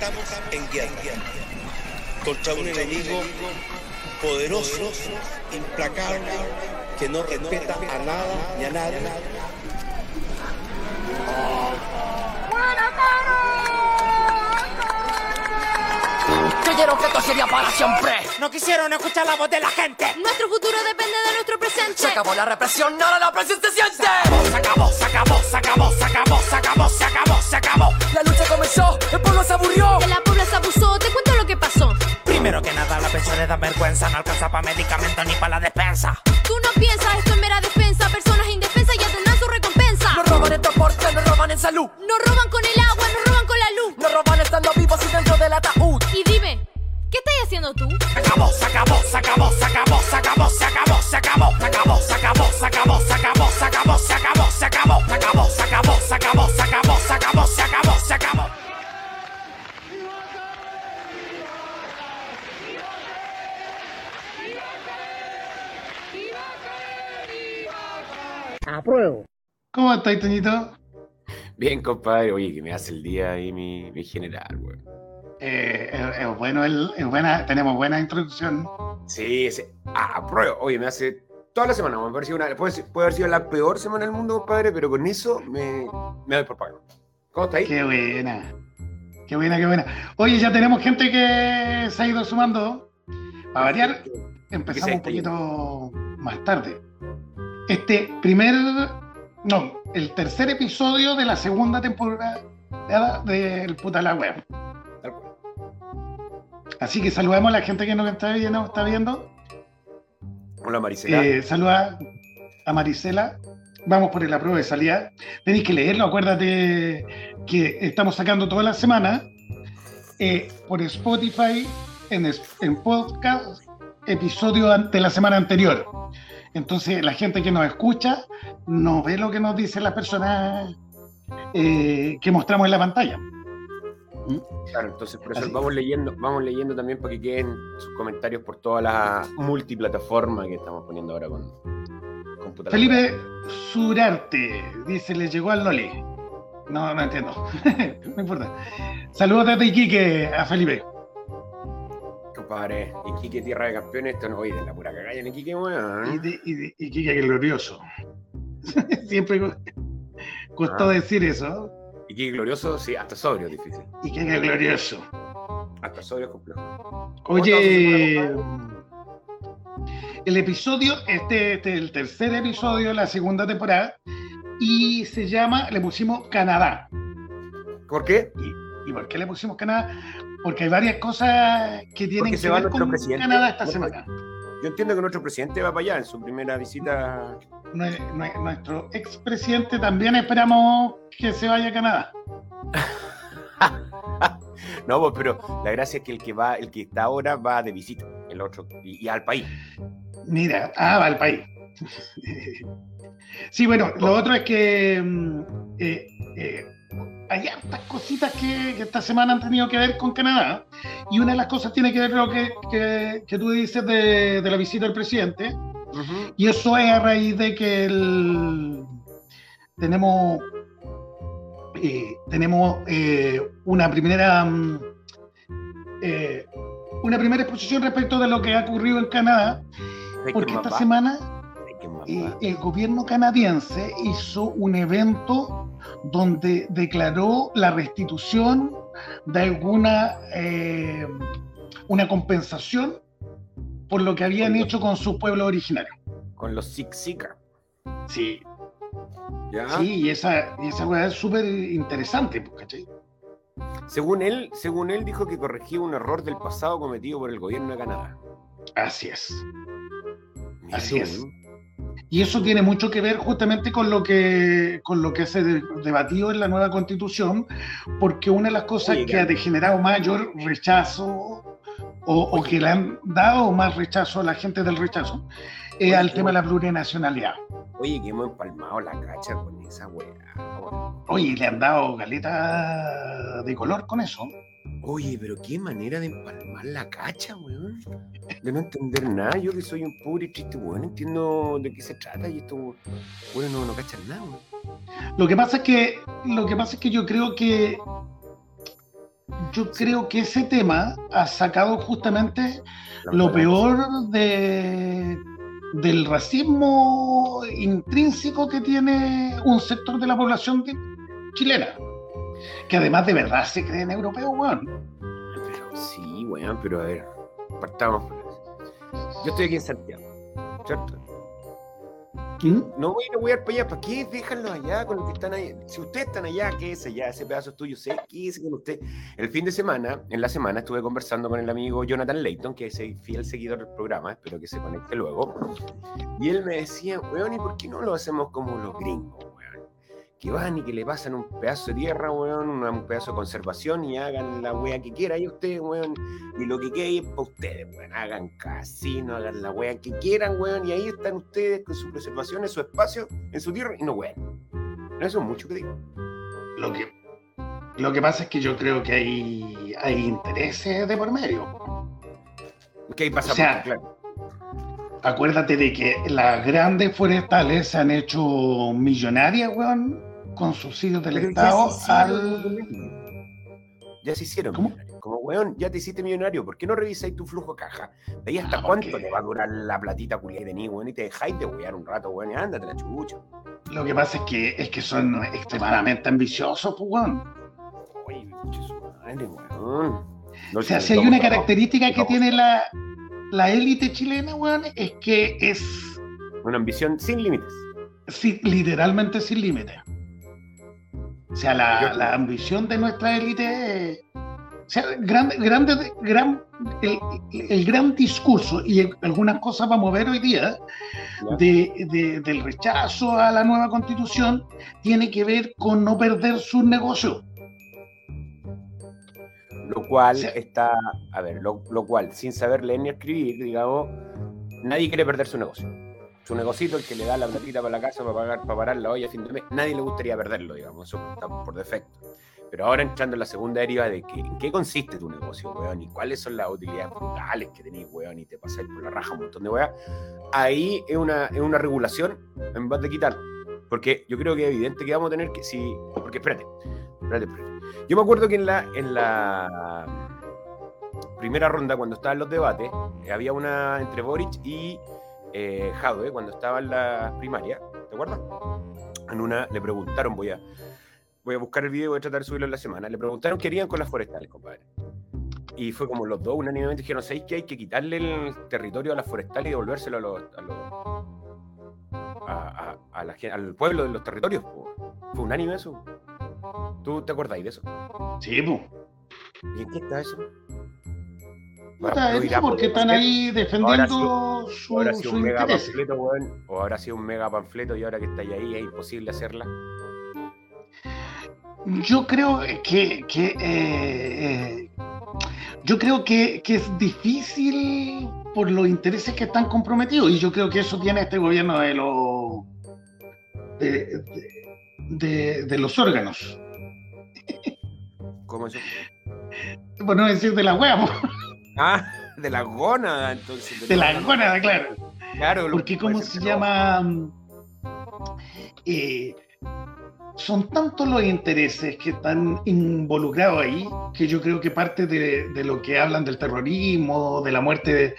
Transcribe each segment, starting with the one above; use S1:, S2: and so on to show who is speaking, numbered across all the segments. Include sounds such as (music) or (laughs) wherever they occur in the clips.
S1: Estamos en guerra contra un enemigo poderoso, implacable, que no respeta a nada ni a nadie.
S2: Creyeron que esto sería para siempre.
S3: No quisieron escuchar la voz de la gente.
S4: Nuestro futuro depende de nuestro presente.
S2: Se acabó la represión, ahora la presión se siente.
S3: Se acabó, se acabó, se acabó, se acabó, se acabó, se acabó, se acabó.
S2: La lucha comenzó, el pueblo se aburrió.
S4: De la población abusó, te cuento lo que pasó.
S3: Primero que nada, la pensión les da vergüenza. No alcanza para medicamentos ni para la despensa.
S5: ¿Cómo estáis, Toñito?
S6: Bien, compadre. Oye, que me hace el día ahí mi, mi general, weón.
S5: Eh, es, es bueno, el, es buena, tenemos buena introducción.
S6: Sí, sí. Ah, apruebo. Oye, me hace toda la semana, me pareció una. Puede haber sido la peor semana del mundo, compadre, pero con eso me, me doy por pago. ¿Cómo está ahí?
S5: Qué buena. Qué buena, qué buena. Oye, ya tenemos gente que se ha ido sumando. Para variar, empezamos un poquito más tarde. Este primer, no, el tercer episodio de la segunda temporada del Puta la Web. Así que saludamos a la gente que nos está viendo. Está viendo.
S6: Hola, Maricela.
S5: Eh, saluda a Marisela. Vamos por el apruebo de salida. Tenéis que leerlo. Acuérdate que estamos sacando toda la semana eh, por Spotify, en, en podcast, episodio de la semana anterior. Entonces, la gente que nos escucha no ve lo que nos dicen las personas eh, que mostramos en la pantalla.
S6: Claro, entonces por eso
S5: Así.
S6: vamos leyendo, vamos leyendo también para que queden sus comentarios por toda la multiplataforma que estamos poniendo ahora con, con Puta la
S5: Felipe Surarte dice: Le llegó al Loli. No, no entiendo. (laughs) no importa. Saludos desde Iquique a Felipe.
S6: Compadre, Iquique, tierra de campeones, esto no oye de la pura cagalla en Iquique,
S5: Y,
S6: weón.
S5: y Iquique glorioso. (laughs) Siempre co- costó
S6: Ah.
S5: decir eso.
S6: Iquique glorioso, sí, hasta sobrio es difícil.
S5: Iquique glorioso.
S6: Hasta sobrio es complejo.
S5: Oye, el episodio, este, este es el tercer episodio de la segunda temporada y se llama, le pusimos Canadá.
S6: ¿Por qué?
S5: ¿Y por qué le pusimos Canadá? Porque hay varias cosas que tienen
S6: Porque
S5: que
S6: se va
S5: ver
S6: nuestro
S5: con
S6: presidente.
S5: Canadá esta semana.
S6: Yo entiendo que nuestro presidente va para allá en su primera visita.
S5: Nue- nue- Nuestro expresidente también esperamos que se vaya a Canadá. (laughs)
S6: No, pues, pero la gracia es que el que va, el que está ahora va de visita, el otro, y, y al país.
S5: Mira, ah, va al país. (laughs) Sí, bueno, lo otro es que mm, eh, eh, hay hartas cositas que, que esta semana han tenido que ver con Canadá. Y una de las cosas tiene que ver lo que, que, que tú dices de, de la visita del presidente. Y eso es a raíz de que el- tenemos, eh, tenemos eh, una primera mm, eh, una primera exposición respecto de lo que ha ocurrido en Canadá,
S6: ¿Sabes
S5: porque esta semana
S6: ¿Sabes quién más
S5: eh,
S6: va?
S5: el gobierno canadiense hizo un evento donde declaró la restitución de alguna eh, una compensación por lo que habían hecho con su pueblo originario.
S6: Con los Seeker.
S5: Sí,
S6: ¿ya?
S5: sí, y esa, y esa weá es súper interesante, pues, ¿cachai?
S6: Según él, según él dijo que corregía un error del pasado cometido por el gobierno de Canadá.
S5: Así es.
S6: Mira
S5: Así es.
S6: ¿no?
S5: Y eso tiene mucho que ver justamente con lo que, con lo que se de- debatió en la nueva constitución, porque una de las cosas que ha generado mayor rechazo o, o que le han dado más rechazo a la gente del rechazo es
S6: Oye,
S5: al tema de la plurinacionalidad.
S6: Oye, que hemos empalmado la cacha con esa weá.
S5: Oye, le han dado galeta de color con eso.
S6: Oye, pero qué manera de empalmar la cacha, weón. De no entender nada. Yo que soy un pobre y triste, weón, entiendo de qué se trata y esto, weón, no, no cachan nada, weón.
S5: Lo que pasa es que, lo que pasa es que yo creo que yo creo que ese tema ha sacado justamente lo peor de, del racismo intrínseco que tiene un sector de la población de- chilena, que además de verdad se creen europeos, weón.
S6: Pero sí, weón, pero a ver, partamos por eso. Yo estoy aquí en Santiago, ¿cierto?
S5: ¿Mm?
S6: No voy a wear para allá, ¿para qué? Déjanlos allá con los que están ahí. Si ustedes están allá, quédese allá, ese pedazo es tuyo, sé, quédese con usted. El fin de semana, en la semana, estuve conversando con el amigo Jonathan Layton, que es el fiel seguidor del programa, espero que se conecte luego. Y él me decía, weón, ¿y por qué no lo hacemos como los gringos? Que van y que le pasan un pedazo de tierra, weón, un pedazo de conservación y hagan la wea que quieran y ustedes, weón. Y lo que quede es para ustedes, weón. Hagan casino, hagan la wea que quieran, weón. Y ahí están ustedes con su preservación, en su espacio, en su tierra y no, weón. Eso es mucho que digo.
S5: Lo que, lo que pasa es que yo creo que hay, hay intereses de por medio.
S6: Ahí pasa
S5: O sea,
S6: claro.
S5: Acuérdate de que las grandes forestales se han hecho millonarias, weón, con subsidios del Estado al...
S6: Ya se hicieron
S5: ¿Cómo?
S6: millonarios. Como, weón, ya te hiciste millonario. ¿Por qué no revisáis tu flujo de caja? Veis hasta
S5: Ah,
S6: cuánto
S5: porque-
S6: te va a durar la platita culia que tenés, weón, y te dejáis de wear un rato, weón, y ándate la chucha.
S5: Lo que pasa es que, es que son extremadamente ambiciosos, pues, weón.
S6: Oye, madre, weón. No,
S5: O sea,
S6: si
S5: hay una
S6: no,
S5: característica que
S6: no.
S5: tiene la, la élite chilena, weón, es que es
S6: Una ambición sin límites.
S5: sí, literalmente sin límites. O sea, la, la ambición de nuestra élite es- o sea, grande, grande, gran, el, el gran discurso y algunas cosas vamos a ver hoy día de- de- del rechazo a la nueva constitución tiene que ver con no perder sus negocios.
S6: Lo cual está, a ver, lo, lo cual, sin saber leer ni escribir, digamos, nadie quiere perder su negocio. Su negocito, el que le da la platita para la casa para pagar, para parar la olla a fin de mes, nadie le gustaría perderlo, digamos, eso está por defecto. Pero ahora entrando en la segunda deriva de que, en qué consiste tu negocio, weón, y cuáles son las utilidades brutales que tenéis, weón, y te pasáis por la raja un montón de weas, ahí es una, es una regulación en vez de quitar. Porque yo creo que es evidente que vamos a tener que, si, porque espérate, espérate, espérate. Yo me acuerdo que en la, en la primera ronda, cuando estaban los debates, había una entre Boric y eh, Jadwe, cuando estaba en la primaria, ¿te acuerdas? En una le preguntaron, voy a, voy a buscar el video, voy a tratar de subirlo en la semana, le preguntaron qué harían con las forestales, compadre. Y fue como los dos unánimemente dijeron, ¿sabéis que hay que quitarle el territorio a las forestales y devolvérselo a los, a los- a- a- a la gen- al pueblo de los territorios? po? Fue unánime eso. ¿Tú te acordáis de eso?
S5: Sí, pues.
S6: ¿Y en qué está eso?
S5: Puta,
S6: ¿lo
S5: eso
S6: irá
S5: porque
S6: por
S5: están ahí
S6: Ahora
S5: defendiendo su,
S6: ¿O habrá sido
S5: su
S6: un mega
S5: interés.
S6: panfleto, weón? ¿O habrá sido un mega panfleto y ahora que estáis ahí es imposible hacerla?
S5: Yo creo que, que, eh, eh, yo creo que, que es difícil por los intereses que están comprometidos y yo creo que eso tiene este gobierno de los de, de- de- de los órganos.
S6: ¿Cómo eso?
S5: Por no decir de la hueá,
S6: Ah, de la gónada, entonces.
S5: de la gónada, claro.
S6: Claro,
S5: Porque cómo se llama Eh, son tantos los intereses que están involucrados ahí que yo creo que parte de, de lo que hablan del terrorismo, de la muerte de,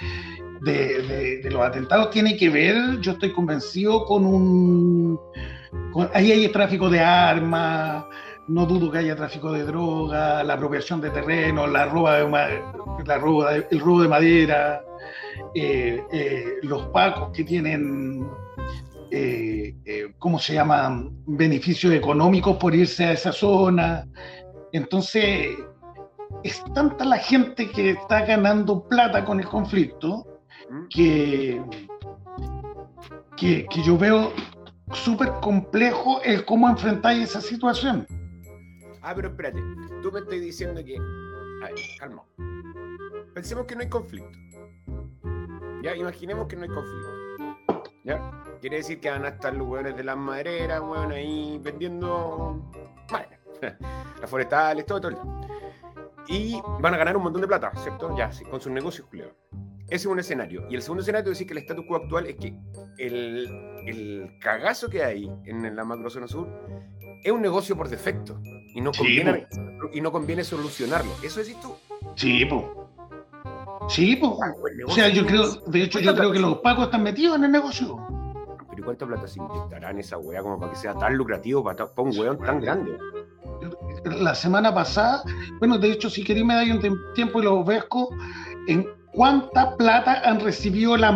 S5: de- de- de los atentados, tiene que ver, yo estoy convencido, con un... con- ahí hay tráfico de armas, no dudo que haya tráfico de droga, la apropiación de terreno, la roba de ma- la roba de- el robo de madera, eh, eh, los pacos que tienen, eh, ¿cómo se llaman? Beneficios económicos por irse a esa zona. Entonces, es tanta la gente que está ganando plata con el conflicto
S6: ¿Mm?
S5: que, que, que yo veo súper complejo el cómo enfrentáis esa situación.
S6: Ah, pero espérate, tú me estás diciendo que. A ver, calma. Pensemos que no hay conflicto. Ya, imaginemos que no hay conflicto. ¿Ya? Quiere decir que van a estar los hueones de las madereras, hueón, ahí vendiendo madera. (laughs) Las forestales, todo, todo. Y van a ganar un montón de plata, ¿cierto? Ya, sí, con sus negocios, culiados. Ese es un escenario. Y el segundo escenario es decir que el status quo actual es que el, el cagazo que hay en la macrozona sur es un negocio por defecto. Y no
S5: Sí,
S6: conviene, y no conviene solucionarlo. ¿Eso decís tú?
S5: Sí, po. Sí,
S6: buen
S5: O sea, yo creo, de hecho, yo creo que los pacos están metidos en el negocio.
S6: Pero ¿y cuánta plata se inyectará en esa weá como para que sea tan lucrativo para, un weón tan grande?
S5: La semana pasada, bueno, de hecho, si queréis me dais un tiempo y lo pesco, en cuánta plata han recibido la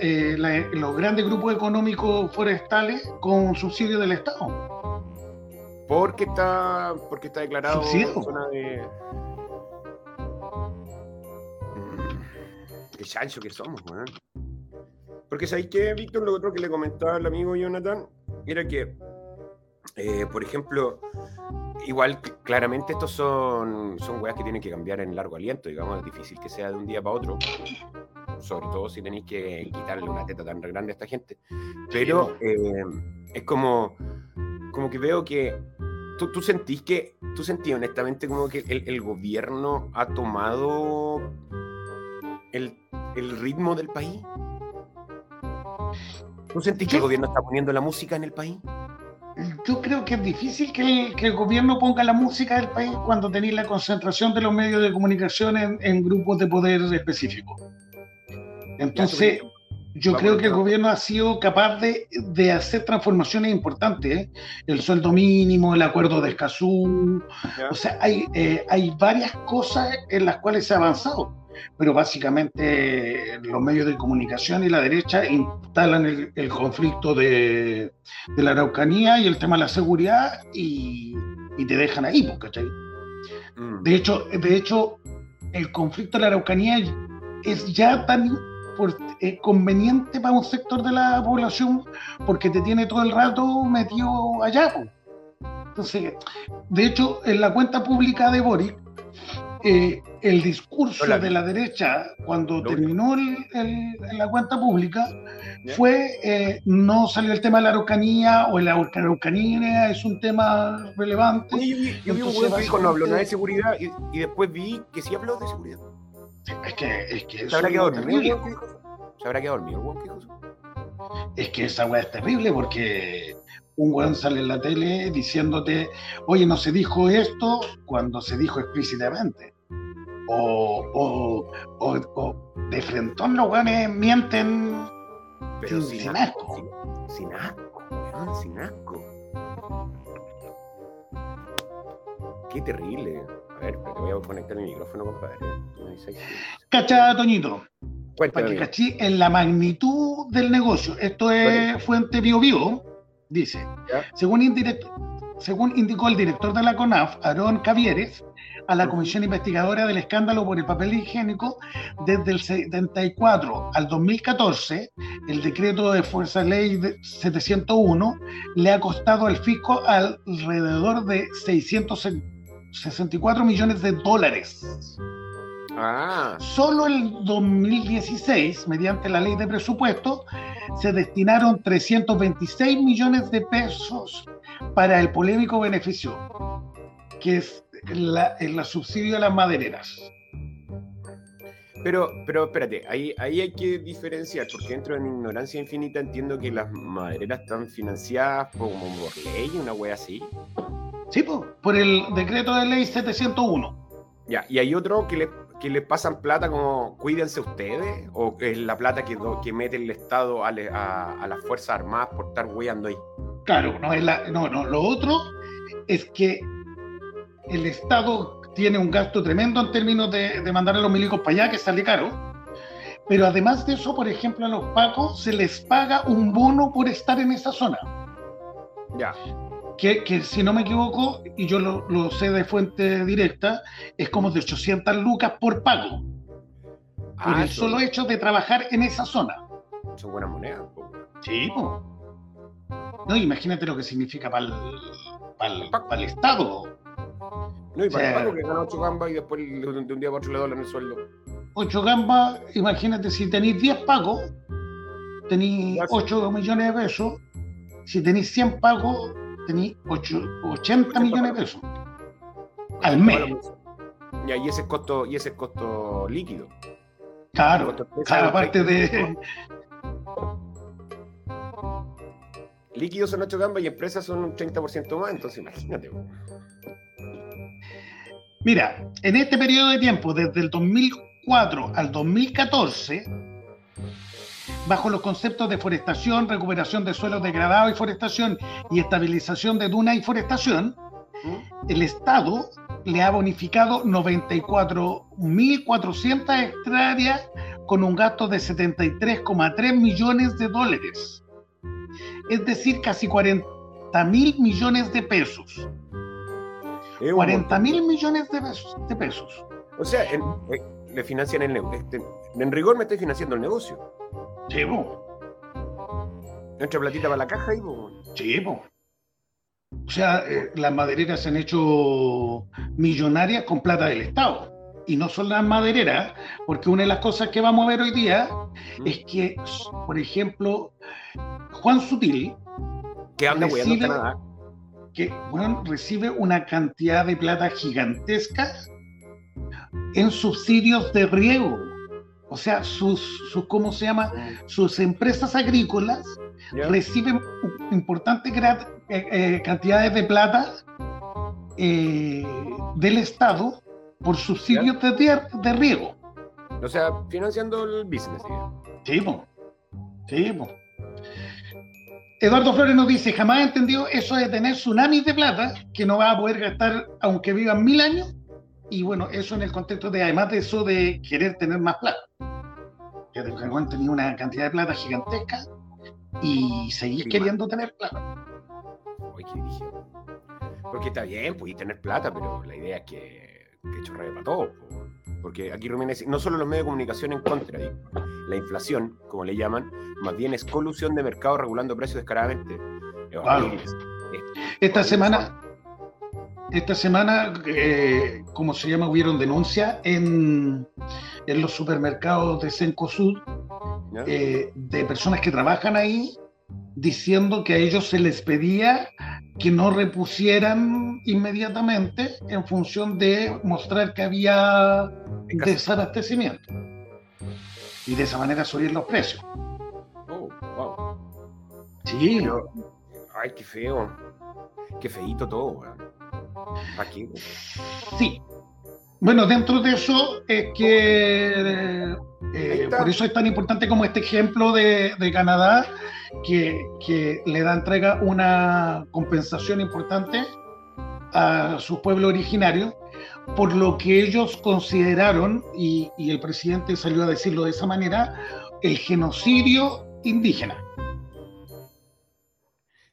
S5: eh, la- los grandes grupos económicos forestales con subsidio del Estado.
S6: Porque está, porque está declarado
S5: Subsidio.
S6: zona de. Qué chancho que somos, weón. Porque sabéis que, Víctor, lo otro que le comentaba al amigo Jonathan era que, eh, por ejemplo, igual cl- claramente estos son, son weas que tienen que cambiar en largo aliento, digamos, es difícil que sea de un día para otro. Sobre todo si tenéis que quitarle una teta tan grande a esta gente. Pero eh, es como, como que veo que ¿Tú, tú sentís que, tú sentís honestamente como que el, el gobierno ha tomado el, el ritmo del país? ¿Tú sentís que el gobierno está poniendo la música en el país?
S5: Yo creo que es difícil que el, que el gobierno ponga la música del país cuando tenéis la concentración de los medios de comunicación en, en grupos de poder específicos. Entonces, yo creo que el gobierno ha sido capaz de, de hacer transformaciones importantes. ¿eh? El sueldo mínimo, el acuerdo de Escazú. O sea, hay, eh, hay varias cosas en las cuales se ha avanzado. Pero básicamente eh, los medios de comunicación y la derecha instalan el, el conflicto de, de la Araucanía y el tema de la seguridad y, y te dejan ahí, pues, ¿cachai?
S6: Mm.
S5: De hecho, de hecho, el conflicto de la Araucanía es ya tan por- eh, conveniente para un sector de la población porque te tiene todo el rato metido allá. Entonces, de hecho, en la cuenta pública de Boric, eh, el discurso
S6: Hola.
S5: de la derecha cuando terminó el- el- la cuenta pública fue, eh, no salió el tema de la Araucanía o la Araucanía es un tema relevante.
S6: Oye, yo vi un que no habló nada de seguridad y, y después vi que sí habló de seguridad.
S5: Es que, es que
S6: ¿Se
S5: eso
S6: quedado
S5: lo
S6: dormido weón que dormido el weón que dijo?
S5: Es que esa weá es terrible porque un weón sale en la tele diciéndote, oye, no se dijo esto cuando se dijo explícitamente. O, o, o, o de frentón los weones mienten
S6: Pero
S5: Sin-
S6: asco. Sin, sin asco, weón, sin asco. Qué terrible. A ver, te voy a conectar mi micrófono, compadre.
S5: Cachada, Toñito,
S6: Cuéntame.
S5: para que cachí en la magnitud del negocio. Esto es fuente Bio Bio, dice.
S6: Ya.
S5: Según, indicó el director de la CONAF, Aarón Cavieres, a la comisión investigadora del escándalo por el papel higiénico, desde el 74 al 2014, el decreto de Fuerza Ley de 701 le ha costado al fisco alrededor de 664 millones de dólares.
S6: Ah,
S5: Solo el 2016, mediante la ley de presupuesto, se destinaron 326 millones de pesos para el polémico beneficio, que es la, el subsidio a las madereras.
S6: pero, pero espérate, ahí, ahí hay que diferenciar, porque dentro de mi ignorancia infinita entiendo que las madereras están financiadas por- como por ley, una wea así.
S5: Sí, po, por el decreto de ley 701.
S6: Ya, y hay otro que le, que le pasan plata como cuídense ustedes, o es la plata que, que mete el Estado a, le- a- a las Fuerzas Armadas por estar weyando ahí.
S5: Claro, no es la, no, no. Lo otro es que el Estado tiene un gasto tremendo en términos de, de mandar a los milicos para allá, que sale caro. Pero además de eso, por ejemplo, a los pacos se les paga un bono por estar en esa zona.
S6: Ya,
S5: Que, que si no me equivoco, y yo lo, lo sé de fuente directa, es como de 800 lucas por pago. Por
S6: Ah,
S5: el
S6: son-
S5: solo hecho de trabajar en esa zona.
S6: son buenas monedas.
S5: Sí, po. No, imagínate lo que significa para el, Estado.
S6: No, y para
S5: Sí.
S6: el Paco que gana 8 gambas y después de un día para otro le doblan el sueldo.
S5: Ocho gambas, imagínate, si tenéis 10 pagos, tenéis
S6: Ya, sí.
S5: 8 millones de pesos. Si tenéis 100 pagos, tenéis ocho- 80 millones de pesos. Al mes.
S6: Ya, y ese es costo, y ese es costo líquido.
S5: Claro,
S6: Costo
S5: claro, aparte de.
S6: Líquidos son 8 gambas y empresas son un 30% más, entonces imagínate.
S5: Mira, en este periodo de tiempo, desde el 2004 al 2014, bajo los conceptos de forestación, recuperación de suelos degradados y forestación y estabilización de dunas y forestación, el Estado le ha bonificado 94.400 hectáreas con un gasto de 73,3 millones de dólares. Es decir, casi 40 mil millones de pesos.
S6: Es un
S5: 40 mil millones de pesos. de pesos.
S6: O sea, eh, le financian el negocio. en rigor me estoy financiando el negocio.
S5: Sí, po.
S6: Entra platita para la caja y po.
S5: Sí, po. O sea, eh, las madereras se han hecho millonarias con plata del Estado. Y no son las madereras, porque una de las cosas que vamos a ver hoy día es que, por ejemplo, Juan Sutil,
S6: que anda
S5: recibe-
S6: Canadá.
S5: que bueno, recibe una cantidad de plata gigantesca en subsidios de riego. O sea, sus, sus ¿cómo se llama? Sus empresas agrícolas reciben importantes eh, eh, cantidades de plata eh, del Estado por subsidios de, riego.
S6: O sea, financiando el business.
S5: Sí, po. Sí, po. Eduardo Flores nos dice, jamás he entendido eso de tener tsunamis de plata que no va a poder gastar aunque vivan mil años. Y bueno, eso en el contexto de, además de eso de querer tener más plata. Que Juan tenía una cantidad de plata gigantesca y seguir
S6: Sí,
S5: queriendo tener plata.
S6: Oye, qué dirigido. Porque está bien, y tener plata, pero la idea es que, que chorree para todo. po. Porque aquí Romina dice, no solo los medios de comunicación en contra, digo, la inflación, como le llaman, más bien es colusión de mercado regulando precios descaradamente. Es. Es-
S5: Esta semana, esta semana, eh, como se llama, hubieron denuncias en, en los supermercados de Cencosud eh, de personas que trabajan ahí diciendo que a ellos se les pedía que no repusieran inmediatamente en función de mostrar que había desabastecimiento y de esa manera subir los precios.
S6: Oh, wow.
S5: Sí,
S6: Pero, ay, qué feo. Qué feíto todo, weón. Weón?
S5: Sí. Bueno, dentro de eso es que eh, por eso es tan importante como este ejemplo de, de Canadá, que, que le da entrega una compensación importante a su pueblo originario, por lo que ellos consideraron, y, y el presidente salió a decirlo de esa manera, el genocidio indígena.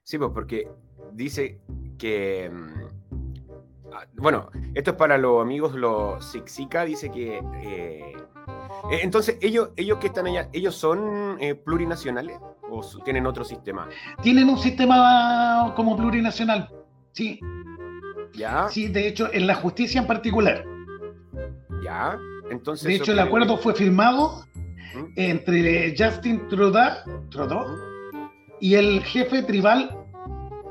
S6: Sí, pues porque dice que. Ah, Bueno, esto es para los amigos, los Sixica, dice que. eh, eh, entonces, ellos, ellos que están allá, ¿ellos son eh, plurinacionales o tienen otro sistema?
S5: Tienen un sistema como plurinacional, sí,
S6: ¿Ya?
S5: sí, de hecho, en la justicia en particular.
S6: ¿Ya? Entonces.
S5: De hecho, el
S6: que-
S5: acuerdo fue firmado
S6: ¿Mm?
S5: entre Justin Trudeau, Trudeau y el jefe tribal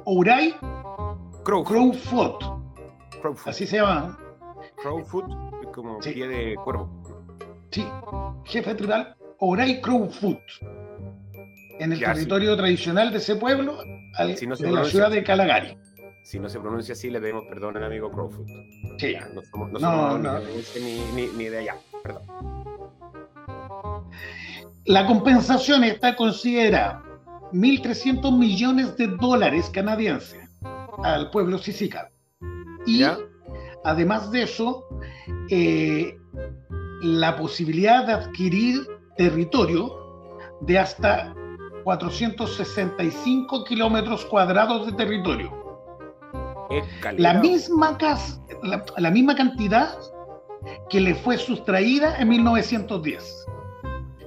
S5: Ouray
S6: Crowfoot.
S5: Crowfoot. Así se llama.
S6: Crowfoot como
S5: Sí.
S6: pie de cuervo.
S5: Sí, jefe tribal Ouray Crowfoot. En el
S6: Ya, sí.
S5: territorio tradicional de ese pueblo, al-
S6: Si no se
S5: de la ciudad de Calagari.
S6: Si no se pronuncia así, le pedimos perdón al amigo Crowfoot.
S5: Sí.
S6: Ya, no somos, no
S5: No,
S6: somos
S5: no.
S6: Ni, de- ni, ni- ni de allá. Perdón.
S5: La compensación está considerada 1.300 millones de dólares canadienses al pueblo sisica. Y
S6: ¿Ya?
S5: además de eso, eh, la posibilidad de adquirir territorio de hasta 465 kilómetros cuadrados de territorio. La misma, cas- la, la misma cantidad que le fue sustraída en 1910.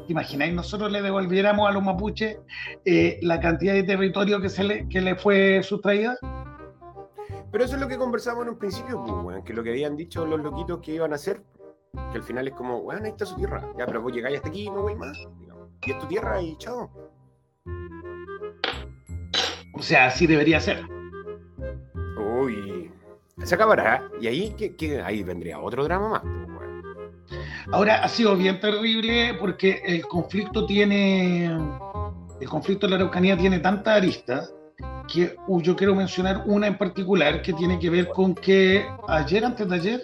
S5: ¿Te imagináis nosotros le devolviéramos a los mapuches eh, la cantidad de territorio que, se le, que le fue sustraída?
S6: Pero eso es lo que conversamos en un principio, pues, weón, que lo que habían dicho los loquitos que iban a hacer, que al final es como, weón, ahí está su tierra. Ya, pero vos llegáis hasta aquí y no voy más. digamos. Y es tu tierra y chao.
S5: O sea, así debería ser.
S6: Uy. Se acabará. Y ahí, que, que- ahí vendría otro drama más, pues, weón.
S5: Ahora ha sido bien terrible porque el conflicto tiene, el conflicto de la Araucanía tiene tanta arista que yo quiero mencionar una en particular que tiene que ver con que ayer, antes de ayer,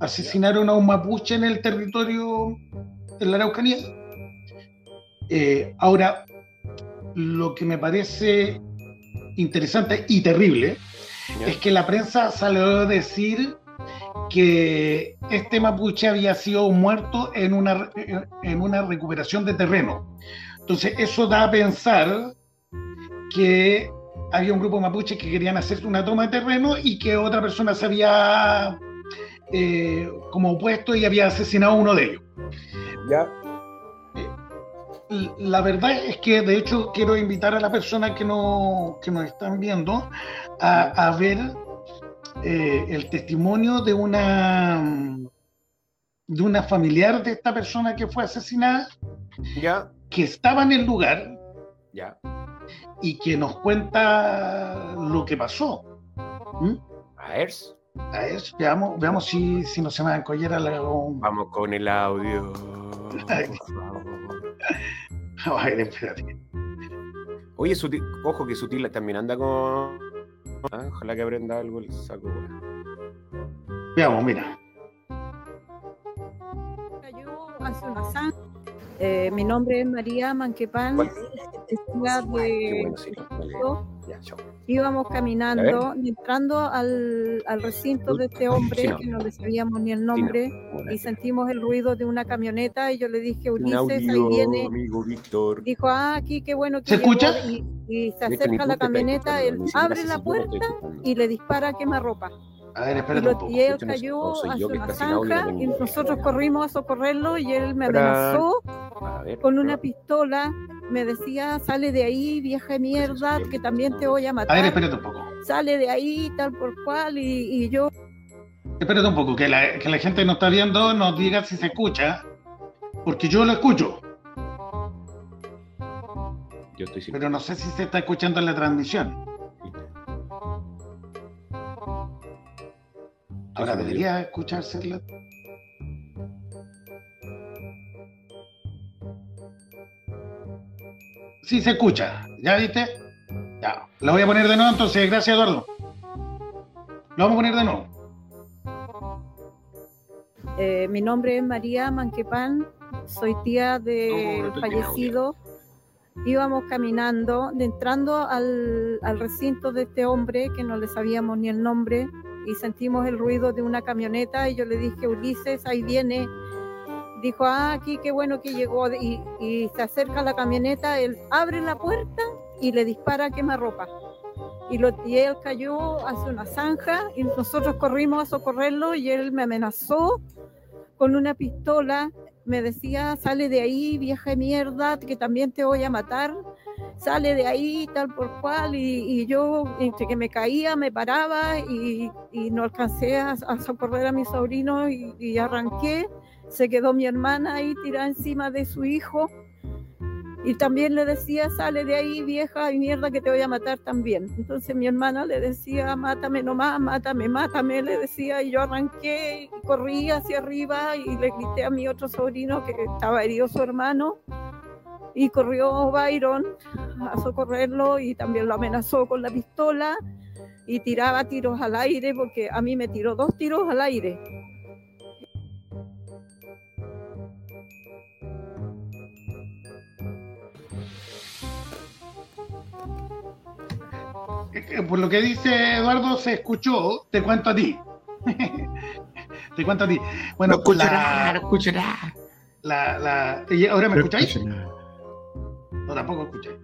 S5: asesinaron a un mapuche en el territorio de la Araucanía. Eh, ahora, lo que me parece interesante y terrible es que la prensa salió a decir que este mapuche había sido muerto en una, en una recuperación de terreno. Entonces, eso da a pensar que había un grupo mapuche que querían hacer una toma de terreno y que otra persona se había eh, como opuesto y había asesinado a uno de ellos.
S6: Ya.
S5: La verdad es que, de hecho, quiero invitar a las personas que, no, que nos están viendo a, a ver eh, el testimonio de una, de una familiar de esta persona que fue asesinada,
S6: Ya.
S5: que estaba en el lugar
S6: Ya.
S5: Y que nos cuenta lo que pasó. ¿Mm?
S6: A ver.
S5: A ver, veamos, veamos si, si no se me encollera la...
S6: Vamos con el audio.
S5: A ver, espérate.
S6: Oye, Sutil, ojo que Sutil también anda con. Ah, ojalá que aprenda algo el saco.
S5: Veamos, mira.
S7: cayó hace una. Eh, mi nombre es María Manquepan, de
S6: bueno, sí. Vale. Ya, chao.
S7: íbamos caminando, entrando al, al recinto de este hombre
S6: Sí, no.
S7: que no le sabíamos ni el nombre y sentimos el ruido de una camioneta y yo le dije, Ulises, ahí viene.
S6: amigo Víctor.
S7: Dijo, ah, aquí qué bueno que
S5: ¿Se
S7: llegó",
S5: escucha?
S7: Y, y se
S6: De ni
S7: acerca
S6: tú
S7: la camioneta, él abre la puerta y le dispara a quemarropa.
S5: A ver,
S7: Y,
S5: espérate
S7: lo-
S5: un poco.
S7: y él cayó
S6: que
S7: una zanja y nosotros corrimos a socorrerlo y él me amenazó
S6: A ver,
S7: con una pistola, me decía, sale de ahí, vieja de mierda, que también te voy a
S5: A ver,
S7: matar,
S5: espérate un poco.
S7: sale de ahí, tal por cual, y, y yo,
S5: Espérate un poco, que la, que la gente no está viendo, nos diga si se escucha, porque yo lo escucho,
S6: Yo estoy sin.
S5: pero no sé si se está escuchando en la transmisión. Ahora debería escucharse la... Sí, se escucha. ¿Ya viste? Ya. Lo voy a poner de nuevo entonces. Gracias, Eduardo. Lo vamos a poner de nuevo.
S7: eh, mi nombre es María Manquepan, soy tía
S6: no te
S7: fallecido. Íbamos caminando, de- entrando al, al recinto de este hombre que no le sabíamos ni el nombre y sentimos el ruido de una camioneta y yo le dije, Ulises, ahí viene. Dijo, ah, aquí qué bueno que llegó y, y se acerca la camioneta, él abre la puerta y le dispara a quemarropa. Y, lo, y él cayó hacia una zanja y nosotros corrimos a socorrerlo y él me amenazó con una pistola me decía, sale de ahí, vieja mierda, que también te voy a matar, sale de ahí, tal por cual, y, y yo, entre que me caía, me paraba y, y no alcancé a, a socorrer a mi sobrino y, y arranqué, se quedó mi hermana ahí tirada encima de su hijo, y también le decía, sale de ahí, vieja de mierda, que te voy a matar también. Entonces mi hermana le decía, mátame nomás, mátame, mátame, le decía, y yo arranqué y corrí hacia arriba y le grité a mi otro sobrino que estaba herido su hermano, y corrió Byron a socorrerlo y también lo amenazó con la pistola y tiraba tiros al aire, porque a mí me tiró dos tiros al aire.
S5: Por lo que dice Eduardo, se escuchó. Te cuento a ti. (laughs) Te cuento a ti. Bueno, la,
S6: escuchará.
S5: la, la- ¿y ¿Ahora me escucháis? No, tampoco escucháis.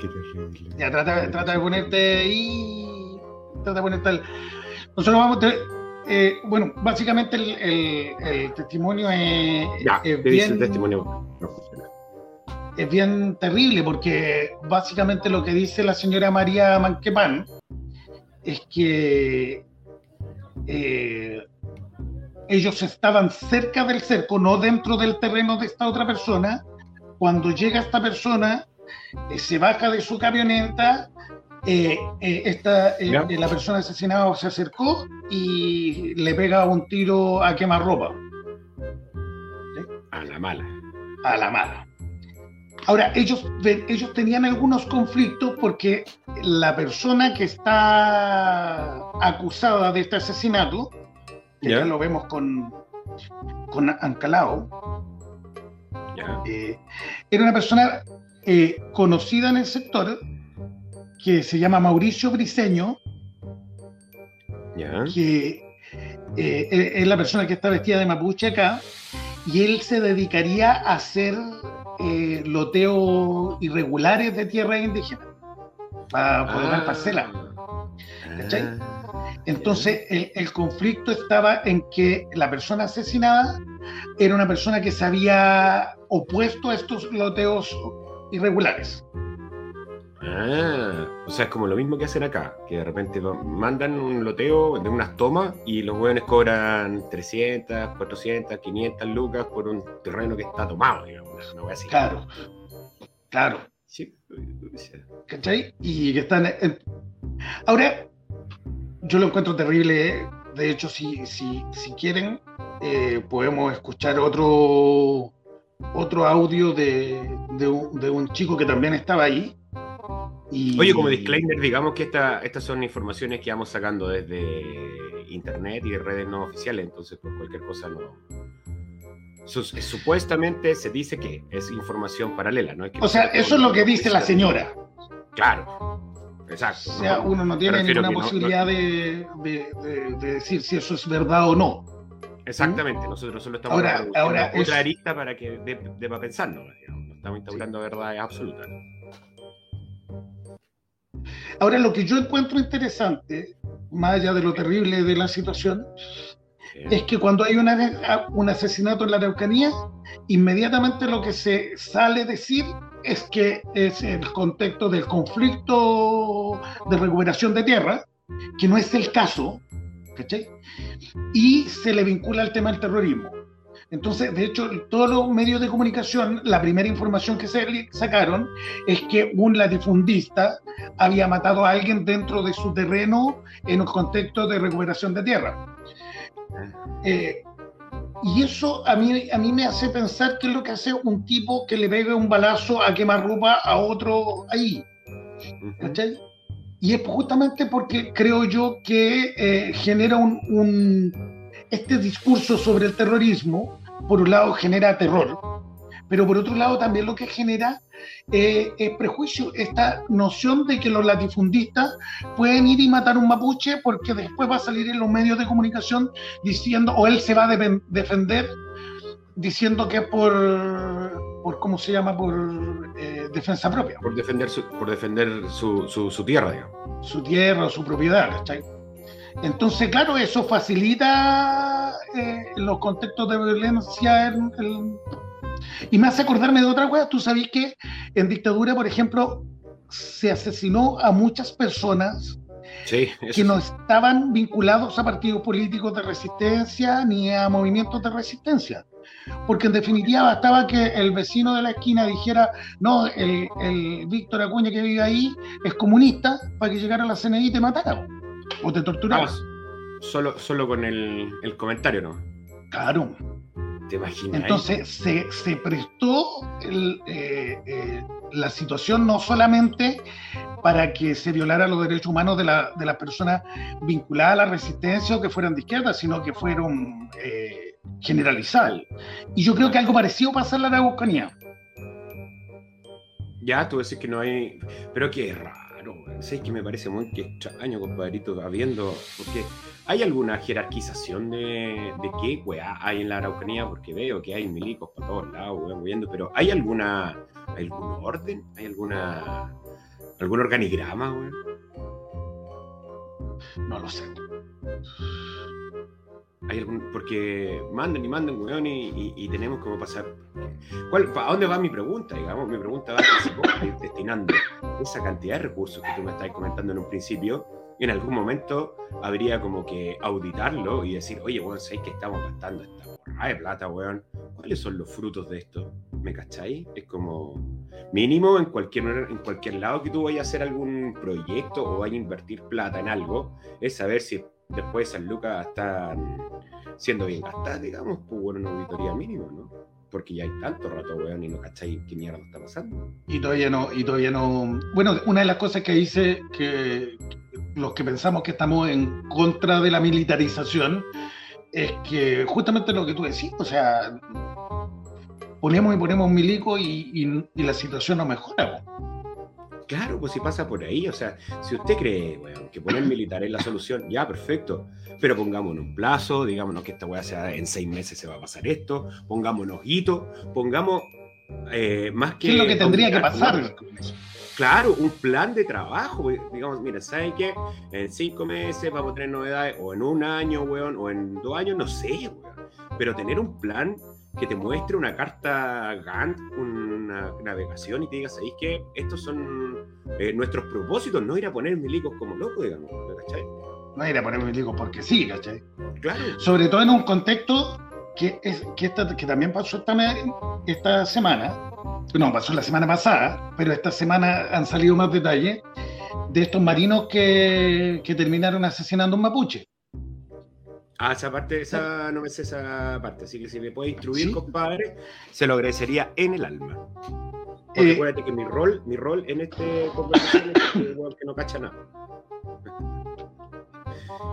S6: Qué terrible.
S5: Ya, trata, trata de ponerte ahí. Trata de ponerte al. Nosotros vamos. a- eh, bueno, básicamente el, el- el testimonio es,
S6: Ya,
S5: es
S6: te dice el testimonio. No.
S5: Es bien terrible porque básicamente lo que dice la señora María Manquepan es que eh, ellos estaban cerca del cerco, no dentro del terreno de esta otra persona. Cuando llega esta persona, eh, se baja de su camioneta, eh, eh, esta, eh, la persona asesinada se acercó y le pega un tiro a quemarropa.
S6: A la mala.
S5: a la mala. Ahora, ellos, ellos tenían algunos conflictos porque la persona que está acusada de este asesinato que
S6: Ya.
S5: lo vemos con, con Ancalao, eh, era una persona eh, conocida en el sector que se llama Mauricio Briseño,
S6: Ya.
S5: que eh, es la persona que está vestida de mapuche acá, y él se dedicaría a hacer eh, loteos irregulares de tierra indígena para poder dar parcela. ¿Cachai?
S6: Ah.
S5: Entonces, el, el conflicto estaba en que la persona asesinada era una persona que se había opuesto a estos loteos irregulares.
S6: Ah, o sea, es como lo mismo que hacen acá, que de repente mandan un loteo de unas tomas y los hueones cobran 300, 400, 500 lucas por un terreno que está tomado, digamos, una- una wea así.
S5: Claro, claro.
S6: Sí,
S5: ¿cachai? Y que están. en- Ahora, yo lo encuentro terrible. ¿eh? De hecho, si, si, si quieren, eh, podemos escuchar otro, otro audio de, de un, de un chico que también estaba ahí. Y-
S6: Oye, como disclaimer, digamos que esta, estas son informaciones que vamos sacando desde internet y de redes no oficiales, entonces por cualquier cosa no. Sus- supuestamente se dice que es información paralela, ¿no? Es que
S5: O sea, eso es lo que dice la señora.
S6: Claro, exacto.
S5: O sea,
S6: ¿no?
S5: uno no tiene ninguna
S6: que no- no-
S5: posibilidad de, de- de- de decir si eso es verdad o no.
S6: Exactamente, nosotros solo estamos
S5: Ahora- ahora
S6: otra
S5: es-
S6: arista para que dé dé para pensarnos, digamos, estamos instaurando verdades absolutas.
S5: Ahora, lo que yo encuentro interesante, más allá de lo terrible de la situación, es que cuando hay una- un asesinato en la Araucanía, inmediatamente lo que se sale a decir es que es el contexto del conflicto de recuperación de tierra, que no es el caso, ¿cachai? Y se le vincula al tema del terrorismo. Entonces, de hecho, todos los medios de comunicación, la primera información que se sacaron es que un latifundista había matado a alguien dentro de su terreno en un contexto de recuperación de tierra. Eh, y eso a mí, a mí me hace pensar que es lo que hace un tipo que le pega un balazo a quemarropa a otro ahí. ¿cachai? Y es justamente porque creo yo que eh, genera un, un- Este discurso sobre el terrorismo, por un lado, genera terror, pero por otro lado también lo que genera eh, es prejuicio, esta noción de que los latifundistas pueden ir y matar un mapuche porque después va a salir en los medios de comunicación diciendo, o él se va a defen- defender diciendo que es por, por ¿cómo se llama?, por eh, defensa propia
S6: Por defender su, por defender su, su, su tierra, digamos.
S5: su tierra su propiedad, ¿cachai? Entonces, claro, eso facilita eh, los contextos de violencia. en- en- Y me hace acordarme de otra cosa. Tú sabes que en dictadura, por ejemplo, se asesinó a muchas personas
S6: Sí,
S5: que no estaban vinculados a partidos políticos de resistencia ni a movimientos de resistencia. Porque en definitiva bastaba que el vecino de la esquina dijera, no, el, el Víctor Acuña que vive ahí es comunista, para que llegara a la CNI y te matara o te torturara.
S6: Vamos, solo, solo con el, el comentario, ¿no?
S5: Claro.
S6: ¿Te imaginas?
S5: Entonces se, se prestó el, eh, eh, la situación no solamente para que se violaran los derechos humanos de, la, de las personas vinculadas a la resistencia o que fueran de izquierda, sino que fueron eh, generalizadas. Y yo creo que algo parecido pasa en la Araucanía.
S6: Ya, tú decís que no hay. Pero qué raro, weón. ¿Sabes que me parece muy extraño, compadrito? Habiendo. Porque ¿hay alguna jerarquización de, qué weá hay en la Araucanía? Porque veo que hay milicos por todos lados, weón, viendo. Pero ¿hay alguna. ¿Hay algún orden? ¿Hay alguna. algún organigrama, weón?
S5: No lo sé.
S6: Hay algún, porque mandan y mandan, weón, y, y- y tenemos como pasar. ¿Cuál, ¿A dónde va mi pregunta? Digamos, mi pregunta va a si vos estáis destinando esa cantidad de recursos que tú me estás comentando en un principio, en algún momento habría como que auditarlo y decir, oye, weón, ¿sabéis que estamos gastando esta borrada de plata, weón? ¿Cuáles son los frutos de esto? ¿Me cacháis? Es como mínimo en cualquier, en cualquier lado que tú vayas a hacer algún proyecto o vayas a invertir plata en algo, es saber si después esas lucas están siendo bien gastadas, digamos, pues una auditoría mínimo, ¿no? Porque ya hay tanto rato, weón, y no cacháis qué mierda está pasando.
S5: Y todavía no, y todavía no. Bueno, una de las cosas que dice que los que pensamos que estamos en contra de la militarización es que justamente lo que tú decís, o sea, ponemos y ponemos milico y, y- la situación no mejora.
S6: Claro, pues si pasa por ahí, o sea, si usted cree, weón, que poner militar es la solución, ya, perfecto, pero pongámonos un plazo, digámonos que esta weá sea en seis meses se va a pasar esto, pongámonos hitos, pongamos eh, más que...
S5: ¿Qué es lo que tendría que pasar?
S6: Claro, un plan de trabajo, we- digamos, mira, ¿saben qué? En cinco meses vamos a tener novedades, o en un año, weón, o en dos años, no sé, weón, pero tener un plan que te muestre una carta Gantt, una navegación y te diga, ¿sabéis qué? Estos son eh, nuestros propósitos, no ir a poner milicos como locos, digamos, ¿cachai?
S5: No ir a poner milico porque sí, ¿cachai?
S6: Claro,
S5: Sobre todo en un contexto que, es, que, esta- que también pasó esta, esta semana, no, pasó la semana pasada, pero esta semana han salido más detalles de estos marinos que, que terminaron asesinando a un mapuche.
S6: Ah, esa parte, esa, no me sé esa parte, así que si me puede instruir,
S5: Sí.
S6: compadre, se lo agradecería en el alma. Porque
S5: Eh,
S6: acuérdate que mi rol, mi rol en este conversación es que no cacha nada.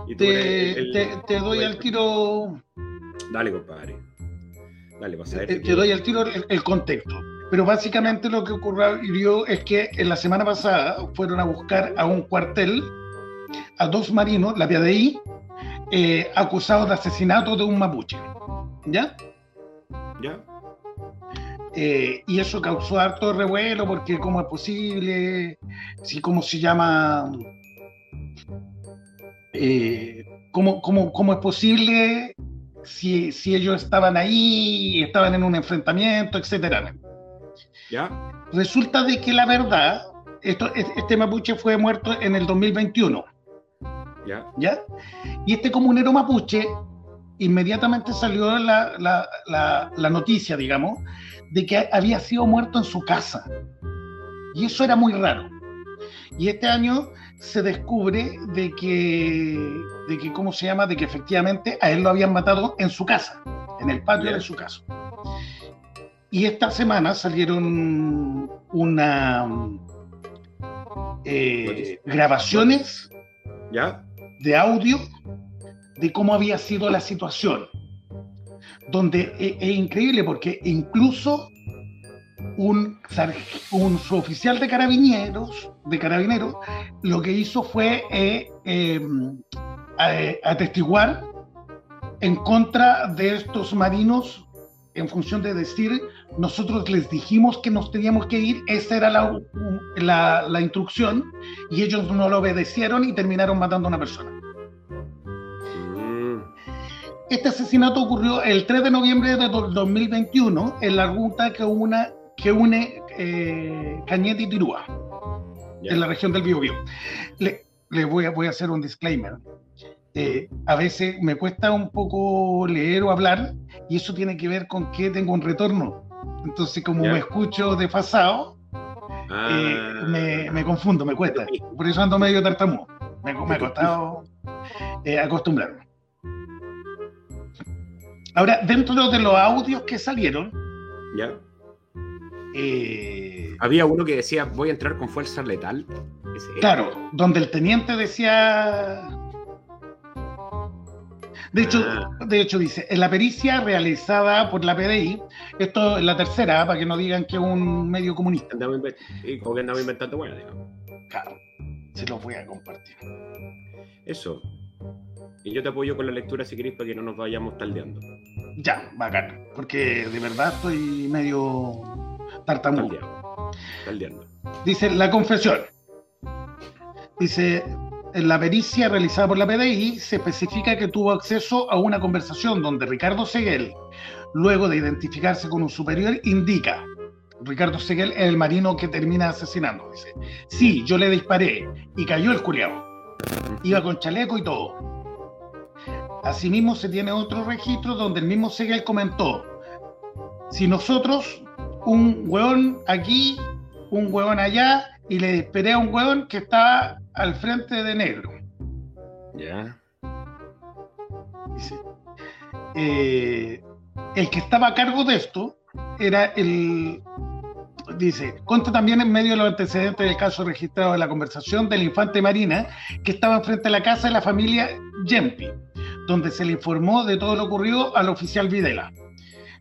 S6: Y
S5: te,
S6: el- el-
S5: te- te doy al tiro,
S6: Dale, compadre. Dale, vas a ver.
S5: te, te doy al tiro el, el contexto. Pero básicamente lo que ocurrió es que en la semana pasada fueron a buscar a un cuartel a dos marinos, la PDI, eh, acusados de asesinato de un mapuche. ¿Ya?
S6: ¿Ya?
S5: Eh, y eso causó harto revuelo porque cómo es posible, si cómo se llama, eh, cómo, cómo- cómo es posible si, si ellos estaban ahí, estaban en un enfrentamiento, etcétera.
S6: ¿Ya?
S5: Resulta de que la verdad, esto, este mapuche fue muerto en el 2021.
S6: ¿Ya?
S5: ¿ya? Y este comunero mapuche, inmediatamente salió la, la- la- la noticia, digamos, de que había sido muerto en su casa. Y eso era muy raro. Y este año se descubre de que, de que, ¿cómo se llama? De que efectivamente a él lo habían matado en su casa, en el patio de su casa. Y esta semana salieron una eh, grabaciones
S6: ¿Ya?
S5: De audio de cómo había sido la situación. Donde e- es, increíble porque incluso un, un suboficial de carabineros, de carabineros, lo que hizo fue eh, eh, a- atestiguar en contra de estos marinos en función de decir, nosotros les dijimos que nos teníamos que ir, esa era la, la- la instrucción, y ellos no lo obedecieron y terminaron matando a una persona.
S6: Mm,
S5: Este asesinato ocurrió el 3 de noviembre de do- 2021 en la ruta que, una, que une eh, Cañete y Tirúa,
S6: ya.
S5: en la región del Biobío. Le, le voy, a, voy a hacer un disclaimer. Eh, a veces me cuesta un poco leer o hablar y eso tiene que ver con que tengo un retorno. Entonces, como me escucho desfasado,
S6: Ah,
S5: eh, me, me confundo, me cuesta. Por eso ando medio tartamudo. Me, me ha costado eh, acostumbrarme. Ahora, dentro de los audios que salieron,
S6: ya. Había uno que decía, voy a entrar con fuerza letal. Ese-
S5: claro, donde el teniente decía... De hecho,
S6: Ah.
S5: de hecho, dice, en la pericia realizada por la PDI, esto es la tercera, para que no digan que es un medio comunista.
S6: Y como que andaba inventando bueno, digamos.
S5: Claro, se los voy a compartir.
S6: Eso. Y yo te apoyo con la lectura si queréis para que no nos vayamos taldeando.
S5: Ya, bacán, porque de verdad estoy medio tartamudo.
S6: Taldeando.
S5: Dice la confesión. Dice, la pericia realizada por la PDI se especifica que tuvo acceso a una conversación donde Ricardo Seguel, luego de identificarse con un superior, indica, Ricardo Seguel es el marino que termina asesinando, dice, sí, yo le disparé y cayó el culiao. Iba con chaleco y todo. Asimismo se tiene otro registro donde el mismo Seguel comentó, si nosotros, un hueón aquí, un hueón allá, y le esperé a un hueón que estaba al frente de negro.
S6: Ya.
S5: Dice. Eh, el que estaba a cargo de esto era el. Dice, consta también en medio de los antecedentes del caso registrado de la conversación del infante Marina que estaba enfrente de la casa de la familia Yempi, donde se le informó de todo lo ocurrido al oficial Videla.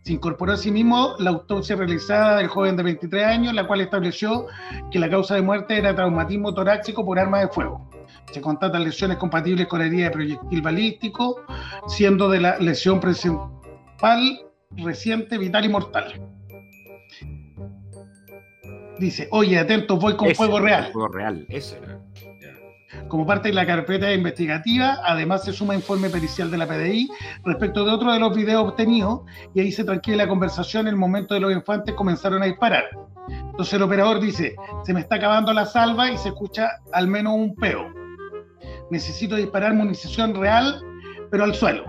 S5: Se incorporó asimismo la autopsia realizada del joven de 23 años, la cual estableció que la causa de muerte era traumatismo torácico por arma de fuego. Se constatan lesiones compatibles con herida de proyectil balístico, siendo de la lesión principal reciente, vital y mortal. Dice, oye, atentos, voy con
S6: Ese,
S5: fuego real.
S6: Fuego real, ese era.
S5: Como parte de la carpeta investigativa, además se suma informe pericial de la PDI respecto de otro de los videos obtenidos y ahí se tranquila la conversación en el momento de los infantes comenzaron a disparar. Entonces el operador dice, se me está acabando la salva y se escucha al menos un peo. Necesito disparar munición real, pero al suelo.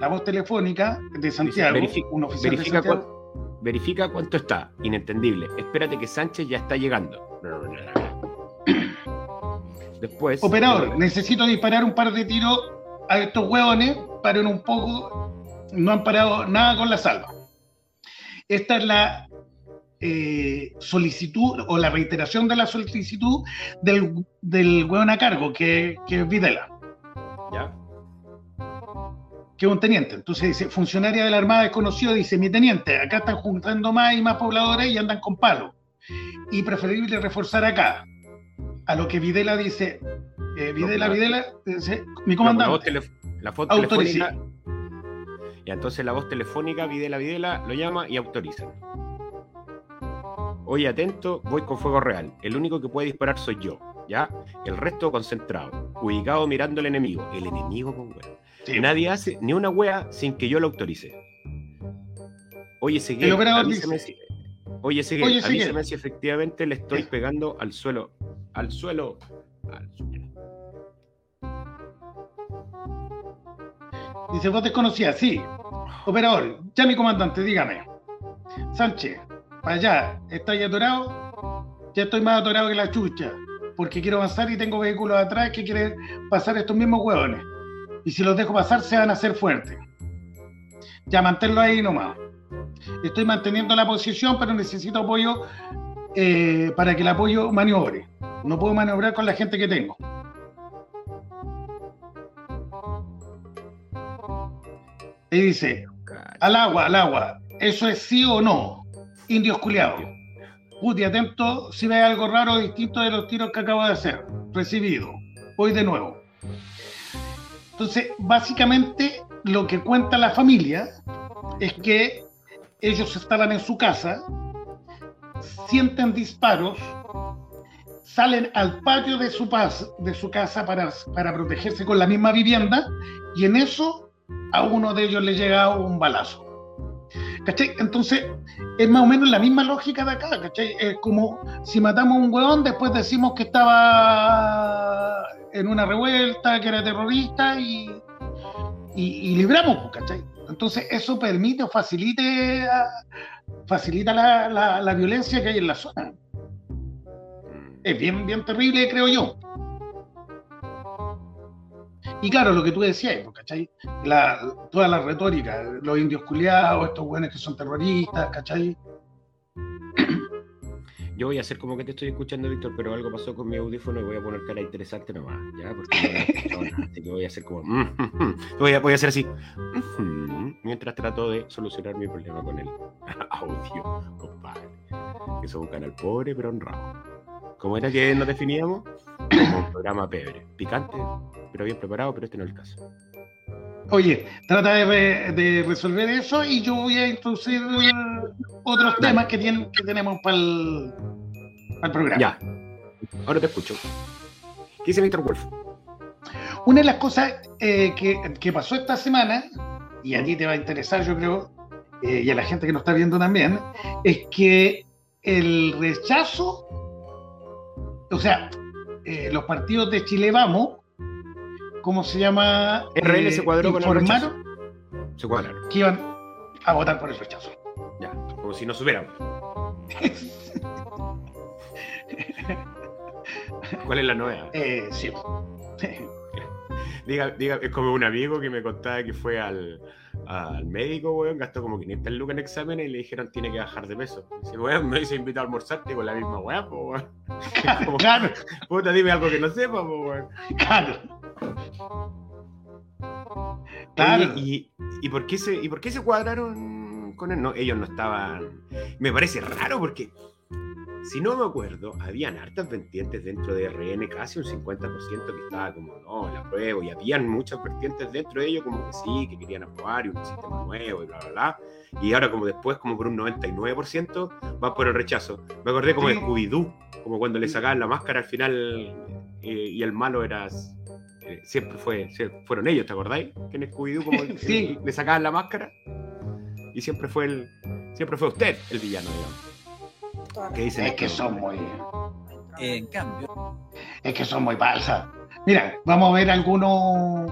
S5: La voz telefónica de Santiago, un oficial de
S6: Verifica,
S5: Santiago,
S6: cuán- verifica cuánto está. Inentendible. Espérate que Sánchez ya está llegando. Después.
S5: Operador, necesito disparar un par de tiros a estos hueones, paren un poco, no han parado nada con la salva. Esta es la eh, solicitud o la reiteración de la solicitud del, del hueón a cargo, que, que es Videla,
S6: Ya.
S5: que es un teniente. Entonces dice, funcionaria de la Armada desconocido, dice, mi teniente, acá están juntando más y más pobladores y andan con palos. Y preferible reforzar acá. A lo que Videla dice, eh, Videla, Videla, dice, mi comandante.
S6: la voz telefónica. Y entonces la voz telefónica, Videla Videla, lo llama y autoriza. Oye, atento, voy con fuego real. El único que puede disparar soy yo. ¿Ya? El resto concentrado. Ubicado mirando al enemigo. El enemigo con wea.
S5: Sí.
S6: Nadie hace ni una wea sin que yo lo autorice. Oye, Seguel, avísame si... Oye, Seguel,
S5: Oye, Seguel.
S6: avísame si efectivamente le estoy
S5: Sí.
S6: pegando al suelo. Al suelo. Al suelo.
S5: Dice, vos desconocías, sí. Operador, ya mi comandante, dígame. Sánchez, para allá, ¿está ya atorado? Ya estoy más atorado que la chucha, porque quiero avanzar y tengo vehículos atrás que quieren pasar estos mismos hueones. Y si los dejo pasar, se van a hacer fuertes. Ya, manténlo ahí nomás. Estoy manteniendo la posición, pero necesito apoyo eh, para que el apoyo maniobre. No puedo maniobrar con la gente que tengo. Y dice, al agua, al agua, ¿eso es sí o no? Indios culiados. Puti, atento si ve algo raro o distinto de los tiros que acabo de hacer. Recibido. Voy de nuevo. Entonces, básicamente, lo que cuenta la familia es que ellos estaban en su casa, sienten disparos, salen al patio de su, pas- de su casa para, para protegerse con la misma vivienda, y en eso a uno de ellos le llega un balazo. ¿Cachai? Entonces, es más o menos la misma lógica de acá, ¿cachai? Es como si matamos a un hueón, después decimos que estaba en una revuelta, que era terrorista y, y, y libramos, ¿cachai? Entonces, eso permite o facilite, ah, facilita la, la- la violencia que hay en la zona. Es bien, bien terrible, creo yo. Y claro, lo que tú decías, pues, ¿cachai? La, toda la retórica, los indios culiados, estos buenos que son terroristas, ¿cachai? (clears throat)
S6: Yo voy a hacer como que te estoy escuchando, Víctor, pero algo pasó con mi audífono y voy a poner cara interesante nomás, ¿ya? Porque no nada, así que voy a hacer como... "Mm, mm, mm". voy, a, voy a hacer así. Mientras trato de solucionar mi problema con el (laughs) audio, compadre. Que es un canal pobre pero honrado. ¿Cómo era que nos definíamos? Como un programa pebre. Picante, pero bien preparado, pero este no es el caso.
S5: Oye, trata de, re- de resolver eso y yo voy a introducir eh, otros
S6: Dale.
S5: temas que, tienen, que tenemos para el, programa.
S6: Ya. Ahora te escucho. ¿Qué dice Víctor Wolf?
S5: Una de las cosas eh, que, que pasó esta semana, y a ti te va a interesar, yo creo, eh, y a la gente que nos está viendo también, es que el rechazo, o sea, eh, los partidos de Chile Vamos, ¿cómo se llama?
S6: RL se cuadró con el rechazo. Se cuadraron.
S5: que iban a votar por el rechazo.
S6: Ya. Como si no supiéramos. (laughs) ¿Cuál es la novedad?
S5: Eh, sí.
S6: Diga, diga, es como un amigo que me contaba que fue al, al médico, weón, gastó como 500 lucas en exámenes y le dijeron tiene que bajar de peso. Dice, weón, me dice invita a almorzarte con la misma weá, po, weón. (laughs) Como,
S5: claro,
S6: Puta, dime algo que no sepa, po, weón.
S5: claro. Claro.
S6: ¿y, y por qué se, ¿Y por qué se cuadraron con él? No, ellos no estaban. Me parece raro porque, si no me acuerdo, habían hartas vertientes dentro de RN, casi un 50% que estaba como, no, la prueba, y habían muchas vertientes dentro de ellos como que sí, que querían aprobar y un sistema nuevo y bla, bla, bla. Y ahora, como después, como por un 99%, va por el rechazo. Me acordé como de
S5: Sí.
S6: Scooby-Doo, como cuando le sacaban la máscara al final eh, y el malo era. eh, siempre fue, fueron ellos, ¿te acordáis? Que en Scooby-Doo como (laughs) el-
S5: Sí.
S6: le sacaban la máscara y siempre fue el siempre fue usted el villano, digamos.
S5: Es que son muy,
S8: En cambio,
S5: es que son muy falsas. Mira, vamos a ver algunos,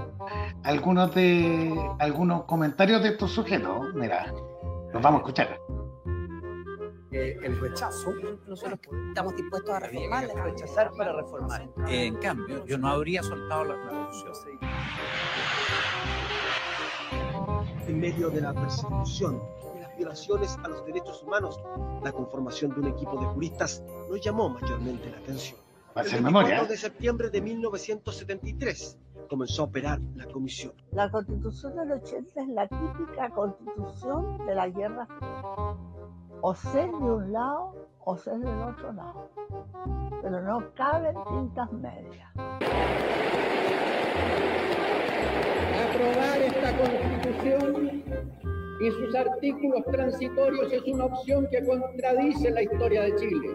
S5: algunos de, algunos comentarios de estos sujetos. Mira, los vamos a escuchar.
S9: eh, el rechazo.
S10: Nosotros estamos dispuestos a reformar la
S9: Rechazar para reformar.
S8: en cambio, yo no habría soltado la constitución.
S11: en medio de la persecución las violaciones a los derechos humanos, la conformación de un equipo de juristas nos llamó mayormente la atención. El
S5: ser
S11: 24
S5: memoria.
S11: de septiembre de 1973 comenzó a operar la comisión.
S10: La constitución del 80 es la típica constitución de la guerra. O ser de un lado o ser del otro lado. Pero no caben tintas medias.
S12: Aprobar esta constitución y sus artículos transitorios es una opción que contradice la historia de Chile.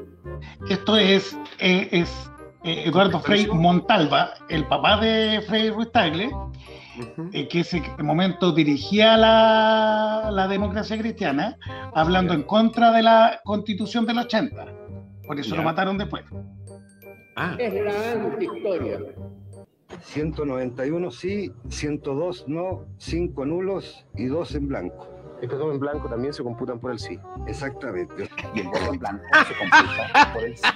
S5: Esto es, eh, es eh, Eduardo Frei Montalva, el papá de Frei Ruiz Tagle, eh, que ese momento dirigía la, la democracia cristiana, hablando en contra de la constitución del 80. Por eso lo mataron después.
S6: Ah,
S12: Es la antihistoria.
S13: 191 sí, 102 no, 5 nulos y 2 en blanco.
S14: Estos dos en blanco también se computan por el sí.
S13: Exactamente. (laughs)
S15: y el voto en blanco se computa por el sí.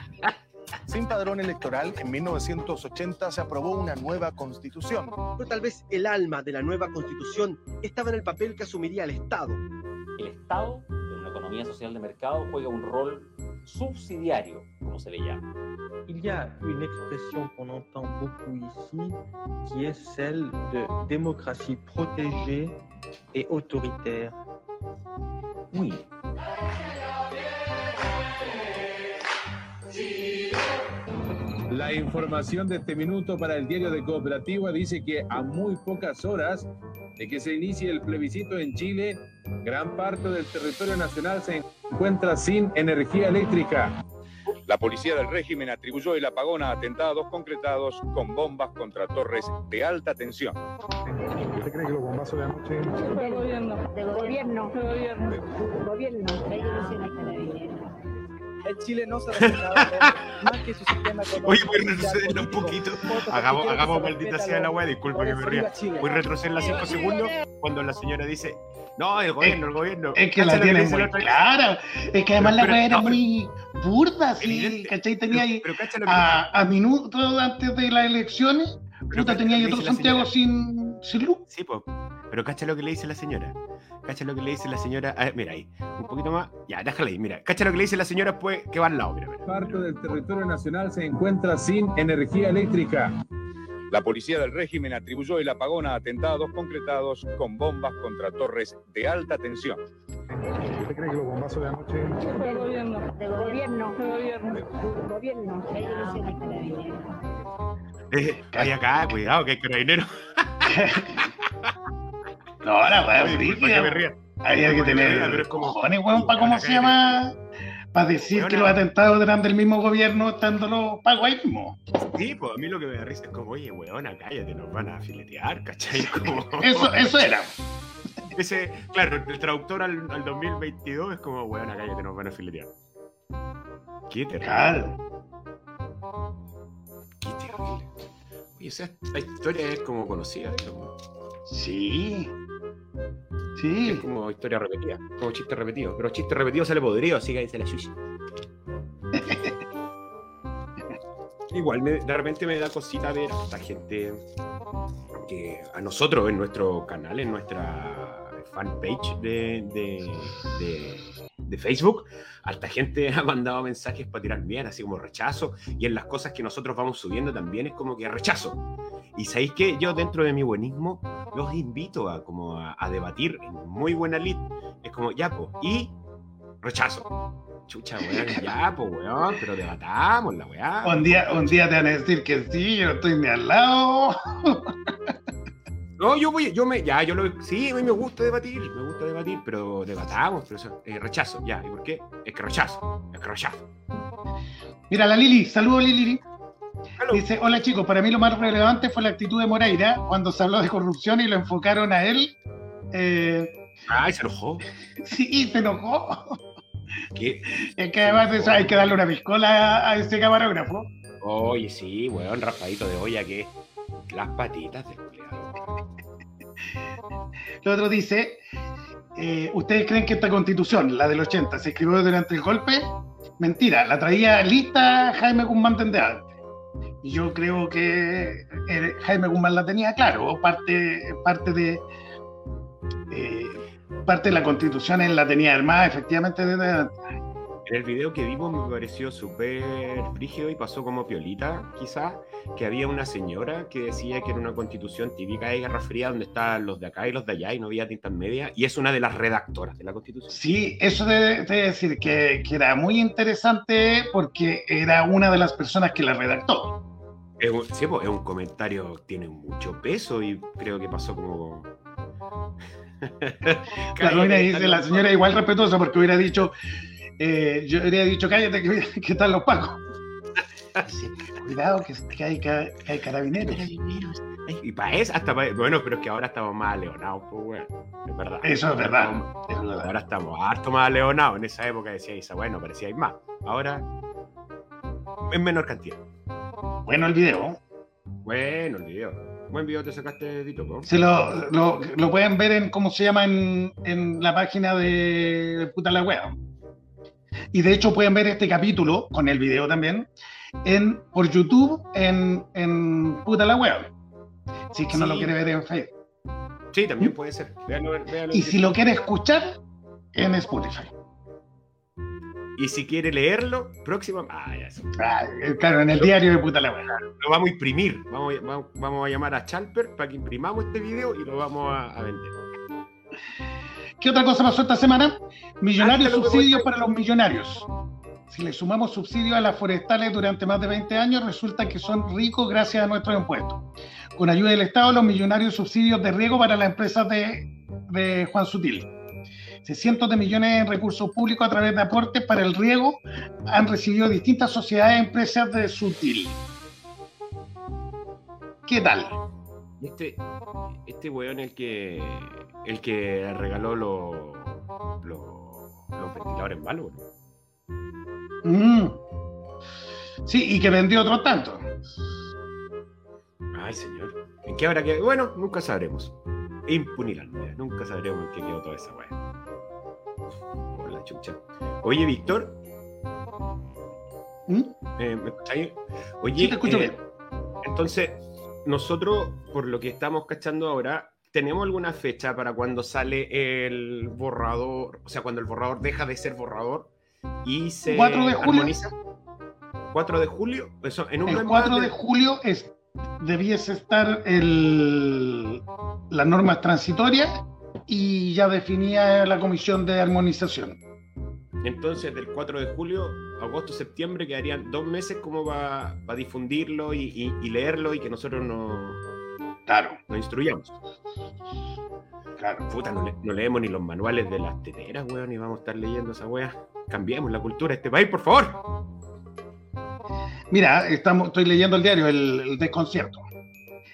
S15: Sin padrón electoral, en 1980 se aprobó una nueva constitución.
S11: Pero tal vez el alma de la nueva constitución estaba en el papel que asumiría el Estado.
S16: el Estado, en una economía social de mercado, juega un rol subsidiario, como se le llama.
S17: Il y a une expression qu'on entend beaucoup ici, qui est celle de démocratie protégée et autoritaire.
S16: Oui.
S18: La información de este minuto para el diario de Cooperativa dice que a muy pocas horas de que se inicie el plebiscito en Chile, gran parte del territorio nacional se encuentra sin energía eléctrica.
S19: La policía del régimen atribuyó el apagón a atentados concretados con bombas contra torres de alta tensión.
S20: ¿Usted cree que los bombazos de anoche
S10: De gobierno. De gobierno. De gobierno. Gobierno.
S9: En Chile no se (laughs) más que su sistema económico.
S6: Oye, voy a retroceder un poquito. Hagamos, hagamos maldita sea la weá, disculpa que me ría. Voy a retroceder las 5 segundos cuando la señora dice, no, el gobierno, el gobierno.
S5: Es que la
S6: dice
S5: muy clara. Es que además
S6: Pero-
S5: la weá era muy burda, sí,
S6: Evidente.
S5: ¿cachai? Tenía ahí a, a minutos antes de las elecciones,
S6: Pero
S5: puta, tenía ahí otro Santiago
S6: señora.
S5: sin,
S6: Sí, po. Pero cacha lo que le dice la señora. Cacha lo que le dice la señora. A ver, mira ahí. Un poquito más. Ya, déjala ahí. Mira. Cacha lo que le dice la señora pues que va al lado. Mira, mira.
S18: Parte del territorio nacional se encuentra sin energía eléctrica.
S19: La policía del régimen atribuyó el apagón a atentados concretados con bombas contra torres de alta tensión.
S20: ¿Usted cree que los bombazos de anoche
S10: De gobierno. De gobierno. De gobierno. De gobierno.
S6: Eh, acá, cuidado, que hay carabineros. (laughs)
S5: No, la
S6: ría.
S5: brígida. Había que tener
S6: pero es como-
S5: cojones, weón, para cómo se llama. Para decir que los atentados eran del mismo gobierno estando los pagos ahí mismo.
S6: Sí, pues a mí lo que me da risa es como, oye, weona, cállate, nos van a filetear, ¿cachai? Como...
S5: Eso, eso era. (laughs)
S6: Ese, claro, el traductor al, al 2022 es como, weona, cállate, nos van a filetear. Qué terrible.
S5: Claro.
S6: Sea, la historia es como conocida. como-
S5: Sí.
S6: Es
S5: Sí.
S6: como historia repetida, como chiste repetido. Pero chiste repetido sale podrido, así que ahí se la suya. Igual, me- de repente me da cosita ver a esta gente que a nosotros en nuestro canal, en nuestra fanpage de, de, de- de Facebook, harta gente (laughs) ha mandado mensajes para tirar bien, así como rechazo, y en las cosas que nosotros vamos subiendo también es como que rechazo. Y sabéis que yo dentro de mi buenismo los invito a, como a, a debatir en muy buena lid. Es como, ya, po, y rechazo. Chucha, weón, (laughs) ya, po, weón, pero debatamos la weá.
S5: Un día, un día te van a decir que sí, yo no estoy ni al lado. (laughs)
S6: No, yo voy, yo me, ya, yo lo, sí, a mí me gusta debatir, me gusta debatir, pero debatamos, pero eso, eh, rechazo, ya, ¿y por qué? Es que rechazo, es que rechazo.
S5: Mira, la Lili, saludos Lili. Dice, hola chicos, para mí lo más relevante fue la actitud de Moreira cuando se habló de corrupción y lo enfocaron a él. Eh,
S6: Ay, se enojó.
S5: sí, se enojó.
S6: ¿Qué?
S5: Es que además de eso hay que darle una piscola a ese camarógrafo.
S6: Oye, sí, weón, raspadito de olla, que las patitas del
S5: El otro dice, eh, ¿ustedes creen que esta constitución, la del 80, se escribió durante el golpe? Mentira, la traía lista Jaime Guzmán desde antes. Yo creo que eh, Jaime Guzmán la tenía claro, parte, parte de eh, parte de la constitución él la tenía armada efectivamente desde antes.
S6: En el video que vimos me pareció súper frígido y pasó como piolita, quizás, que había una señora que decía que era una constitución típica de Guerra Fría donde estaban los de acá y los de allá y no había tintas medias, y es una de las redactoras de la constitución.
S5: Sí, eso de, de decir que, que era muy interesante porque era una de las personas que la redactó.
S6: Es un, sí, pues, es un comentario tiene mucho peso y creo que pasó como... (laughs)
S5: La, dice, la señora igual respetuosa porque hubiera dicho, eh, yo hubiera dicho, cállate que, que están los pacos. Cuidado que, que hay, que hay carabineros.
S6: Y para eso, hasta pa- bueno, pero es que ahora estamos más aleonados, pues, weón. Es verdad.
S5: Eso es verdad.
S6: Estamos- Ahora estamos harto más aleonados. En esa época decía Isa, bueno, parecía hay más. Ahora, en menor cantidad.
S5: Bueno, el video.
S6: Bueno, el video. Buen video te sacaste, Dito, ¿no?
S5: Se lo, lo, lo pueden ver en, ¿cómo se llama? En, en la página de Puta la Wea. Y de hecho pueden ver este capítulo, con el video también, en, por YouTube en, en Puta la Wea. Si es que no lo
S6: Sí.
S5: quiere ver en Facebook.
S6: Sí, también puede ser. Véanlo, véanlo
S5: Y si lo quiere escuchar, en Spotify.
S6: Y si quiere leerlo, próxima. Ah, ya sé.
S5: Ah, claro, en el diario de Puta la Wea.
S6: Lo vamos a imprimir. Vamos, vamos, vamos a llamar a Chalper para que imprimamos este video y lo vamos a, a vender.
S5: ¿Qué otra cosa pasó esta semana? Millonarios subsidios para los millonarios. Si le sumamos subsidios a las forestales durante más de 20 años, resulta que son ricos gracias a nuestros impuestos. Con ayuda del Estado, los millonarios subsidios de riego para las empresas de, de Juan Sutil. Si cientos de millones en recursos públicos a través de aportes para el riego han recibido distintas sociedades e empresas de Sutil. ¿Qué tal?
S6: Este, este weón el que el que regaló los los ventiladores malos, ¿no?
S5: Mm. Sí, y que vendió otro tanto.
S6: Ay, señor. ¿En qué habrá que.? Bueno, nunca sabremos. Impunidad, nunca sabremos en qué quedó toda esa weá. Por la chucha. Oye, Víctor.
S5: ¿Mm?
S6: eh, ¿Me? Oye,
S5: Sí, te escucho
S6: eh,
S5: bien.
S6: entonces, nosotros, por lo que estamos cachando ahora, ¿tenemos alguna fecha para cuando sale el borrador? O sea, cuando el borrador deja de ser borrador y se
S5: 4 de julio.
S6: armoniza. 4 de julio. Eso, en un
S5: El
S6: más
S5: 4 de julio es, debiese estar el, las normas transitorias y ya definía la comisión de armonización.
S6: Entonces, del 4 de julio, agosto, septiembre, quedarían dos meses como para difundirlo y, y- y leerlo y que nosotros nos,
S5: claro.
S6: nos instruyamos.
S5: Claro.
S6: Puta, no, le- no leemos ni los manuales de las teteras, weón, y vamos a estar leyendo esa weá. Cambiemos la cultura de este país, por favor.
S5: Mira, estamos, estoy leyendo el diario, el, el desconcierto.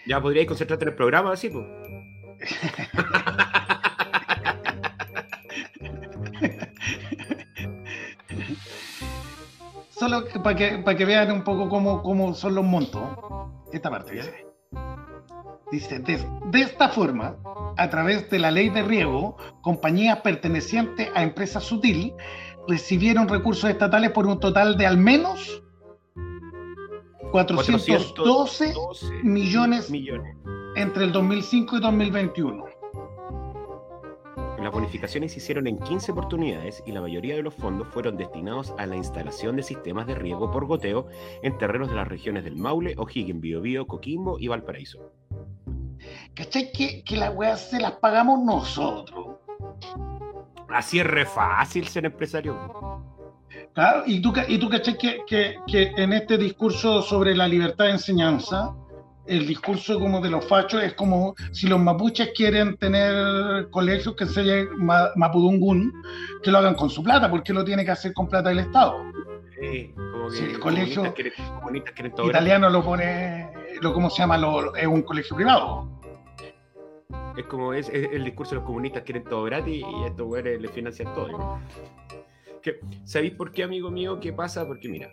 S6: Ya podríais concentrarte en el programa, así, pues.
S5: Solo para que, para que vean un poco cómo, cómo son los montos. Esta parte dice. Dice, de, de esta forma, a través de la ley de riego, compañías pertenecientes a empresas sutil recibieron recursos estatales por un total de al menos 412 millones
S6: millones.
S5: entre el 2005 y 2021.
S6: Las bonificaciones se hicieron en 15 oportunidades y la mayoría de los fondos fueron destinados a la instalación de sistemas de riego por goteo en terrenos de las regiones del Maule, O'Higgins, Biobío, Coquimbo y Valparaíso.
S5: ¿Cachai? Que, que las weas se las pagamos nosotros.
S6: Así es re fácil ser empresario.
S5: Claro, y tú, y tú cachai que, que, que en este discurso sobre la libertad de enseñanza, el discurso como de los fachos es como si los mapuches quieren tener colegios que enseñen ma- mapudungún, que lo hagan con su plata, porque lo tiene que hacer con plata del Estado.
S6: Sí, como que
S5: Sí, el colegio
S6: quieren- quieren.
S5: Italiano lo pone, lo, ¿cómo se llama? Lo, es un colegio privado.
S6: Es como es, es el discurso de los comunistas quieren todo gratis y estos güeyes le financian todo. Que, ¿Sabéis por qué, amigo mío? ¿Qué pasa? Porque mira,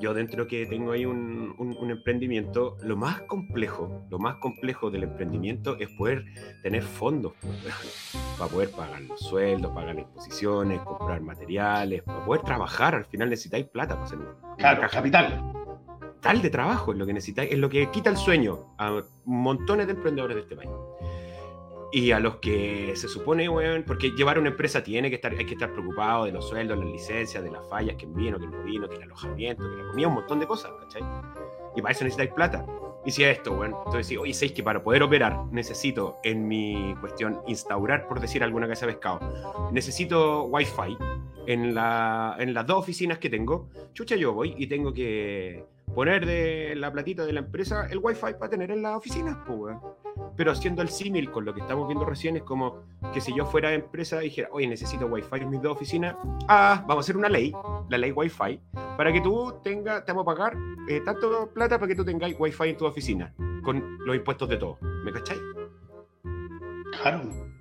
S6: yo dentro que tengo ahí un, un- un emprendimiento, lo más complejo, lo más complejo del emprendimiento es poder tener fondos (laughs) para poder pagar los sueldos, pagar las imposiciones, comprar materiales, para poder trabajar. Al final necesitáis plata para hacer una
S5: Claro,
S6: caja.
S5: capital.
S6: Tal de trabajo es lo que necesitáis, es lo que quita el sueño a montones de emprendedores de este país. Y a los que se supone, weón, porque llevar una empresa tiene que estar, hay que estar preocupado de los sueldos, las licencias, de las fallas, que vino, que no vino, que el alojamiento, que la comida, un montón de cosas, ¿cachai? Y para eso necesitáis plata. Y si esto, bueno, entonces sí, oye, ¿sabéis que para poder operar necesito en mi cuestión instaurar, por decir alguna casa de pescado, necesito wifi en, la, en las dos oficinas que tengo? Chucha, yo voy y tengo que poner de la platita de la empresa el wifi para tener en las oficinas, pues. Pero haciendo el símil con lo que estamos viendo recién, es como que si yo fuera empresa y dijera, oye, necesito wifi en mis dos oficinas, ah, vamos a hacer una ley, la ley wifi, para que tú tengas, te vamos a pagar eh, tanto plata para que tú tengáis wifi en tu oficina, con los impuestos de todos. ¿Me cacháis?
S5: Claro.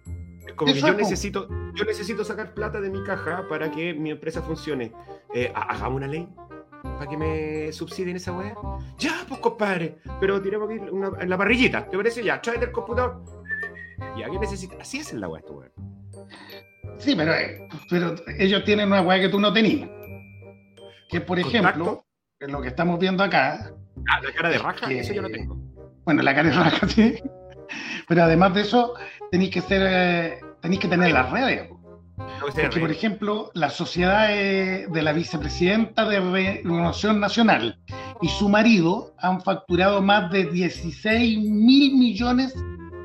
S6: Como que yo necesito, yo necesito sacar plata de mi caja para que mi empresa funcione. Eh, ha- hagamos una ley para que me subsidien esa weá. Ya, pues compadre, pero tiremos aquí una, en la parrillita. ¿Te parece? Ya, tráete el computador. Ya, ¿qué necesitas? Así es la weá, esta weá.
S5: Sí, pero, eh, pero ellos tienen una weá que tú no tenías. Que, por ejemplo, en lo que estamos viendo acá,
S6: Ah, la cara de raja,
S5: que-
S6: eso yo lo tengo.
S5: bueno, la cara es raja, (laughs) sí. Pero además de eso, tenéis que ser, eh, tenéis que tener las redes. Porque, por ejemplo, la sociedad eh, de la vicepresidenta de Renovación Nacional y su marido han facturado más de 16 mil millones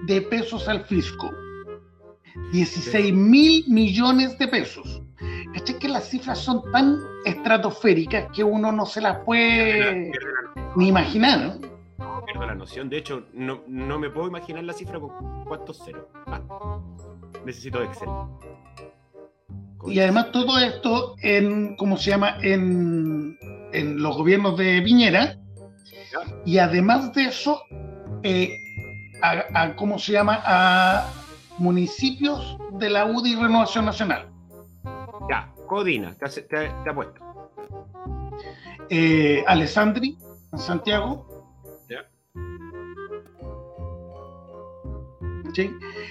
S5: de pesos al fisco. 16 mil millones de pesos. ¿Cachai que las cifras son tan estratosféricas que uno no se las puede ni imaginar? ¿no?
S6: Pierdo la noción. De hecho, no, no me puedo imaginar la cifra con cuántos ceros. Ah, necesito Excel.
S5: Y además todo esto en, ¿cómo se llama? En, en los gobiernos de Piñera. Y además de eso, eh, a, a- ¿cómo se llama? A municipios de la UDI Renovación Nacional.
S6: Ya, Codina, te, te, te apuesto.
S5: Eh, Alessandri, en Santiago.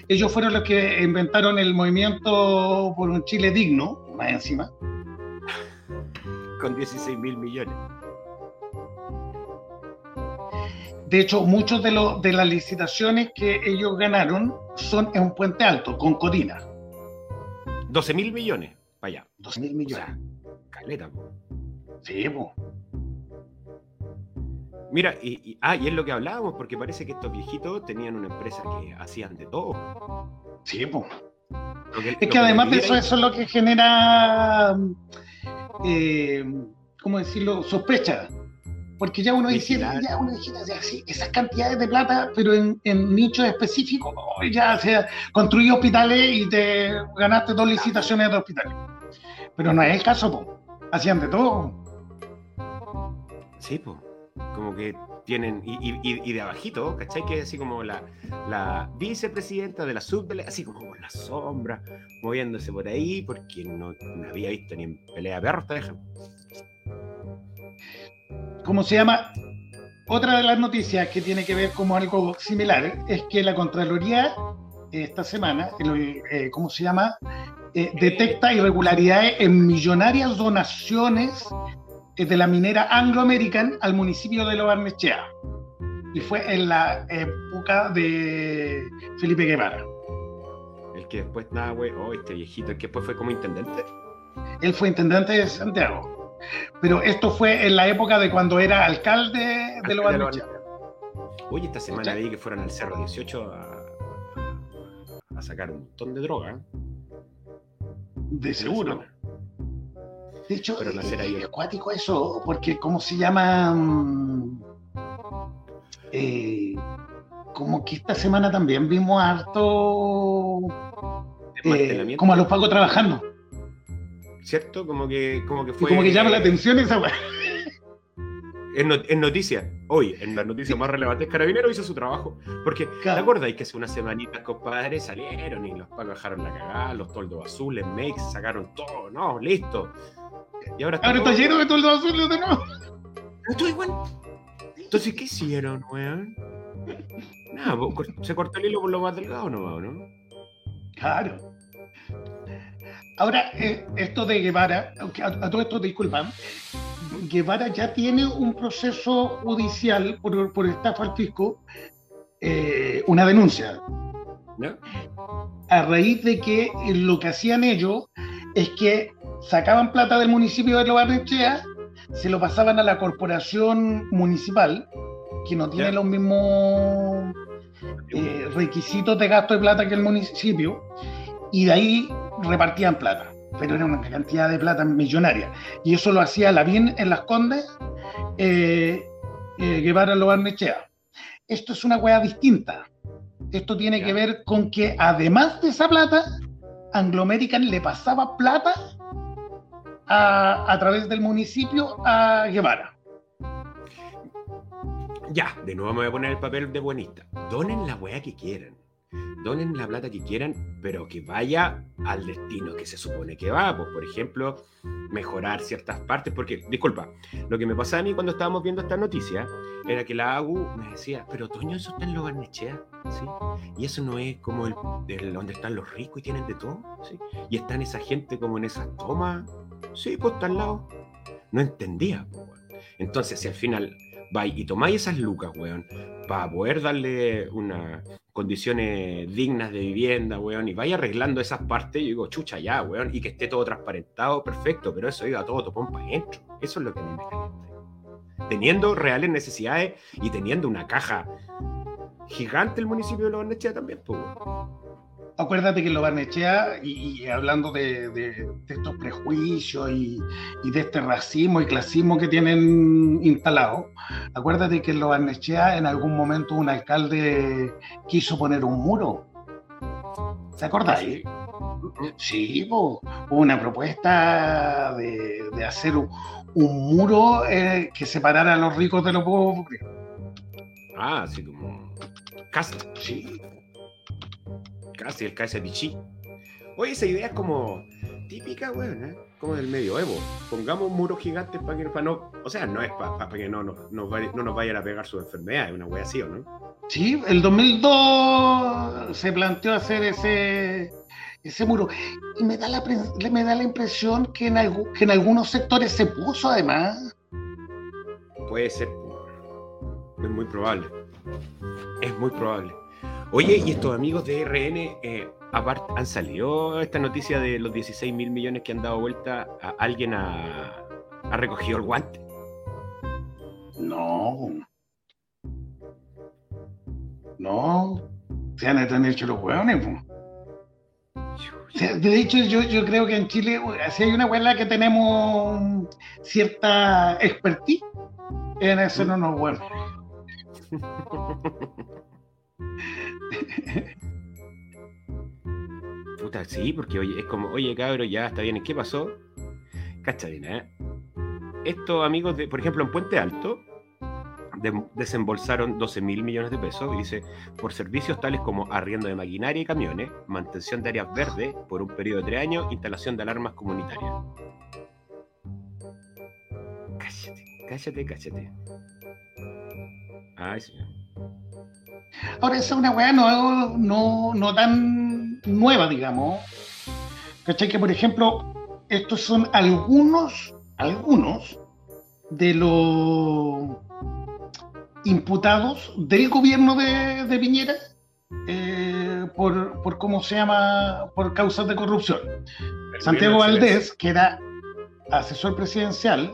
S5: Ellos fueron los que inventaron el movimiento por un Chile digno, más encima.
S6: Con 16 mil millones.
S5: De hecho, muchos de, los de las licitaciones que ellos ganaron son en un puente alto, con Codina.
S6: 12 mil millones. Para allá.
S5: 12 mil millones.
S6: caleta, po.
S5: Sí, po.
S6: Mira, y, y- ah, y es lo que hablábamos, porque parece que estos viejitos tenían una empresa que hacían de todo.
S5: Sí,
S6: que-
S5: Es que además de eso, eso es lo que genera, eh, ¿cómo decirlo?, sospecha. Porque ya uno dice, ya uno dice, ya, sí, esas cantidades de plata, pero en, en nichos específicos, oh, ya sea, construí hospitales y te ganaste dos licitaciones de hospitales. Pero no es el caso, po. hacían de todo.
S6: Sí, pues. Como que tienen. Y, y- y- de abajito, ¿cachai? Que es así como la, la vicepresidenta de la subdele, así como por la sombra, moviéndose por ahí, porque no, no había visto ni en pelea de perros.
S5: ¿Cómo se llama? Otra de las noticias que tiene que ver como algo similar es que la Contraloría eh, esta semana, eh, ¿cómo se llama? Eh, detecta irregularidades en millonarias donaciones de la minera Anglo American al municipio de Lo Barnechea. Y fue en la época de Felipe Guevara.
S6: El que después, nada, güey, oh, este viejito, el que después fue como intendente.
S5: Él fue intendente de Santiago. Pero esto fue en la época de cuando era alcalde de Lo Barnechea.
S6: Oye, esta semana vi que fueron al Cerro 18 a, a sacar un montón de droga.
S5: De seguro. De hecho,
S6: Pero no será
S5: es
S6: yo.
S5: acuático eso, porque ¿cómo se llama? Mm, eh, como que esta semana también vimos harto eh, como a los pagos trabajando.
S6: ¿Cierto? Como que, como que
S5: Y
S6: fue.
S5: como que llama la atención esa.
S6: En, no- en noticias, hoy, en las noticias más relevantes, Carabinero hizo su trabajo. Porque, ¿te acordáis que hace unas semanitas, compadre, salieron y los pagos dejaron la cagada, los toldos azules, makes, sacaron todo, no, listo. Y ahora
S5: Ahora está lleno de toldo azul de nuevo.
S6: Todo igual. Entonces, ¿qué hicieron, weón? Nada, se cortó el hilo por lo más delgado nomás, ¿no?
S5: Claro. Ahora, eh, esto de Guevara, aunque a, a todo esto, disculpa, Guevara ya tiene un proceso judicial por, por estafa al fisco, eh, una denuncia.
S6: ¿No?
S5: A raíz de que eh, lo que hacían ellos es que sacaban plata del municipio de Lobarnechea, se lo pasaban a la corporación municipal, que no tiene
S6: Ya.
S5: los mismos eh, requisitos de gasto de plata que el municipio, y de ahí repartían plata. Pero era una cantidad de plata millonaria. Y eso lo hacía la bien en las Condes, eh, eh, Guevara Lobarnechea. Esto es una hueá distinta. Esto tiene que ver con que además de esa plata, Anglo American le pasaba plata a, través del municipio a Guevara.
S6: Ya, de nuevo me voy a poner el papel de buenista. Donen la weá que quieran. Donen la plata que quieran, pero que vaya al destino que se supone que va. Pues, por ejemplo, mejorar ciertas partes. Porque, disculpa, lo que me pasaba a mí cuando estábamos viendo esta noticia era que la AGU me decía, pero Toño, eso está en Logarnechea, ¿sí? Y eso no es como el, el- donde están los ricos y tienen de todo, ¿sí? Y están esa gente como en esas tomas, sí, pues está al lado. No entendía. Entonces, si al final vais y tomáis esas lucas, weón, para poder darle unas condiciones dignas de vivienda, weón, y vais arreglando esas partes, yo digo, chucha ya, weón, y que esté todo transparentado, perfecto, pero eso iba todo topón para adentro. Eso es lo que a mí me calienta. Teniendo reales necesidades y teniendo una caja gigante el municipio de Lobarnechea también, pues, weón.
S5: Acuérdate que en Lobarnechea, y, y hablando de, de- de estos prejuicios y, y de este racismo y clasismo que tienen instalado, acuérdate que en Lobarnechea en algún momento un alcalde quiso poner un muro. ¿Se acordáis? Sí, po. hubo una propuesta de, de hacer un, un muro eh, que separara a los ricos de los pobres.
S6: Ah, así como. Casi.
S5: Sí.
S6: Casi el Kaiser Oye, esa idea es como típica, weón, ¿eh? Como del medioevo. Pongamos muros gigantes para que para no. O sea, no es para que no, no, vaya- no nos vayan a pegar sus enfermedades, una wea así, ¿o no?
S5: Sí, el 2002 se planteó hacer ese, ese muro. Y me da la, me da la impresión que en, algu- que en algunos sectores se puso además.
S6: Puede ser. Es muy probable. Es muy probable. Oye, y estos amigos de RN, eh, aparte, han salido esta noticia de los 16 mil millones que han dado vuelta. A, ¿Alguien ha, ha recogido el guante?
S5: No. No. Se han están hechos los hueones. O sea, De hecho, yo, yo creo que en Chile, si hay una huela que tenemos cierta expertise en eso no nos huevos. (laughs)
S6: Puta, sí, porque oye, es como, oye, cabro, ya está bien. ¿Qué pasó? Cacha bien, ¿eh? Estos amigos, de, por ejemplo, en Puente Alto, de- desembolsaron 12 mil millones de pesos, dice, por servicios tales como arriendo de maquinaria y camiones, mantención de áreas verdes por un periodo de tres años, instalación de alarmas comunitarias. Cállate, cállate, cállate. Ay, señor.
S5: Ahora, esa es una weá no, no, no tan nueva, digamos. ¿Cachai? Que, por ejemplo, estos son algunos, algunos de los imputados del gobierno de, de Piñera eh, por, por, ¿cómo se llama?, por causas de corrupción. Santiago Valdés, que era asesor presidencial,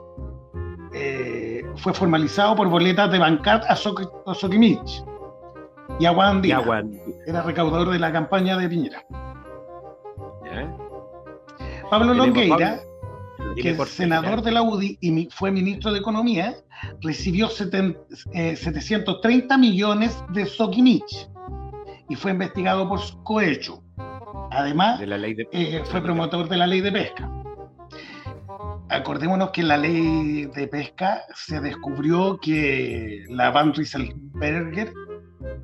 S5: eh, fue formalizado por boletas de Bancat a, Soquimich y Era recaudador de la campaña de Piñera.
S6: ¿ya?
S5: Pablo Longueira, que es senador de la UDI y fue ministro de Economía, recibió seten- eh, 730 millones de Soquimich y fue investigado por cohecho. Además,
S6: De la ley de...
S5: eh, fue promotor de la ley de pesca. Acordémonos que en la ley de pesca se descubrió que la Van Rieselberger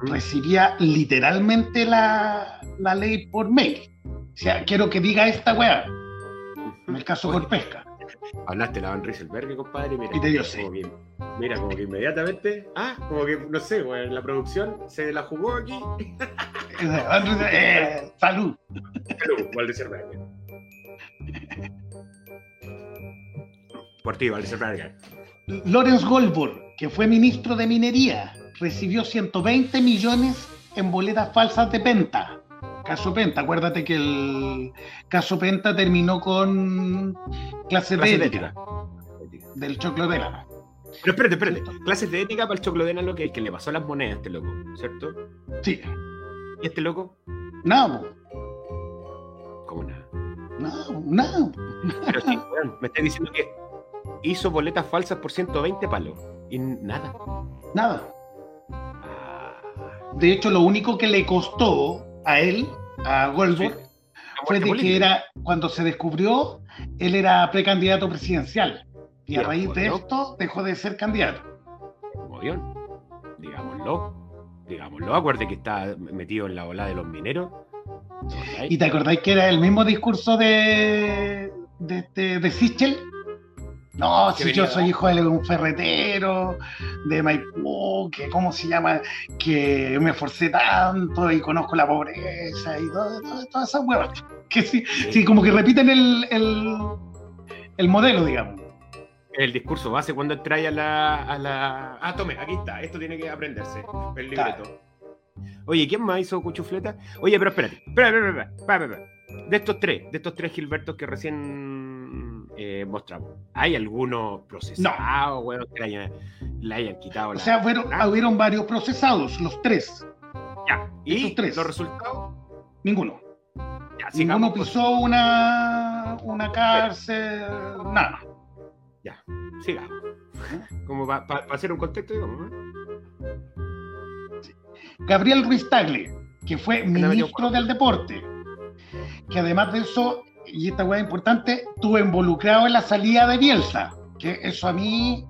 S5: recibía literalmente la, la ley por mail. O sea, quiero que diga esta weá. En el caso por pesca.
S6: Hablaste la Van Rieselberg, compadre, mira.
S5: Y te dio
S6: como que- mira, como que inmediatamente, ah, como que, no sé, güey, la producción se la jugó aquí. (laughs)
S5: Eh, salud.
S6: Salud, Van Rieselberg. Por ti, Van Rieselberg.
S5: Lorenz Goldborg, que fue ministro de Minería, recibió 120 millones en boletas falsas de Penta. Caso Penta, acuérdate que el caso Penta terminó con clases
S6: Clases
S5: de
S6: de
S5: ética del Choclo de la.
S6: Pero espérate, espérate. Clases de ética para el choclodena, lo que el que le pasó las monedas a este loco, ¿cierto?
S5: Sí.
S6: ¿Y este loco?
S5: Nada, po.
S6: ¿Cómo nada?
S5: nada, nada.
S6: Pero sí, weón, me estás diciendo que hizo boletas falsas por 120 palos. Y nada.
S5: Nada. De hecho, lo único que le costó a él, a Goldberg, fue de que era, cuando se descubrió, él era precandidato presidencial. Y a raíz de esto dejó de ser candidato.
S6: Movión. Digámoslo. Digámoslo. Acuerde que está metido en la ola de los mineros.
S5: ¿Y te acordáis que era el mismo discurso de, de, este- de Sichel? No,
S6: Que
S5: si
S6: venía
S5: yo soy hijo de un ferretero, de Maipú, que cómo se llama, que me esforcé tanto y conozco la pobreza y todo, todo- todas esas huevas. (laughs) Que sí, sí, como que repiten el, el, el modelo, digamos.
S6: El discurso base cuando entráis a la, a la. Ah, tome, aquí está. Esto tiene que aprenderse. El libreto. Oye, ¿quién más hizo cuchufleta? Oye, pero espérate. Espera, espera, espera, espera. De estos tres, de estos tres Gilbertos que recién eh, mostramos, ¿hay alguno procesado, weón, que le hayan, le hayan quitado
S5: O
S6: la.
S5: sea, fueron, hubieron varios procesados, los tres.
S6: Ya. ¿Y
S5: Estos tres.
S6: los resultados?
S5: Ninguno.
S6: Ya,
S5: Ninguno pisó una, una cárcel, nada.
S6: Ya, sigamos. Como para hacer un contexto, digamos. ¿no?
S5: Gabriel Ruiz Tagle, que fue ministro del deporte, que además de eso, y esta hueá importante, estuvo involucrado en la salida de Bielsa, que eso a mí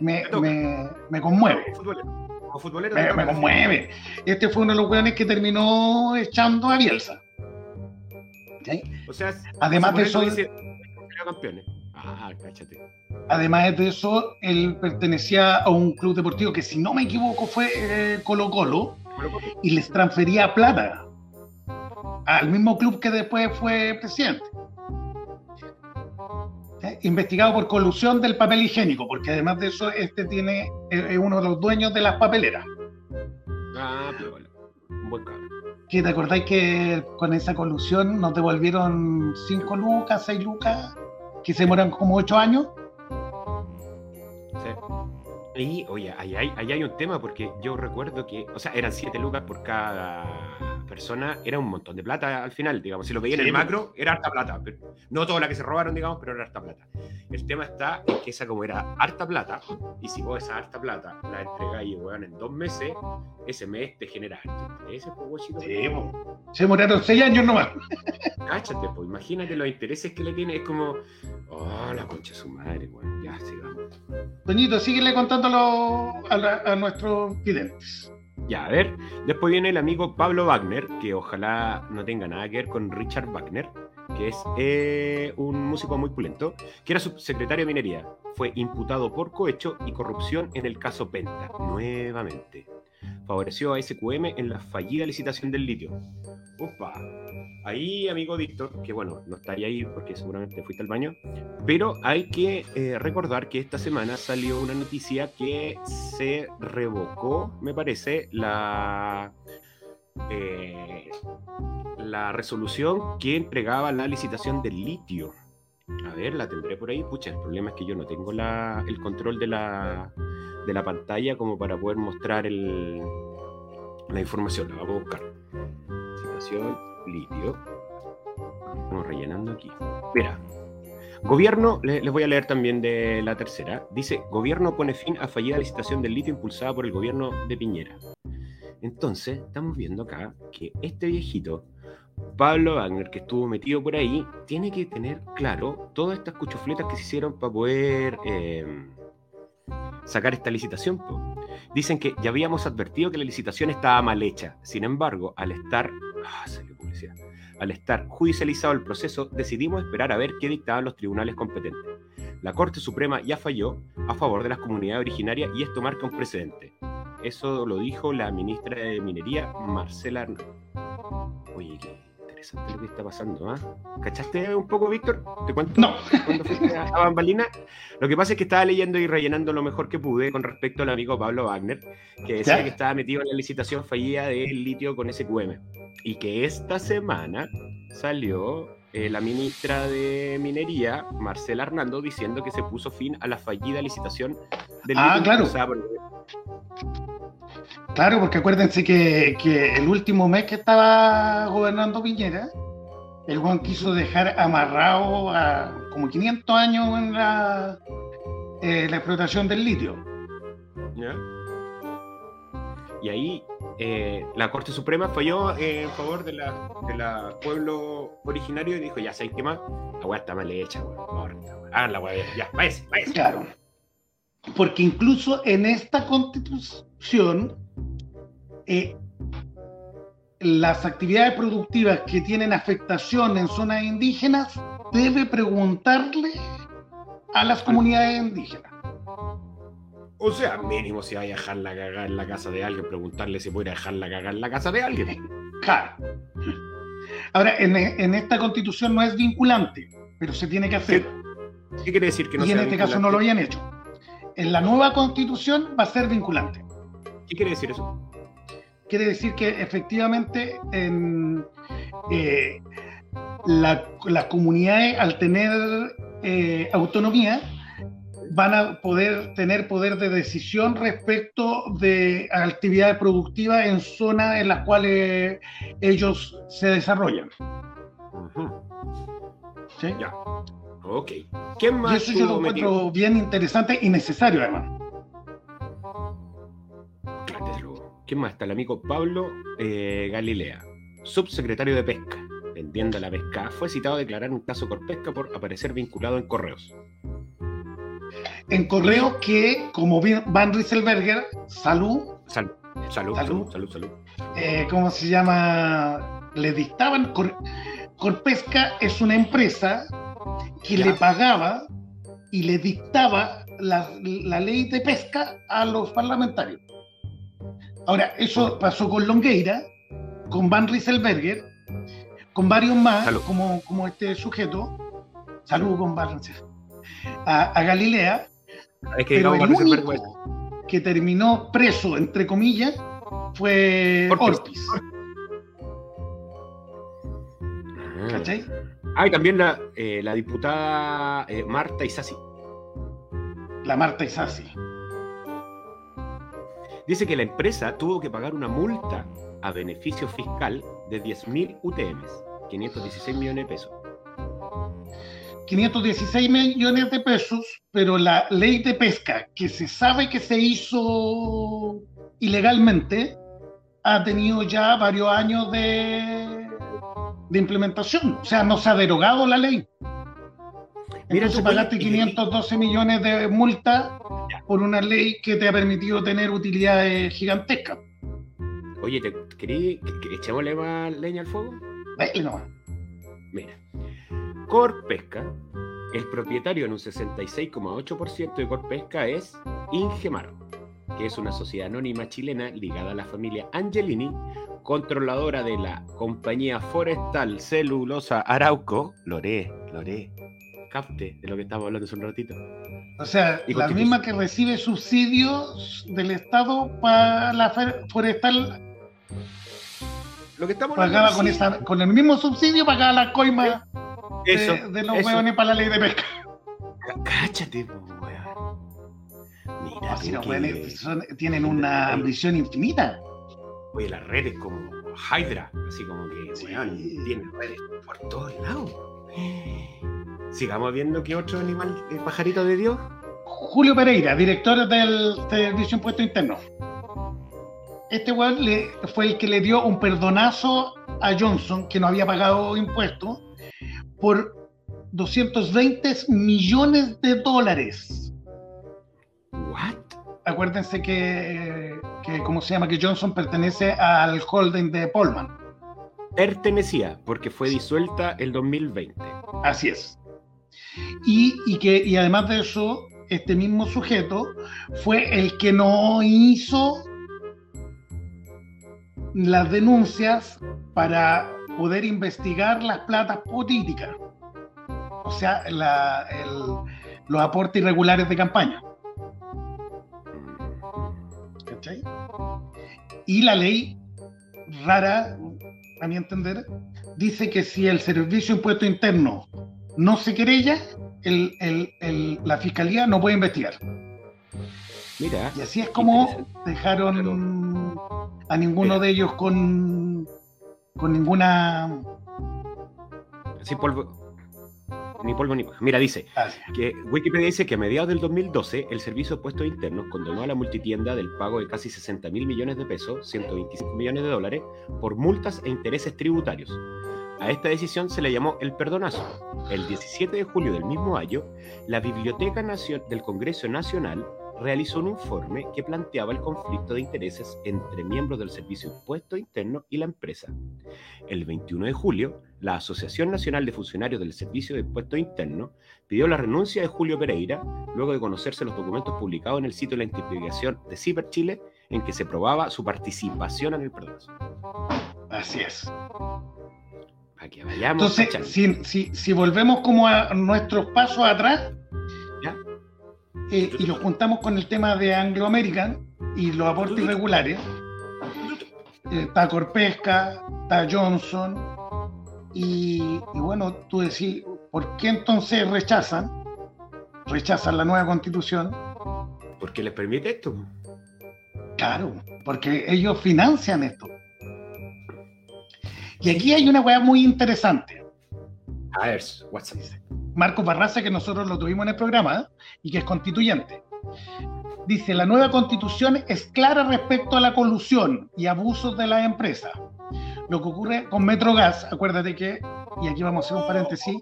S5: me, me, me conmueve.
S6: Como futbolero. Como futbolero.
S5: Me, conmueve. Este fue uno de los hueones que terminó echando a Bielsa. ¿Sí?
S6: O sea,
S5: Además de eso-
S6: dice, salió campeones. Ah, cáchate.
S5: Además de eso, él pertenecía a un club deportivo que, si no me equivoco, fue eh, Colo Colo y les transfería plata al mismo club que después fue presidente. ¿Eh? Investigado por colusión del papel higiénico, porque además de eso, este tiene es es uno de los dueños de las papeleras.
S6: Ah, pero bueno. Un buen cabrón.
S5: ¿Que te acordáis que con esa colusión nos devolvieron 5 lucas, 6 lucas, que se demoran como 8 años?
S6: Sí. Y, oye, ahí hay, ahí hay un tema porque yo recuerdo que, o sea, eran 7 lucas por cada persona, era un montón de plata al final, digamos. Si lo veía en el
S5: pues.
S6: macro, era harta plata. pero- no toda la que se robaron, digamos, pero era harta plata. El tema está en que esa como era harta plata, y si vos esa harta plata la entregáis, weón, en dos meses, ese mes te genera intereses, pues, guachito.
S5: Sí, Se demoraron 6 años nomás. (laughs)
S6: Cáchate, pues, imagínate los intereses que le tiene, es como, oh, la concha de su madre, weón, ya, sigamos.
S5: Toñito, síguele contándolo a, a nuestros videntes.
S6: Ya, a ver. Después viene el amigo Pablo Wagner, que ojalá no tenga nada que ver con Richard Wagner, que es eh, un músico muy pulento, que era subsecretario de minería. Fue imputado por cohecho y corrupción en el caso Penta, nuevamente. Favoreció a SQM en la fallida licitación del litio. Upa. Ahí, amigo Víctor, que bueno, no estaría ahí porque seguramente fuiste al baño, pero hay que eh, recordar que esta semana salió una noticia que se revocó, me parece, la, eh, la resolución que entregaba la licitación del litio. A ver, la tendré por ahí. Pucha, el problema es que yo no tengo la, el control de la, de la pantalla como para poder mostrar el, la información. La vamos a buscar. Situación litio. Estamos rellenando aquí. Mira. Gobierno, le- les voy a leer también de la tercera. Dice, gobierno pone fin a fallida licitación del litio impulsada por el gobierno de Piñera. Entonces, estamos viendo acá que este viejito, Pablo Wagner, que estuvo metido por ahí, tiene que tener claro todas estas cuchufletas que se hicieron para poder eh, sacar esta licitación. Dicen que ya habíamos advertido que la licitación estaba mal hecha. Sin embargo, al estar... ah. Al estar judicializado el proceso, decidimos esperar a ver qué dictaban los tribunales competentes. La Corte Suprema ya falló a favor de las comunidades originarias y esto marca un precedente. Eso lo dijo la ministra de Minería, Marcela Hernández. Oye, qué lo que está pasando, ¿ah? ¿Cachaste un poco, Víctor? ¿Te cuento?
S5: No.
S6: ¿Cuándo fuiste a, a Bambalina? Lo que pasa es que estaba leyendo y rellenando lo mejor que pude con respecto al amigo Pablo Wagner, que decía
S5: ¿Ya?
S6: que estaba metido en la licitación fallida del litio con SQM. Y que esta semana salió eh, la ministra de Minería, Marcela Hernando, diciendo que se puso fin a la fallida licitación del
S5: Ah, claro. Claro, porque acuérdense que, que el último mes que estaba gobernando Piñera, el Juan quiso dejar amarrado a como 500 años en la, eh, la explotación del litio.
S6: Y ahí eh, la Corte Suprema falló eh, en favor de la, de la pueblo originario y dijo, ya sabéis qué más, la weá está mal hecha, weón. Hagan la weá, ya, váyase, váyase.
S5: Claro. Porque incluso en esta constitución, eh, las actividades productivas que tienen afectación en zonas indígenas debe preguntarle a las comunidades indígenas.
S6: O sea, mínimo si vaya a dejar la cagada en la casa de alguien, preguntarle si puede dejar la cagada en la casa de alguien.
S5: Claro. Ahora, en, en esta constitución no es vinculante, pero se tiene que hacer.
S6: ¿Qué quiere decir que no
S5: y en este caso no lo habían hecho. En la nueva constitución va a ser vinculante.
S6: ¿Qué quiere decir eso?
S5: Quiere decir que efectivamente en, eh, la- las comunidades al tener eh, autonomía van a poder tener poder de decisión respecto de actividades productivas en zonas en las cuales ellos se desarrollan. ¿Sí?
S6: Ya. Ok. ¿Quién
S5: Y
S6: más
S5: eso yo lo
S6: metido?
S5: encuentro bien interesante y necesario además.
S6: ¿Quién más está? El amigo Pablo eh, Galilea, subsecretario de Pesca. Vendiendo la pesca, fue citado a declarar un caso por pesca por aparecer vinculado en correos.
S5: En correo que, como Van Rieselberger, salud,
S6: Salud, salud, salud, salud, salud.
S5: eh, ¿cómo se llama? Le dictaban. Cor- Corpesca es una empresa que
S6: Ya.
S5: le pagaba y le dictaba la, la ley de pesca a los parlamentarios. Ahora, eso pasó con Longueira, con Van Rieselberger, con varios más, como, como este sujeto. Salud con Van Rieselberger. A, a Galilea,
S6: Es que
S5: pero
S6: digamos,
S5: el único que terminó preso, entre comillas, fue Ortiz. ¿Cachai?
S6: Ah, y también la, eh, la diputada eh, Marta Isasi.
S5: La Marta Isasi.
S6: Dice que la empresa tuvo que pagar una multa a beneficio fiscal de 10.000 UTMs, 516 millones de pesos.
S5: 516 millones de pesos, pero la ley de pesca, que se sabe que se hizo ilegalmente, ha tenido ya varios años de, de implementación. O sea, no se ha derogado la ley.
S6: Mira,
S5: Entonces
S6: tú,
S5: pagaste
S6: oye,
S5: 512 millones de multa por una ley que te ha permitido tener utilidades gigantescas.
S6: Oye, ¿te, querí que, que echémosle más leña al fuego?
S5: Nomás.
S6: Mira, Corpesca, el propietario en un 66,8% de Corpesca es Ingemar, que es una sociedad anónima chilena ligada a la familia Angelini, controladora de la compañía forestal celulosa Arauco, Loré, Loré, capte de lo que estamos hablando hace un ratito.
S5: O sea,
S6: Y
S5: la misma que recibe subsidios del Estado para la forestal.
S6: Lo que estamos
S5: pagaba con, esa, con el mismo subsidio pagaba la coima
S6: Eso,
S5: de, de los
S6: eso.
S5: hueones para la ley de pesca.
S6: Cáchate, po, weón. Mira,
S5: No, si los hueones son- tienen una ambición infinita.
S6: Oye, la red es como Hydra, así como que, weón, tiene redes por todos lados. Sigamos viendo qué otro animal, eh, pajarito de Dios.
S5: Julio Pereira, director del Servicio Impuesto Interno. Este weón fue el que le dio un perdonazo a Johnson, que no había pagado impuestos, por 220 millones de dólares.
S6: ¿What?
S5: Acuérdense que, que, ¿cómo se llama? Que Johnson pertenece al holding de Polman.
S6: Pertenecía, porque fue disuelta el 2020.
S5: Así es. Y, y que, y además de eso, este mismo sujeto fue el que no hizo las denuncias para poder investigar las platas políticas. O sea, la- el- los aportes irregulares de campaña. ¿Cachai? Y la ley rara, a mi entender, dice que si el Servicio de Impuesto Interno no se querella, el- el- el- la Fiscalía no puede investigar.
S6: Mira.
S5: Y así es como dejaron a ninguno de ellos con, con ninguna...
S6: Sin polvo. Ni polvo ni paja. Mira, dice que Wikipedia dice que a mediados del 2012 el Servicio de Puestos Internos condenó a la multitienda del pago de casi 60 mil millones de pesos, 125 millones de dólares, por multas e intereses tributarios. A esta decisión se le llamó el perdonazo. El 17 de julio del mismo año, la Biblioteca Nacio- del Congreso Nacional realizó un informe que planteaba el conflicto de intereses entre miembros del Servicio de Impuesto Interno y la empresa. El 21 de julio, la Asociación Nacional de Funcionarios del Servicio de Impuesto Interno pidió la renuncia de Julio Pereira luego de conocerse los documentos publicados en el sitio de la investigación de Ciber Chile en que se probaba su participación en el perdonazo.
S5: Así es.
S6: Vayamos
S5: Entonces, si, si, si volvemos como a nuestros pasos atrás eh, y lo juntamos con el tema de Anglo American y los aportes irregulares, eh, está Corpesca, está Johnson, y, y bueno, tú decís, ¿por qué entonces rechazan? Rechazan la nueva constitución.
S6: ¿Por qué les permite esto?
S5: Claro, porque ellos financian esto. Y aquí hay una weá muy interesante.
S6: A ver, WhatsApp.
S5: Marcos Barraza, que nosotros lo tuvimos en el programa y que es constituyente. Dice, la nueva constitución es clara respecto a la colusión y abusos de las empresas. Lo que ocurre con Metrogas, acuérdate que, y aquí vamos a hacer un paréntesis,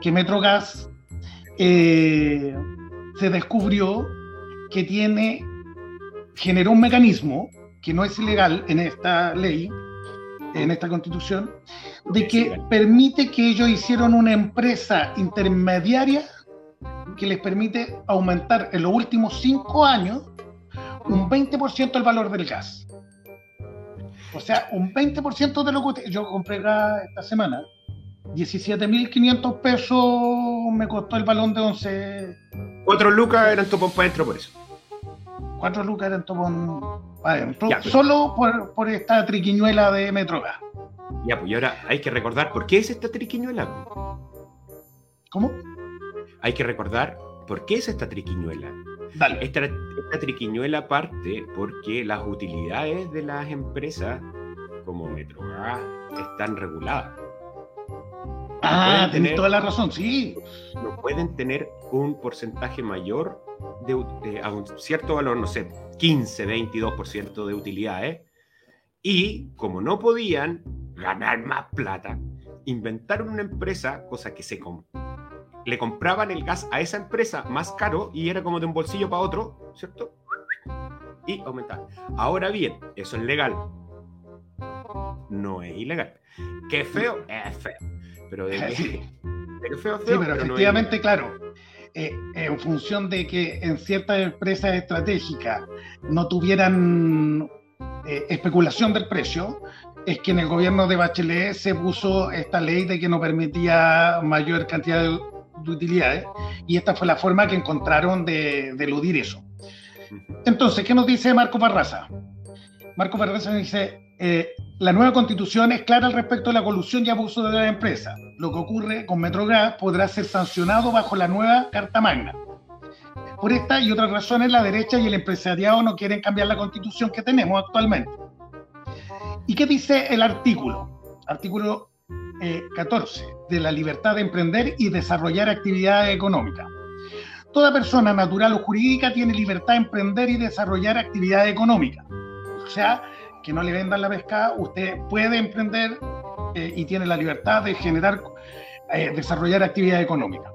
S5: que Metrogas eh, se descubrió que tiene, generó un mecanismo que no es ilegal en esta ley, en esta constitución, de que permite que ellos hicieron una empresa intermediaria que les permite aumentar en los últimos cinco años un 20% el valor del gas. O sea, un 20% de lo que usted- yo compré gas esta semana, 17.500 pesos me costó el balón de 11,
S6: Cuatro lucas eran topón para adentro por eso.
S5: 4 lucas eran topón adentro,
S6: Ya, pero-
S5: solo por, por esta triquiñuela de Metrogas.
S6: Ya, pues y ahora hay que recordar por qué es esta triquiñuela.
S5: ¿Cómo?
S6: Hay que recordar por qué es esta triquiñuela. Esta, esta triquiñuela parte porque las utilidades de las empresas como Metrogas están reguladas.
S5: Ah, tenés
S6: tener-
S5: toda la razón, sí.
S6: no pueden tener un porcentaje mayor de, a un cierto valor, no sé, 15, 22% de utilidades. Y como no podían ganar más plata, inventaron una empresa, cosa que se com- le compraban el gas a esa empresa más caro y era como de un bolsillo para otro, ¿cierto? Y aumentaban. Ahora bien, eso es legal. No es ilegal. ¿Qué feo? Es feo. Pero de (laughs) que,
S5: Sí.
S6: de que feo,
S5: Sí,
S6: feo,
S5: pero
S6: no
S5: efectivamente, claro, eh, en función de que en ciertas empresas estratégicas no tuvieran eh, especulación del precio, es que en el gobierno de Bachelet se puso esta ley de que no permitía mayor cantidad de, de utilidades y esta fue la forma que encontraron de, de eludir eso. Entonces, ¿qué nos dice Marco Barraza? Marco Verdeso dice, eh, la nueva constitución es clara al respecto de la colusión y abuso de la empresa. Lo que ocurre con Metrogas podrá ser sancionado bajo la nueva Carta Magna. Por esta y otras razones, la derecha y el empresariado no quieren cambiar la constitución que tenemos actualmente. ¿Y qué dice el artículo? Artículo eh, 14, de la libertad de emprender y desarrollar actividades económicas. Toda persona natural o jurídica tiene libertad de emprender y desarrollar actividades económicas. O sea, que no le vendan la pesca, usted puede emprender eh, y tiene la libertad de generar, eh, desarrollar actividad económica.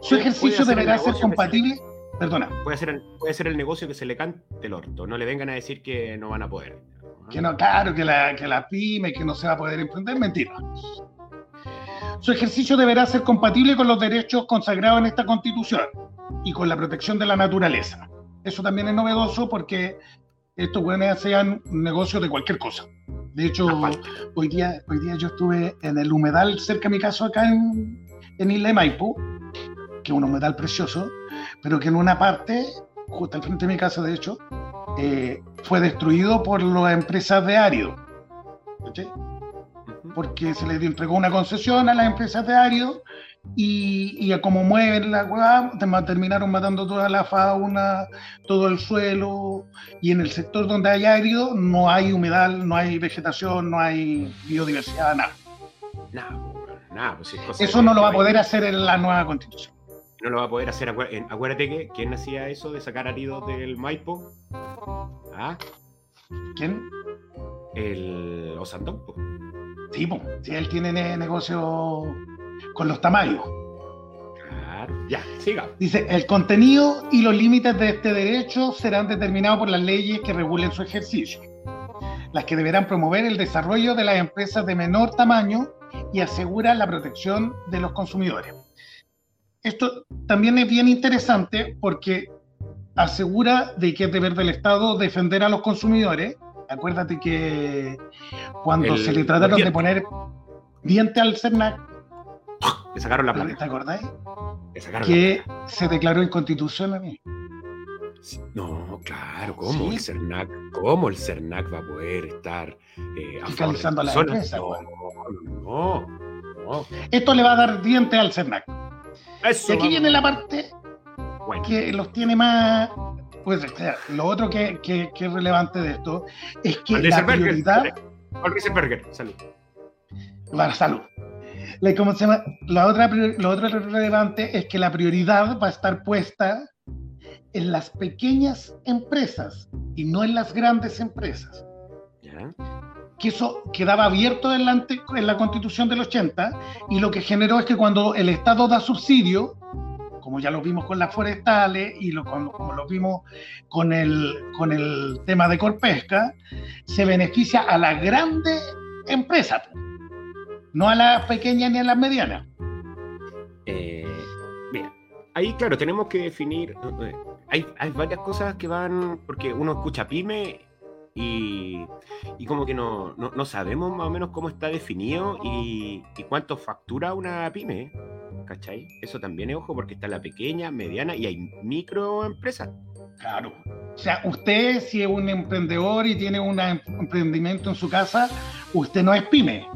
S5: Su ejercicio deberá ser compatible, perdona,
S6: Puede ser, el, puede ser el negocio que se le cante el orto. No le vengan a decir que no van a poder.
S5: que no, claro, que la, que la pyme, que no se va a poder emprender, mentira. Su ejercicio deberá ser compatible con los derechos consagrados en esta constitución y con la protección de la naturaleza. Eso también es novedoso porque estos buenos hacían negocios de cualquier cosa. De hecho, hoy día, hoy día yo estuve en el humedal cerca de mi casa acá en, en Isla de Maipo, que es un humedal precioso, pero que en una parte, justo al frente de mi casa de hecho, eh, fue destruido por las empresas de árido. ¿cachai? Porque se les entregó una concesión a las empresas de árido y, y a como mueven la weá, te- terminaron matando toda la fauna, todo el suelo. Y en el sector donde hay árido no hay humedal, no hay vegetación, no hay biodiversidad, nada.
S6: Nada, nada, pues, es cosa
S5: Eso no lo va a poder hacer en la nueva constitución.
S6: No lo va a poder hacer. Acuérdate que quién hacía eso de sacar aridos del Maipo. ¿Ah?
S5: ¿Quién?
S6: El Osandón.
S5: Sí, po, si él tiene ne- negocio con los tamaños.
S6: Claro. Ya, siga.
S5: Dice, el contenido y los límites de este derecho serán determinados por las leyes que regulen su ejercicio, las que deberán promover el desarrollo de las empresas de menor tamaño y asegurar la protección de los consumidores. Esto también es bien interesante porque asegura de que es deber del Estado defender a los consumidores. Acuérdate que cuando
S6: El-
S5: se le trataron de poner diente al CERNAC,
S6: Le sacaron la
S5: ¿te
S6: plata.
S5: acordáis?
S6: Le sacaron
S5: Que se declaró inconstitucional.
S6: No, claro, ¿cómo
S5: Sí.
S6: el CERNAC? ¿Cómo el CERNAC va a poder estar eh, a
S5: Fiscalizando a la empresa,
S6: No,
S5: weón.
S6: no, no.
S5: Esto le va a dar diente al CERNAC.
S6: Eso
S5: y aquí viene la parte
S6: Bueno.
S5: que los tiene más. Pues o sea, lo otro que, que- que es relevante de esto es que
S6: Al
S5: la prioridad.
S6: Riesenberger, salud.
S5: Para salud. La- ¿cómo se llama? La otra, prior- lo otro relevante es que la prioridad va a estar puesta en las pequeñas empresas y no en las grandes empresas.
S6: Ya.
S5: que eso quedaba abierto en la, ante- en la constitución del 80 y lo que generó es que cuando el Estado da subsidio, como ya lo vimos con las forestales y lo, como, como lo vimos con el, con el tema de Corpesca, se beneficia a las grandes empresas, no a las pequeñas ni a las medianas.
S6: Eh, mira, ahí claro, tenemos que definir. eh, Hay, hay varias cosas que van. Porque uno escucha pyme y, y como que no, no, no sabemos más o menos cómo está definido y, y cuánto factura una pyme. ¿Cachai? Eso también es ojo porque está la pequeña, mediana y hay microempresas.
S5: Claro. O sea, usted si es un emprendedor y tiene un emprendimiento en su casa, usted no es pyme,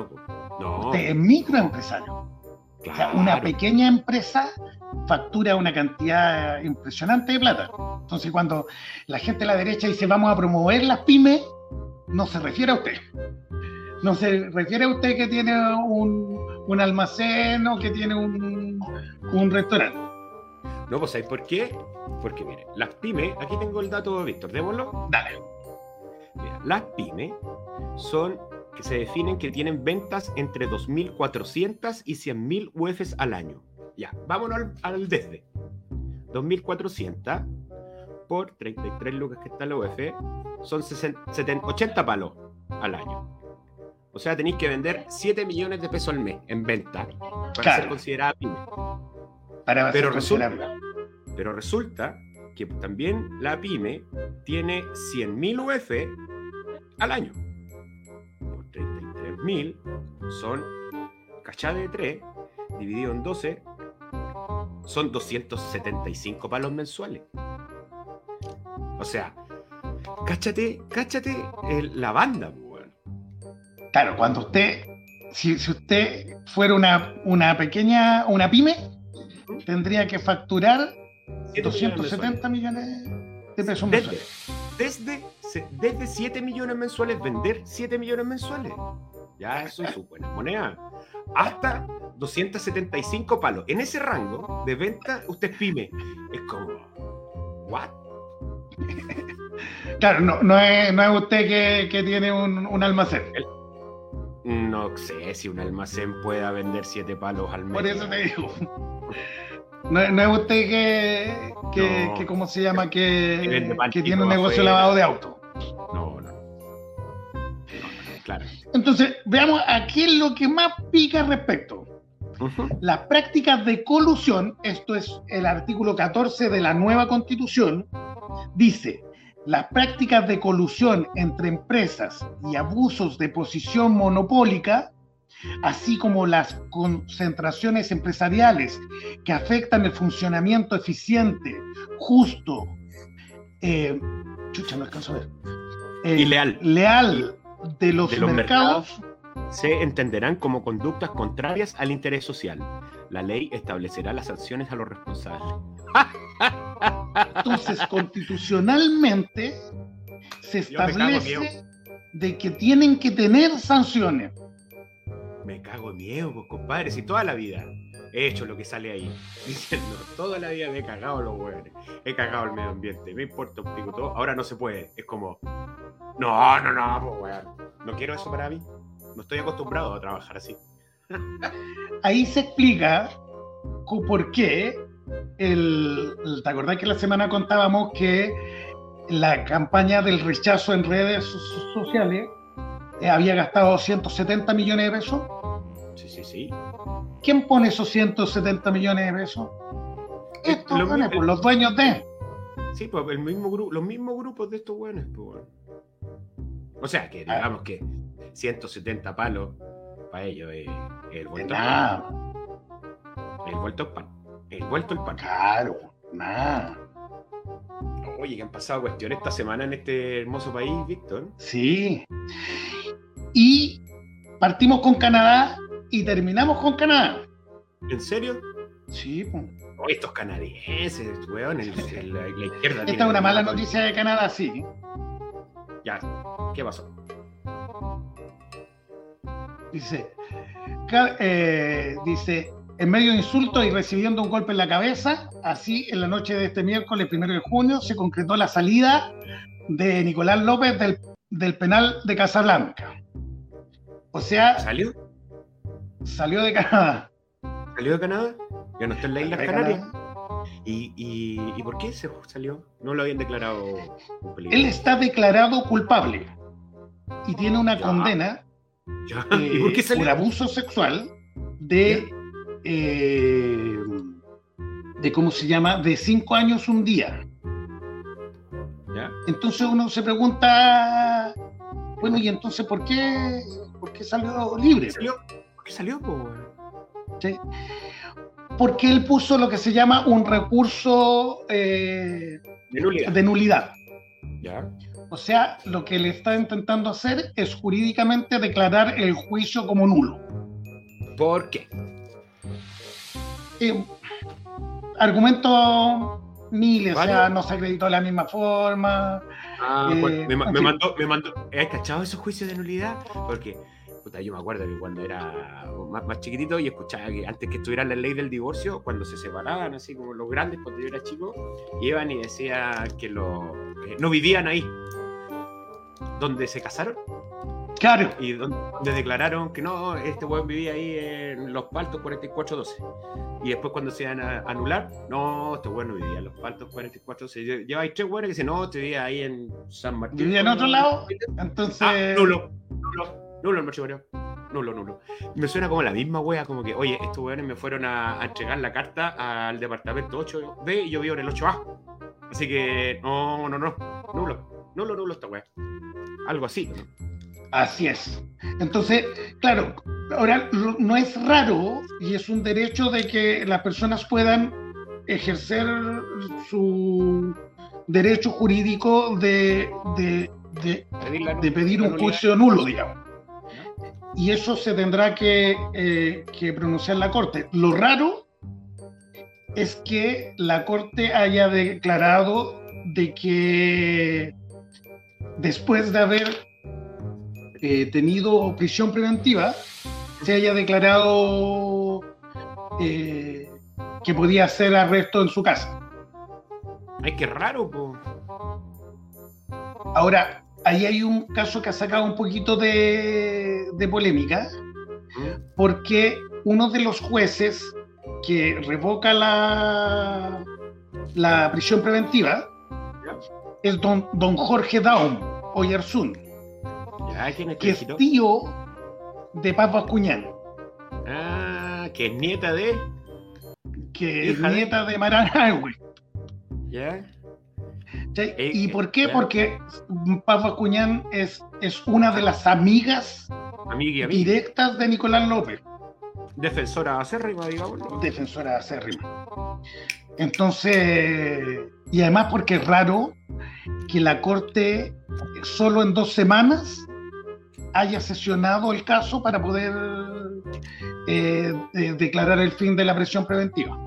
S6: No, no.
S5: usted es microempresario. O sea, una pequeña empresa factura una cantidad impresionante de plata. Entonces, cuando la gente de la derecha dice vamos a promover las pymes, no se refiere a usted. No se refiere a usted que tiene un, un almacén o que tiene un, un restaurante.
S6: No, pues ¿sabes por qué? Porque mire, las pymes, aquí tengo el dato, Víctor, démoslo.
S5: Dale.
S6: Mira, las pymes son que se definen que tienen ventas entre 2.400 y 100.000 UFs al año. Ya, vámonos al, al desde. 2.400 por 33 lucas que está la UF son 60 70 80 palos al año. O sea, tenéis que vender 7 millones de pesos al mes en venta para
S5: Claro.
S6: ser considerada pyme.
S5: Para
S6: Pero
S5: ser
S6: resulta, pero resulta que también la pyme tiene 100.000 UF al año. Por 33.000 son, cachá de 3, dividido en 12, son 275 palos mensuales. O sea, cáchate, cáchate el- la banda, po, weón.
S5: Claro, cuando usted, si, si usted fuera una, una pequeña, una pyme, tendría que facturar
S6: Siete
S5: 270 millones de pesos
S6: Desde,
S5: mensuales.
S6: desde, desde 7 millones mensuales, vender 7 millones mensuales. Ya eso es su buena moneda. Hasta 275 palos. En ese rango de venta, usted es pyme. Es como, ¿what? (laughs)
S5: Claro, no, no, es, no es usted que, que tiene un, un almacén.
S6: No sé si un almacén pueda vender 7 palos al mes.
S5: Por eso te digo. (laughs) No, es- no es usted que, que,
S6: No.
S5: que ¿cómo se llama?
S6: Que
S5: Que, tiene un negocio
S6: afuera.
S5: lavado de auto.
S6: No, Claro.
S5: Entonces, veamos a qué es lo que más pica al respecto. Las prácticas de colusión, esto es el artículo 14 de la nueva constitución, dice, las prácticas de colusión entre empresas y abusos de posición monopólica, así como las concentraciones empresariales que afectan el funcionamiento eficiente, justo, eh, chucha, no alcanzo a ver, eh,
S6: Y leal.
S5: leal de los,
S6: de los
S5: mercados
S6: mercados se entenderán como conductas contrarias al interés social. La ley establecerá las sanciones a los responsables.
S5: Entonces, constitucionalmente se
S6: me cago,
S5: establece de que tienen que tener sanciones.
S6: Me cago en miedo, compadre, si toda la vida he hecho lo que sale ahí, (laughs) diciendo, toda la vida me he cagado los hueones, he cagado el medio ambiente, me importa un pico todo, ahora no se puede. Es como, no, no, no, pues, weón, no quiero eso para mí. No estoy acostumbrado a trabajar así. (laughs)
S5: Ahí se explica por qué el, ¿te acordás que la semana contábamos que la campaña del rechazo en redes so- so- sociales eh, había gastado 170 millones de pesos?
S6: Sí, sí, sí.
S5: ¿Quién pone esos 170 millones de pesos? Estos
S6: lo mi-
S5: pues, los dueños de.
S6: Sí, pues el mismo gru- los mismos grupos de estos hueones, pues. O sea, que digamos que 170 palos para ellos es el vuelto al pan. El vuelto al pan. El vuelto al pan.
S5: Claro, nada.
S6: Oye, que han pasado cuestiones esta semana en este hermoso país, Víctor.
S5: Sí. Y partimos con Canadá y terminamos con Canadá.
S6: ¿En serio?
S5: Sí, pues.
S6: Oh, estos canadienses, weón, el- el- la, izquierda.
S5: Esta es una mala noticia de Canadá, sí.
S6: Ya, ¿qué pasó?
S5: Dice, eh, dice, en medio de insultos y recibiendo un golpe en la cabeza, así en la noche de este miércoles primero de junio se concretó la salida de Nicolás López del, del penal de Casablanca. O sea,
S6: ¿Salió?
S5: Salió de Canadá.
S6: ¿Salió de Canadá? Ya no está en las Islas
S5: de
S6: Canarias. ¿Y, y, y por qué se salió? No lo habían declarado.
S5: Él está declarado culpable y tiene una condena
S6: Ya, (laughs)
S5: eh,
S6: ¿Y por qué salió?
S5: por abuso sexual de, eh, de cómo se llama, de cinco años un día.
S6: Ya.
S5: Entonces uno se pregunta, bueno, y entonces ¿por qué, por qué salió libre?
S6: ¿Salió? ¿Por qué salió, po, weón?
S5: ¿Sí? Porque él puso lo que se llama un recurso eh,
S6: De nulidad.
S5: de nulidad.
S6: Ya.
S5: O sea, lo que le está intentando hacer es jurídicamente declarar el juicio como nulo.
S6: ¿Por qué?
S5: Eh, argumentos miles, o sea, no se acreditó de la misma forma.
S6: Ah,
S5: eh,
S6: pues, me,
S5: en
S6: me mandó, me mandó. ¿Has cachado esos juicios de nulidad? Porque, puta, yo me acuerdo que cuando era más, más chiquitito y escuchaba que antes que estuviera la ley del divorcio, cuando se separaban, así como los grandes, cuando yo era chico, iban y decían que, lo, que no vivían ahí, donde se casaron.
S5: Claro.
S6: Y donde, donde declararon que no, este weón vivía ahí en Los Paltos 4412. Y después cuando se iban a anular, no, este weón no vivía en Los Paltos 4412. Lle- Lleva ahí tres weones que dicen, no, este vivía ahí en San Martín.
S5: Vivía en otro lado, entonces.
S6: Ah, nulo, nulo, nulo el matrimonio. Nulo, nulo. Me suena como la misma wea, como que, oye, estos weones me fueron a, a entregar la carta al departamento 8B y yo vivo en el 8A. Así que, no, no, no, nulo, nulo, nulo esta wea. Algo así.
S5: Así es. Entonces, claro, ahora no es raro y es un derecho de que las personas puedan ejercer su, derecho jurídico de, de, de, de pedir un juicio nulo, digamos. Y eso se tendrá que, eh, que pronunciar la Corte. Lo raro es que la Corte haya declarado de que después de haber eh, tenido prisión preventiva, se haya declarado eh, que podía hacer arresto en su casa.
S6: Ay, qué raro, po.
S5: Ahora, ahí hay un caso que ha sacado un poquito de, de polémica, porque uno de los jueces que revoca la, la prisión preventiva es don, don Jorge Daum Oyarzún,
S6: Ya, ¿quién es
S5: que es tío de Paz Bascuñán,
S6: Ah, que es nieta de.
S5: que es
S6: Hija de-
S5: nieta de Maranagüe.
S6: Ya.
S5: ¿Sí?
S6: Eh,
S5: ¿Y por qué? Porque Paz Bascuñán es, es una de las amigas
S6: Amiga y amiga.
S5: directas de Nicolás López.
S6: Defensora acérrima, digámoslo.
S5: defensora acérrima. Entonces, y además porque es raro que la Corte solo en dos semanas haya sesionado el caso para poder eh, eh, declarar el fin de la presión preventiva.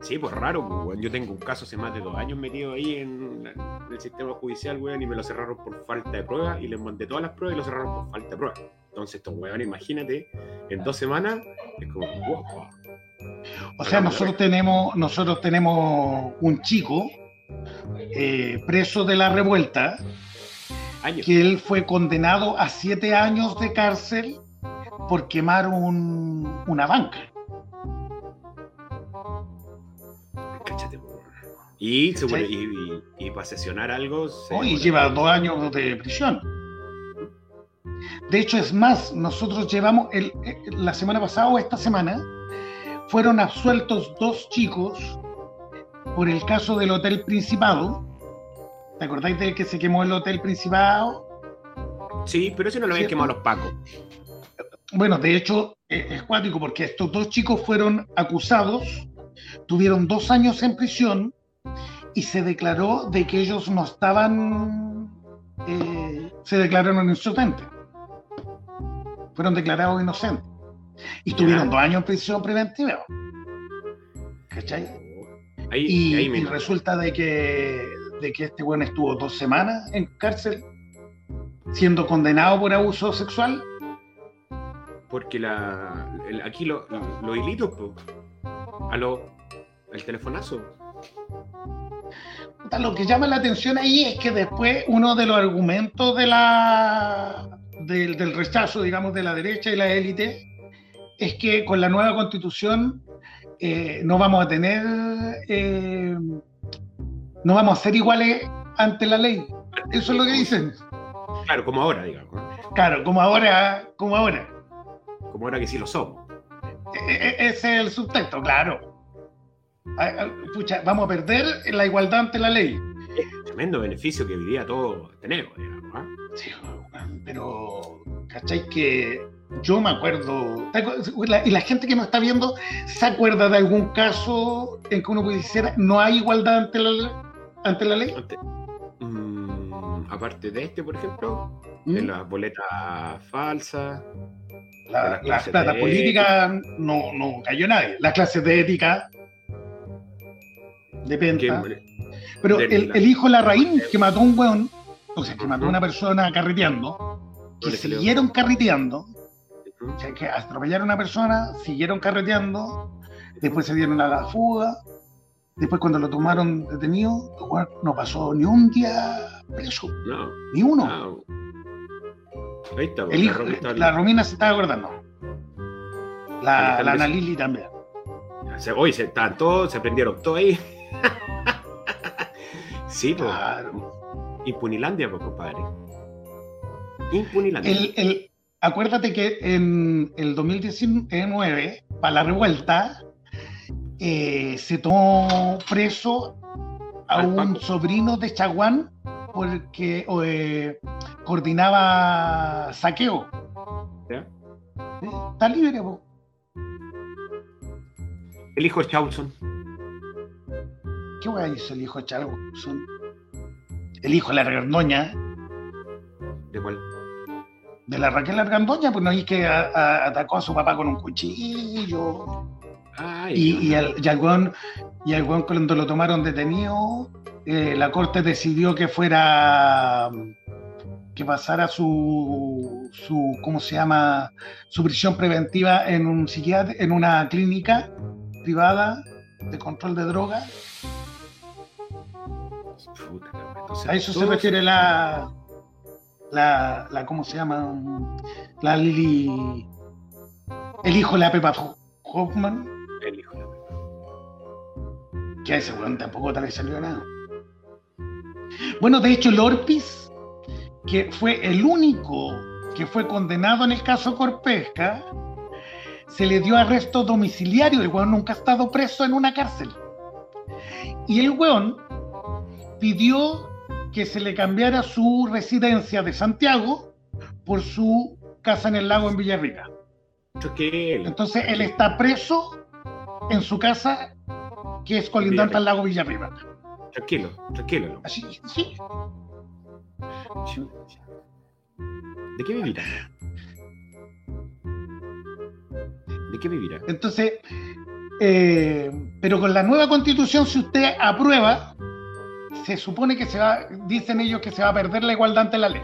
S6: Sí, pues raro, pues, weón. Yo tengo un caso hace más de dos años metido ahí en, en el sistema judicial, weón, y me lo cerraron por falta de pruebas y les mandé todas las pruebas y lo cerraron por falta de pruebas. Entonces, estos weón, imagínate, en dos semanas, es como, wow,
S5: O sea, nosotros tenemos, nosotros tenemos un chico eh, preso de la revuelta,
S6: años.
S5: que él fue condenado a siete años de cárcel por quemar un- una banca.
S6: Y, se
S5: ¿Cachai?
S6: pone- y, y, y para sesionar algo, se
S5: ¿no? Y
S6: demora.
S5: lleva dos años de prisión. De hecho, es más, nosotros llevamos, el- eh, la semana pasada o esta semana, fueron absueltos dos chicos por el caso del Hotel Principado. ¿Te acordáis del que se quemó el Hotel Principado?
S6: Sí, pero eso no lo habían
S5: ¿Cierto?
S6: quemado los pacos.
S5: Bueno, de hecho, eh, es cuático porque estos dos chicos fueron acusados, tuvieron dos años en prisión y se declaró de que ellos no estaban, eh, se declararon inocentes. Fueron declarados inocentes. Y
S6: Ya.
S5: tuvieron dos años en prisión preventiva. ¿Cachai?
S6: Ahí,
S5: Y,
S6: ahí
S5: y
S6: mismo.
S5: resulta de que, de que este bueno estuvo dos semanas en cárcel siendo condenado por abuso sexual.
S6: Porque la, el- aquí lo- los hilitos, po. A lo, el telefonazo.
S5: Lo que llama la atención ahí es que después uno de los argumentos de la, del, del rechazo, digamos, de la derecha y la élite, es que con la nueva constitución eh, no vamos a tener, eh, no vamos a ser iguales ante la ley. Eso es lo que dicen.
S6: Claro, como ahora, digamos.
S5: Claro, como ahora, como ahora.
S6: Como ahora que sí lo somos.
S5: E- e- ese es el subtexto, claro. Pucha, vamos a perder la igualdad ante la ley.
S6: Tremendo beneficio que hoy día todos tenemos, digamos. ¿ah?
S5: Sí, pero, ¿cachai? Que yo me acuerdo, y la gente que nos está viendo, ¿se acuerda de algún caso en que uno pudiera no hay igualdad ante la, ante la ley?
S6: Mm, aparte de este, por ejemplo,
S5: ¿Mm?
S6: de las boletas falsas.
S5: La,
S6: las
S5: la plata política no, no cayó nadie. Las clases de ética de penta. Pero
S6: de
S5: el,
S6: la-
S5: el hijo Larraín, que mató un weón, o sea, que mató a una persona carreteando, que siguieron carreteando, o sea, que atropellaron a una persona, siguieron carreteando, después se dieron a la fuga, después cuando lo tomaron detenido, no pasó ni un día preso,
S6: No.
S5: ni uno.
S6: no. Ahí está,
S5: El
S6: la
S5: hijo, la Romina se estaba acordando. La, la Ana. Lili también.
S6: Hoy se estaban todos, se prendieron todos ahí. (laughs) sí, pues. Impunilandia, pues, compadre. Impunilandia.
S5: El, el- acuérdate que en el 2019, para la revuelta, eh, se tomó preso a un sobrino de Chaguán porque eh, coordinaba saqueo. Está libre, po.
S6: El hijo de Chaulson.
S5: ¿Qué hueá hizo el hijo de Chaguán? el hijo de la Argandoña,
S6: ¿De cuál?
S5: de la Raquel Argandoña, pues no es que a- a- atacó a su papá con un cuchillo.
S6: Ay,
S5: Y, y, al, y al weón- y al weón cuando lo tomaron detenido, eh, la corte decidió que fuera que pasara su, su ¿cómo se llama? su prisión preventiva en un psiquiatra, en una clínica privada de control de drogas.
S6: Puta, cabrón. Entonces,
S5: A eso se refiere la, la, la ¿cómo se llama? La Lili, el hijo de la Pepa Hoffman,
S6: El hijo de la-
S5: que a ese weón tampoco tal vez salió nada. Bueno, de hecho, Lorpis, que fue el único que fue condenado en el caso Corpesca, se le dio arresto domiciliario. El weón nunca ha estado preso en una cárcel. Y el weón pidió que se le cambiara su residencia de Santiago por su casa en el lago en Villarrica.
S6: Tranquilo.
S5: Entonces él está preso en su casa que es colindante al lago Villarrica.
S6: Tranquilo, tranquilo.
S5: Así, sí.
S6: ¿De qué vivirá? ¿De qué vivirá?
S5: Entonces, eh, pero con la nueva constitución, si usted aprueba, se supone que se va, dicen ellos que se va a perder la igualdad ante la ley.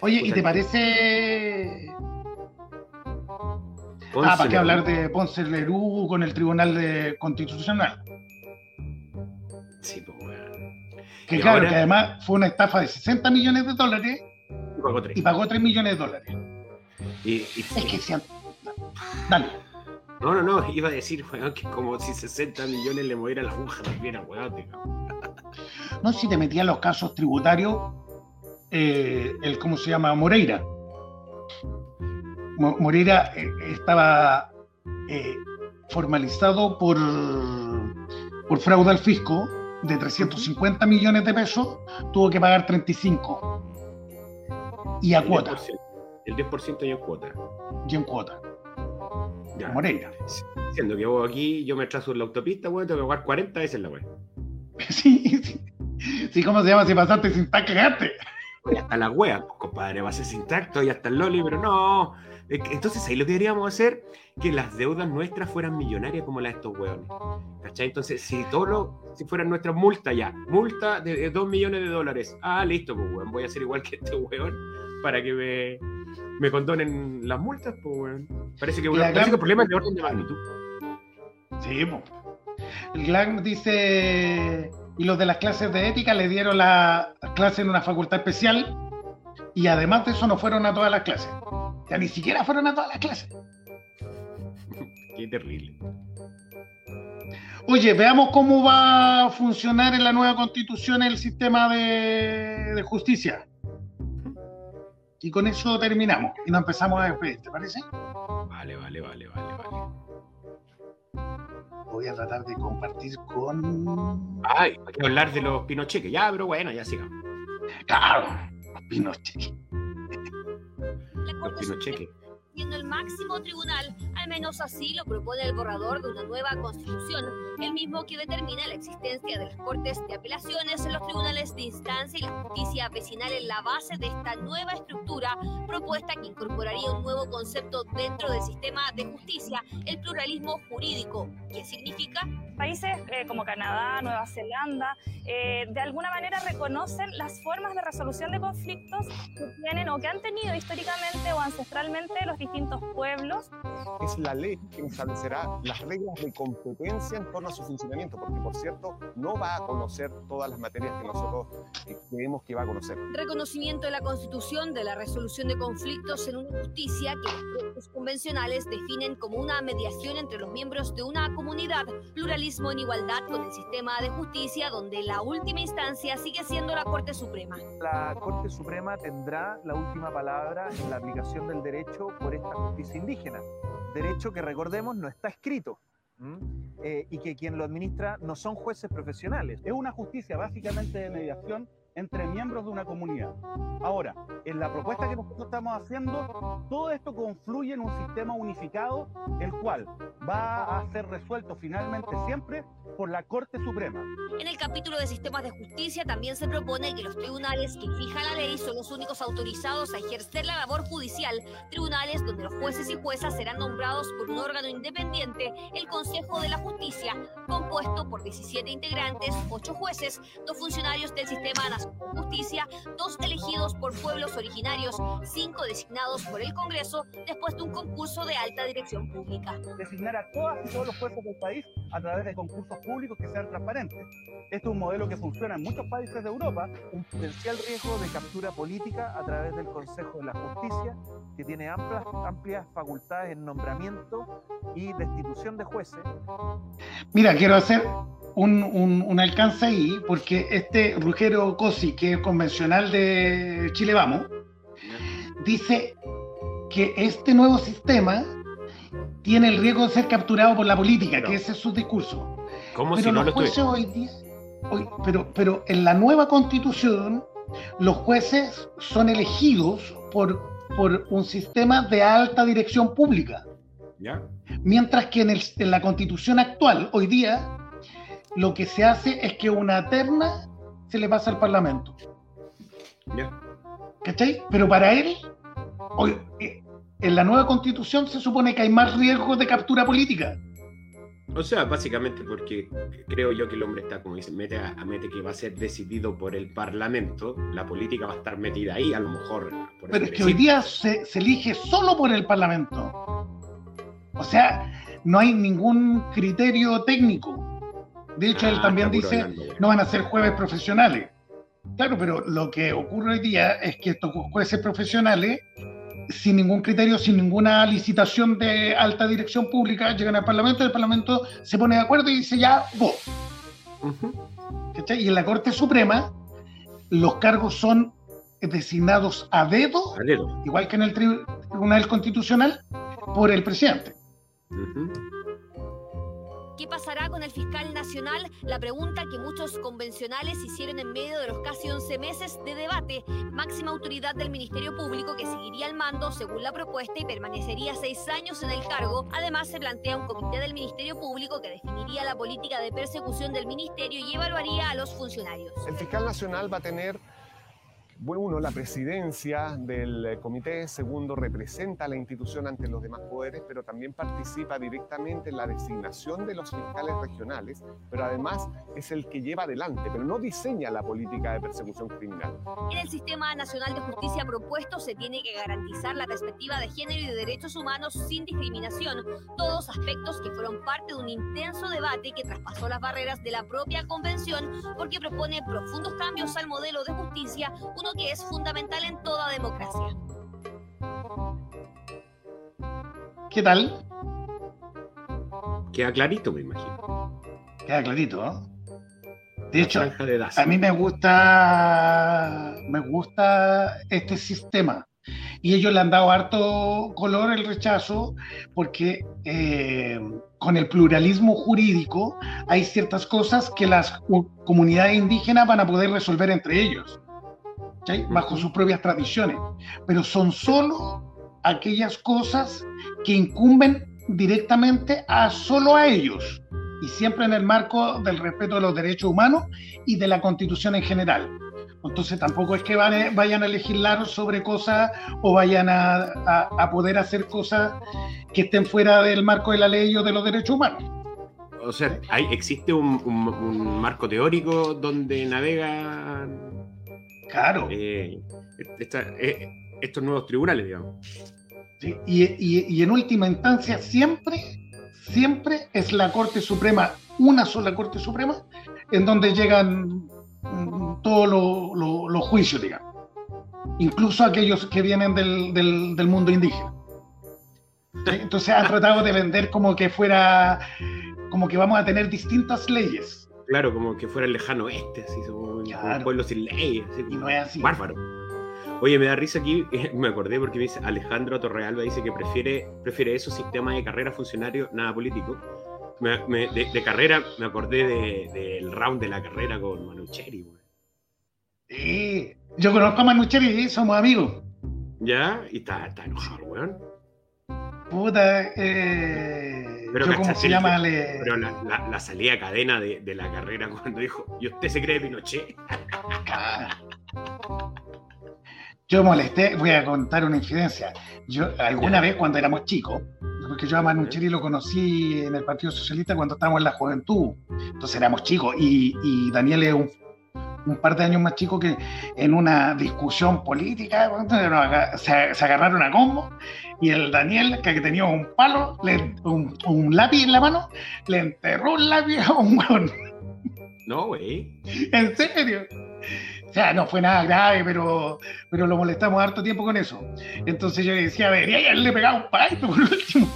S5: Oye, ¿y te parece... ah, ¿para qué hablar de Ponce Lerú con el Tribunal de Constitucional?
S6: Sí, pues, weón.
S5: Que
S6: Y
S5: claro,
S6: ahora-
S5: que además fue una estafa de 60 millones de dólares
S6: Y pagó tres.
S5: y pagó 3 millones de dólares.
S6: Y, y-
S5: Es que sean... Dale.
S6: No, no, no, iba a decir, weón, que como si 60 millones le moviera la aguja también a weón.
S5: No, si te metían los casos tributarios, eh, el cómo se llama Moreira. Mo- Moreira eh, estaba eh, formalizado por, por fraude al fisco de 350 millones de pesos, tuvo que pagar 35 y a
S6: El
S5: cuota,
S6: 10%, El 10% y en cuota.
S5: y en cuota.
S6: Ya.
S5: Moreira.
S6: Siendo que vos aquí, yo me trazo en la autopista, weón, tengo que pagar 40 veces la weón. (laughs)
S5: Sí, sí. Sí, ¿cómo se llama? Si pasaste sin tac, cagaste.
S6: Y hasta la wea, pues, compadre, va a ser sin tacto y hasta el loli, pero no. Entonces ahí lo que deberíamos hacer, que las deudas nuestras fueran millonarias como las de estos weones. ¿Cachai? Entonces, si todo lo, si fueran nuestras multas ya, multa de 2 millones de dólares. Ah, listo, pues weón, voy a hacer igual que este weón para que me, me condonen las multas, pues weón. Parece que,
S5: Y
S6: una-
S5: la
S6: parece
S5: gran-
S6: que el problema es de orden de magnitud.
S5: Sí, po. El GLAC dice, y los de las clases de ética le dieron la clase en una facultad especial y además de eso no fueron a todas las clases. O sea, ni siquiera fueron a todas las clases. (laughs)
S6: Qué terrible.
S5: Oye, veamos cómo va a funcionar en la nueva constitución el sistema de, de justicia. Y con eso terminamos y nos empezamos a despedir, ¿te parece?
S6: Vale, vale, vale, vale, vale.
S5: Voy a tratar de compartir con...
S6: Ay, hay que hablar de los pinocheques. Ya, pero bueno, ya sigamos.
S5: Claro, Pinochet.
S6: Los pinocheques.
S21: Siendo el máximo tribunal, al menos así lo propone el borrador de una nueva constitución, el mismo que determina la existencia de las cortes de apelaciones, los tribunales de instancia y la justicia vecinal en la base de esta nueva estructura propuesta que incorporaría un nuevo concepto dentro del sistema de justicia, el pluralismo jurídico. ¿Qué significa?
S22: Países eh, como Canadá, Nueva Zelanda, eh, de alguna manera reconocen las formas de resolución de conflictos que tienen o que han tenido históricamente o ancestralmente los distintos pueblos.
S15: Es la ley que establecerá las reglas de competencia en torno a su funcionamiento, porque por cierto no va a conocer todas las materias que nosotros eh, creemos que va a conocer.
S21: Reconocimiento de la Constitución de la resolución de conflictos en una justicia que los convencionales definen como una mediación entre los miembros de una comunidad, pluralismo en igualdad con el sistema de justicia donde la última instancia sigue siendo la Corte Suprema.
S23: La Corte Suprema tendrá la última palabra en la aplicación del derecho por esta justicia indígena. Derecho que recordemos no está escrito. Eh, y que quien lo administra no son jueces profesionales.
S24: Es una justicia básicamente de mediación entre miembros de una comunidad. Ahora, en la propuesta que nosotros estamos haciendo, todo esto confluye en un sistema unificado, el cual va a ser resuelto finalmente siempre por la Corte Suprema.
S21: En el capítulo de sistemas de justicia también se propone que los tribunales que fija la ley son los únicos autorizados a ejercer la labor judicial, tribunales donde los jueces y juezas serán nombrados por un órgano independiente, el Consejo de la Justicia, compuesto por 17 integrantes, 8 jueces, dos funcionarios del Sistema Nacional Justicia, dos elegidos por pueblos originarios, cinco designados por el Congreso después de un concurso de alta dirección pública.
S24: Designar a todas y todos los jueces del país a través de concursos públicos que sean transparentes. Este es un modelo que funciona en muchos países de Europa, un potencial riesgo de captura política a través del Consejo de la Justicia, que tiene amplias, amplias facultades en nombramiento y destitución de jueces.
S5: Mira, quiero hacer un, un- un alcance ahí, porque este Rugero Que es convencional de Chile Vamos, dice que este nuevo sistema tiene el riesgo de ser capturado por la política, que ese es su discurso.
S6: Como
S5: pero
S6: si no
S5: los
S6: lo
S5: jueces hoy día, hoy- pero, pero en la nueva constitución, los jueces son elegidos por, por un sistema de alta dirección pública.
S6: ¿Ya?
S5: Mientras que en, el- en la constitución actual, hoy día, lo que se hace es que una terna se le pasa al Parlamento.
S6: ¿Ya?
S5: ¿Cachai? Pero para él, hoy, eh, en la nueva constitución se supone que hay más riesgo de captura política.
S6: O sea, básicamente porque creo yo que el hombre está, como dice, mete, a, a mete que va a ser decidido por el Parlamento, la política va a estar metida ahí, a lo mejor. Por
S5: Pero es que hoy día se, se elige solo por el Parlamento. O sea, no hay ningún criterio técnico. De hecho, él
S6: Ah,
S5: también dice, no van a ser jueves profesionales. Claro, pero lo que ocurre hoy día es que estos jueces profesionales, sin ningún criterio, sin ninguna licitación de alta dirección pública, llegan al Parlamento y el Parlamento se pone de acuerdo y dice ya, vos. Y en la Corte Suprema, los cargos son designados a dedo,
S6: A dedo.
S5: igual que en el tri- Tribunal Constitucional, por el presidente.
S21: ¿Qué pasará con el fiscal nacional? La pregunta que muchos convencionales hicieron en medio de los casi 11 meses de debate. Máxima autoridad del Ministerio Público que seguiría al mando según la propuesta y permanecería seis años en el cargo. Además, se plantea un comité del Ministerio Público que definiría la política de persecución del ministerio y evaluaría a los funcionarios.
S15: El fiscal nacional va a tener, uno, la presidencia del eh, comité, segundo, representa a la institución ante los demás poderes, pero también participa directamente en la designación de los fiscales regionales, pero además es el que lleva adelante, pero no diseña la política de persecución criminal.
S21: En el Sistema Nacional de Justicia propuesto se tiene que garantizar la perspectiva de género y de derechos humanos sin discriminación, todos aspectos que fueron parte de un intenso debate que traspasó las barreras de la propia convención porque propone profundos cambios al modelo de justicia, uno que es fundamental en toda democracia.
S5: ¿Qué tal?
S6: Queda clarito, me imagino.
S5: Queda clarito, ¿no? De hecho,
S6: de
S5: a mí me gusta, me gusta este sistema. Y ellos le han dado harto color el rechazo porque eh, con el pluralismo jurídico hay ciertas cosas que las comunidades indígenas van a poder resolver entre ellos, ¿sí? bajo sus propias tradiciones. Pero son solo aquellas cosas que incumben directamente a solo a ellos y siempre en el marco del respeto de los derechos humanos y de la constitución en general. Entonces tampoco es que van- vayan a legislar sobre cosas o vayan a, a- a poder hacer cosas que estén fuera del marco de la ley o de los derechos humanos.
S6: O sea, hay, existe un, un- un marco teórico donde navegan.
S5: Claro.
S6: esta- eh, estos nuevos tribunales, digamos.
S5: ¿sí? Y, y- y en última instancia siempre, siempre es la Corte Suprema, una sola Corte Suprema, en donde llegan mm, todos lo- lo- los juicios, digamos. Incluso aquellos que vienen del, del- del mundo indígena. Entonces han tratado de vender como que fuera, como que vamos a tener distintas leyes.
S6: Claro, como que fuera el lejano oeste, así, como un- un pueblo sin ley. Así,
S5: Y no es así.
S6: Bárbaro. Oye, me da risa aquí, (laughs) me acordé porque me dice Alejandro Torrealba, dice que prefiere, prefiere esos sistemas de carrera funcionario, nada político. Me- me- de, de carrera, me acordé de- del round de la carrera con Manucheri, güey.
S5: Sí. Yo conozco a Manucheri, somos amigos.
S6: ¿Ya? Y está, está enojado, weón.
S5: Puta, eh,
S6: Pero,
S5: yo, ¿cómo
S6: ¿cachaste
S5: se llama? Le-
S6: pero la, la- la salida a cadena de, de la carrera cuando dijo, ¿y usted se cree Pinochet?
S5: Yo molesté, voy a contar una infidencia. Yo, alguna vez cuando éramos chicos, porque yo a Manu Cheri lo conocí en el Partido Socialista cuando estábamos en la juventud, entonces éramos chicos, y, y Daniel es un, un par de años más chico que en una discusión política, se, se agarraron a combo, y el Daniel, que tenía un palo, le- un, un lápiz en la mano, le enterró un lápiz a un hueón.
S6: No, güey.
S5: ¿En serio? O sea, no fue nada grave, pero, pero lo molestamos harto tiempo con eso. Entonces yo le decía, debería haberle pegado un paito por último.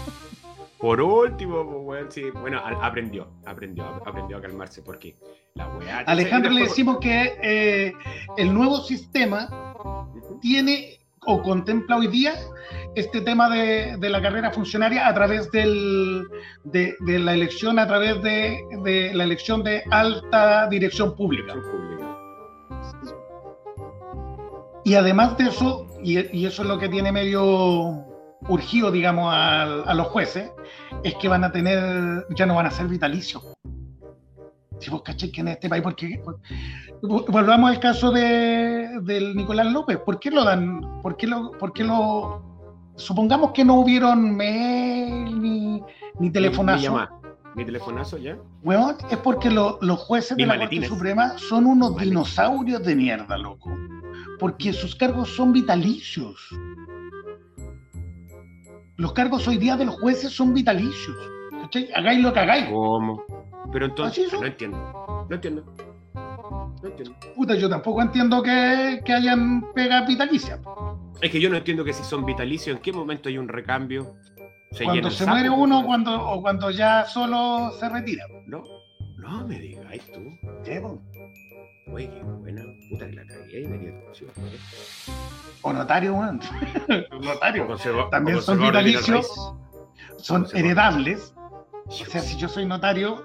S6: Por último, pues, weón, sí. Bueno, aprendió, aprendió, aprendió a calmarse porque la weá.
S5: Alejandro le decimos que eh, el nuevo sistema tiene o contempla hoy día este tema de, de la carrera funcionaria a través del, de, de la elección, a través de, de la elección de alta dirección pública. Y además de eso, y, y eso es lo que tiene medio urgido, digamos, a, a los jueces, es que van a tener, ya no van a ser vitalicios. Si vos caché que en este país, porque volvamos al caso de, del Nicolás López, ¿por qué lo dan? ¿Por qué lo, por qué lo supongamos que no hubieron mail ni, ni telefonazo?
S6: llamada, mi telefonazo ya.
S5: Weón, es porque lo- los jueces
S6: Ni
S5: de la
S6: maletines.
S5: Corte Suprema son unos dinosaurios de mierda, loco. Porque sus cargos son vitalicios. Los cargos hoy día de los jueces son vitalicios. ¿Cachai? Hagáis lo que hagáis.
S6: ¿Cómo? Pero entonces, no entiendo. No entiendo. No entiendo.
S5: Puta, yo tampoco entiendo que, que hayan pegas vitalicias.
S6: Es que yo no entiendo que si son vitalicios, ¿en qué momento hay un recambio? Se
S5: Cuando se muere uno cuando, o cuando ya solo se retira.
S6: No, no me digáis tú. Oye, qué buena puta que la cagué. Debería haber sido mejor.
S5: O notario, weón. (laughs) notario.
S6: Conserva-
S5: También son vitalicios. Son heredables. O sea, si yo soy notario,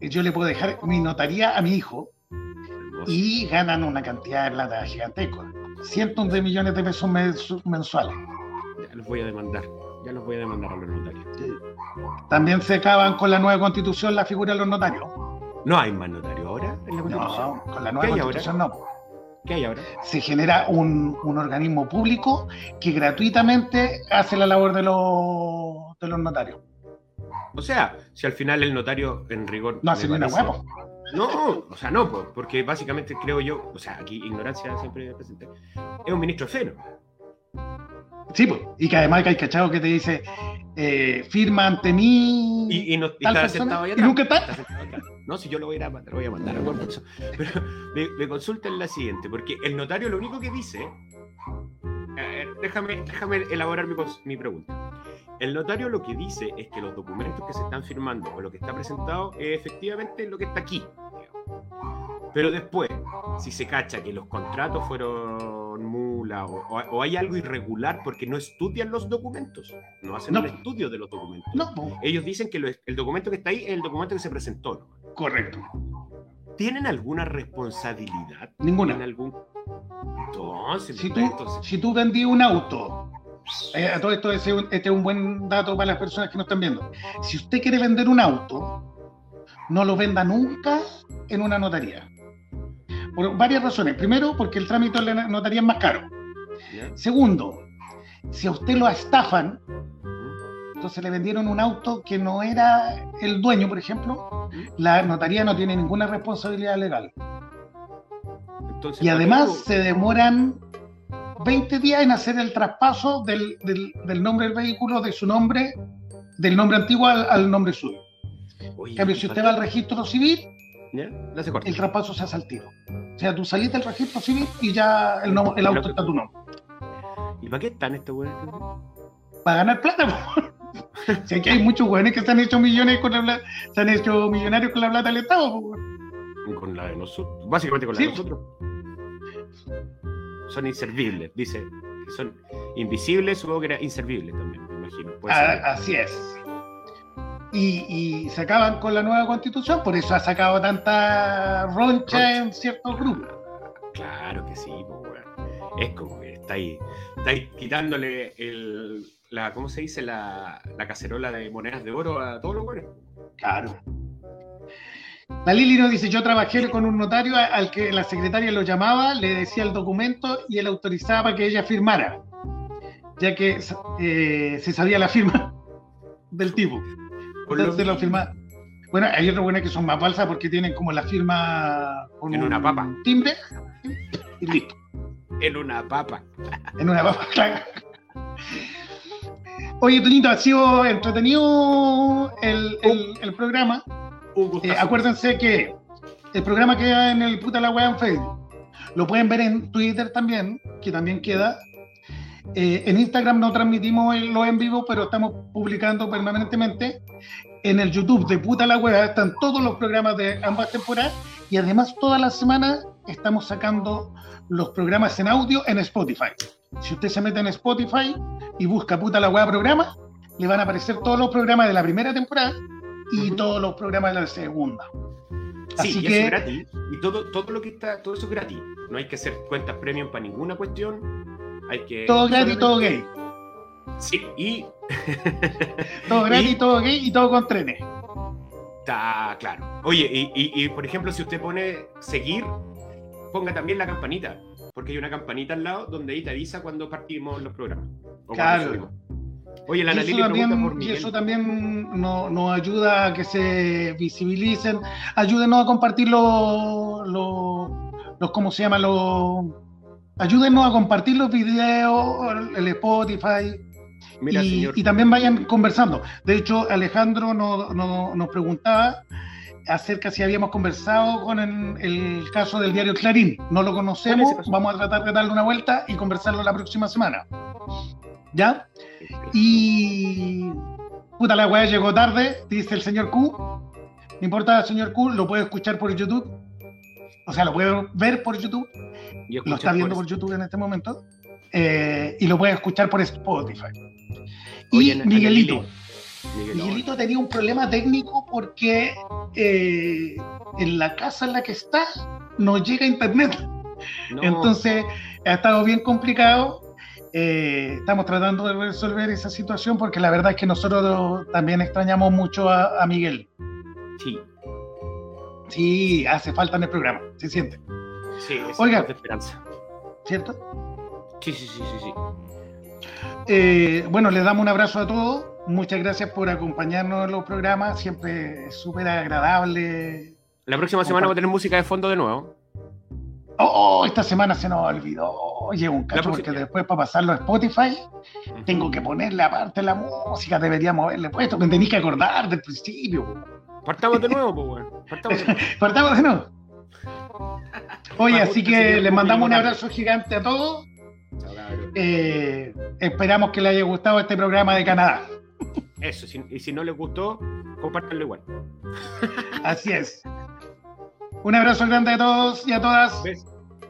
S5: eh, yo le puedo dejar mi notaría a mi hijo y ganan una cantidad de plata gigantesca. Cientos de millones de pesos mens- mensuales.
S6: Ya los voy a demandar. Ya los voy a demandar a los notarios.
S5: También se acaban con la nueva constitución la figura de los notarios.
S6: ¿No hay más notario ahora en la constitución?
S5: No, con la
S6: ¿Qué
S5: nueva
S6: hay
S5: constitución
S6: ahora?
S5: no.
S6: ¿Qué hay ahora?
S5: Se genera un, un organismo público que gratuitamente hace la labor de los, de los notarios.
S6: O sea, si al final el notario en rigor.
S5: No hace
S6: me
S5: ni una
S6: parece-
S5: huevo.
S6: No, o sea, no, po, porque básicamente creo yo, o sea, aquí ignorancia siempre presente, es un ministro feno.
S5: Sí, pues, y que además que hay cachado que te dice, eh, firma ante mí.
S6: Y, y no, y
S5: tal
S6: está
S5: persona,
S6: sentado ahí
S5: y nunca está.
S6: Está. No, si yo lo voy a, ir a- lo voy a mandar a Corpus. Pero me, me consultan la siguiente, porque el notario lo único que dice. a ver, déjame, déjame elaborar mi, pregunta. El notario lo que dice es que los documentos que se están firmando o lo que está presentado es efectivamente lo que está aquí. Pero después, si se cacha que los contratos fueron mula o, hay algo irregular porque no estudian los documentos, no hacen
S5: No.
S6: el estudio de los documentos.
S5: No.
S6: Ellos dicen que lo- el documento que está ahí es el documento que se presentó.
S5: Correcto.
S6: ¿Tienen alguna responsabilidad?
S5: Ninguna.
S6: ¿En algún... Entonces,
S5: Si tú,
S6: entonces-
S5: si tú vendí un auto, eh, a todo esto ese es un- este es un buen dato para las personas que nos están viendo. Si usted quiere vender un auto, no lo venda nunca en una notaría. Por varias razones. Primero, porque el trámite en la notaría es más caro. Segundo, si a usted lo estafan, entonces le vendieron un auto que no era el dueño, por ejemplo, la notaría no tiene ninguna responsabilidad legal.
S6: entonces,
S5: Y
S6: ¿para
S5: además se demoran 20 días en hacer el traspaso del, del- del nombre del vehículo, de su nombre, del nombre antiguo al, al nombre suyo.
S6: Oye,
S5: En cambio, si usted va al registro civil, el traspaso se hace al tiro. O sea, tú salís del registro civil y ya el, auto está a tu nombre.
S6: ¿Y para qué están estos güeyes?
S5: Para ganar plata. (laughs) (laughs) Si aquí hay muchos güeyes que se han hecho millones con la plata, se han hecho millonarios con la plata del Estado.
S6: Con la de nosotros. Básicamente con la
S5: Sí.
S6: de nosotros. Son inservibles. Dice que son invisibles, supongo que era inservible también, me imagino.
S5: Ah, así es. Y, y se acaban con la nueva constitución, por eso ha sacado tanta roncha en ciertos grupos.
S6: Claro que sí, pues. Es como que estáis, estáis quitándole el, la, ¿cómo se dice? La, la cacerola de monedas de oro a todos los buenos.
S5: Claro. La Lili nos dice, yo trabajé con un notario al que la secretaria lo llamaba, le decía el documento y él autorizaba para que ella firmara, ya que eh, se sabía la firma (laughs) del tipo.
S6: Por lo
S5: Entonces lo firma. Bueno, hay otros buenos que son más falsas porque tienen como la firma con
S6: En
S5: un
S6: una papa.
S5: timbre y listo.
S6: En una papa.
S5: En una papa, (laughs) claro. Oye, Tonito, ha sido entretenido el, el- el programa. Eh, acuérdense que el programa queda en el puta la wea en Facebook. Lo pueden ver en Twitter también, que también queda. Eh, en Instagram no transmitimos el- lo en vivo, pero estamos publicando permanentemente. En el YouTube de puta la wea están todos los programas de ambas temporadas y además todas las semanas estamos sacando los programas en audio en Spotify. Si usted se mete en Spotify y busca puta la wea programa, le van a aparecer todos los programas de la primera temporada y todos los programas de la segunda.
S6: Sí,
S5: Así
S6: y
S5: que
S6: eso es gratis. Y todo, todo lo que está, todo eso es gratis. No hay que hacer cuentas premium para ninguna cuestión. Hay que.
S5: todo gratis,
S6: solamente-
S5: todo gay.
S6: Sí, y (laughs)
S5: Todo gratis, todo gay y todo con trenes.
S6: está claro. Oye, y, y- y, por ejemplo, si usted pone seguir, ponga también la campanita. Porque hay una campanita al lado donde ahí te avisa cuando partimos los programas. o
S5: Claro.
S6: Oye, la
S5: y eso
S6: por
S5: también, y eso también no- nos ayuda a que se visibilicen. Ayúdenos a compartir los, los, los- ¿cómo se llama? Los, ayúdenos a compartir los videos, el, Spotify.
S6: Mira,
S5: y, también vayan conversando. De hecho, Alejandro no- no- nos preguntaba acerca si habíamos conversado con el, el caso del diario Clarín. No lo conocemos, vamos a tratar de darle una vuelta y conversarlo la próxima semana. ¿Ya? Y. Puta, la weá llegó tarde, dice el señor Q. No importa, señor Q, lo puede escuchar por YouTube. O sea, lo puede ver por YouTube. Lo está viendo
S6: por-
S5: por YouTube en este momento. Eh, y lo puede escuchar por Spotify.
S6: Oye,
S5: Y Miguelito.
S6: Miguel,
S5: Miguelito tenía un problema técnico porque eh, en la casa en la que está no llega internet.
S6: No.
S5: Entonces ha estado bien complicado. Eh, estamos tratando de resolver esa situación porque la verdad es que nosotros también extrañamos mucho a, a Miguel.
S6: Sí.
S5: Sí, hace falta en el programa, se siente,
S6: Sí, es
S5: Oiga.
S6: de esperanza.
S5: ¿cierto?
S6: Sí, sí, sí, sí, sí.
S5: Eh, bueno, les damos un abrazo a todos. Muchas gracias por acompañarnos en los programas. Siempre es súper agradable.
S6: La próxima semana vamos a tener música de fondo de nuevo.
S5: Oh, esta semana se nos olvidó. Oye, un cacho, porque después para pasarlo a Spotify tengo que ponerle aparte la música. Deberíamos haberle puesto, me tenéis que acordar del principio.
S6: Partamos de nuevo, (laughs) pues. Partamos de nuevo.
S5: Partamos de nuevo. Oye, así que les mandamos un abrazo gigante a todos. Eh, esperamos que les haya gustado este programa de Canadá.
S6: Eso, si- y si no les gustó, compártanlo igual.
S5: Así es. Un abrazo grande a todos y a todas.
S6: Bes-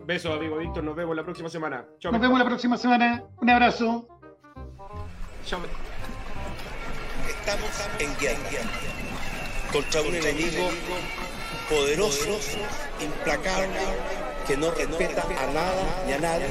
S6: Besos, amigo Víctor. Nos vemos la próxima semana.
S5: Nos vemos la próxima semana. Un abrazo.
S25: Estamos en guerra contra un enemigo poderoso, implacable, que no respeta a nada ni a nadie.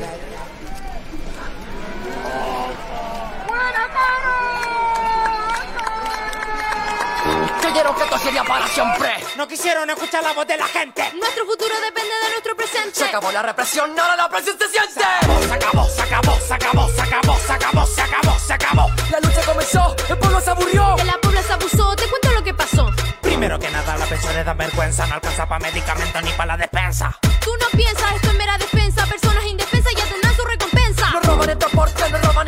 S26: Creyeron que esto sería para siempre.
S27: No quisieron escuchar la voz de la gente.
S26: Nuestro futuro depende de nuestro presente. Se acabó la represión, ahora la presión se siente.
S27: Se acabó, se acabó, se acabó, se acabó, se acabó, se acabó, se acabó.
S26: La lucha comenzó, el pueblo se aburrió.
S21: De la puebla se abusó, te cuento lo que pasó.
S27: Primero que nada, la pensión les da vergüenza. No alcanza para medicamentos ni para la despensa.
S21: Tú no piensas, esto es mera defensa. Personas indefensas ya tendrán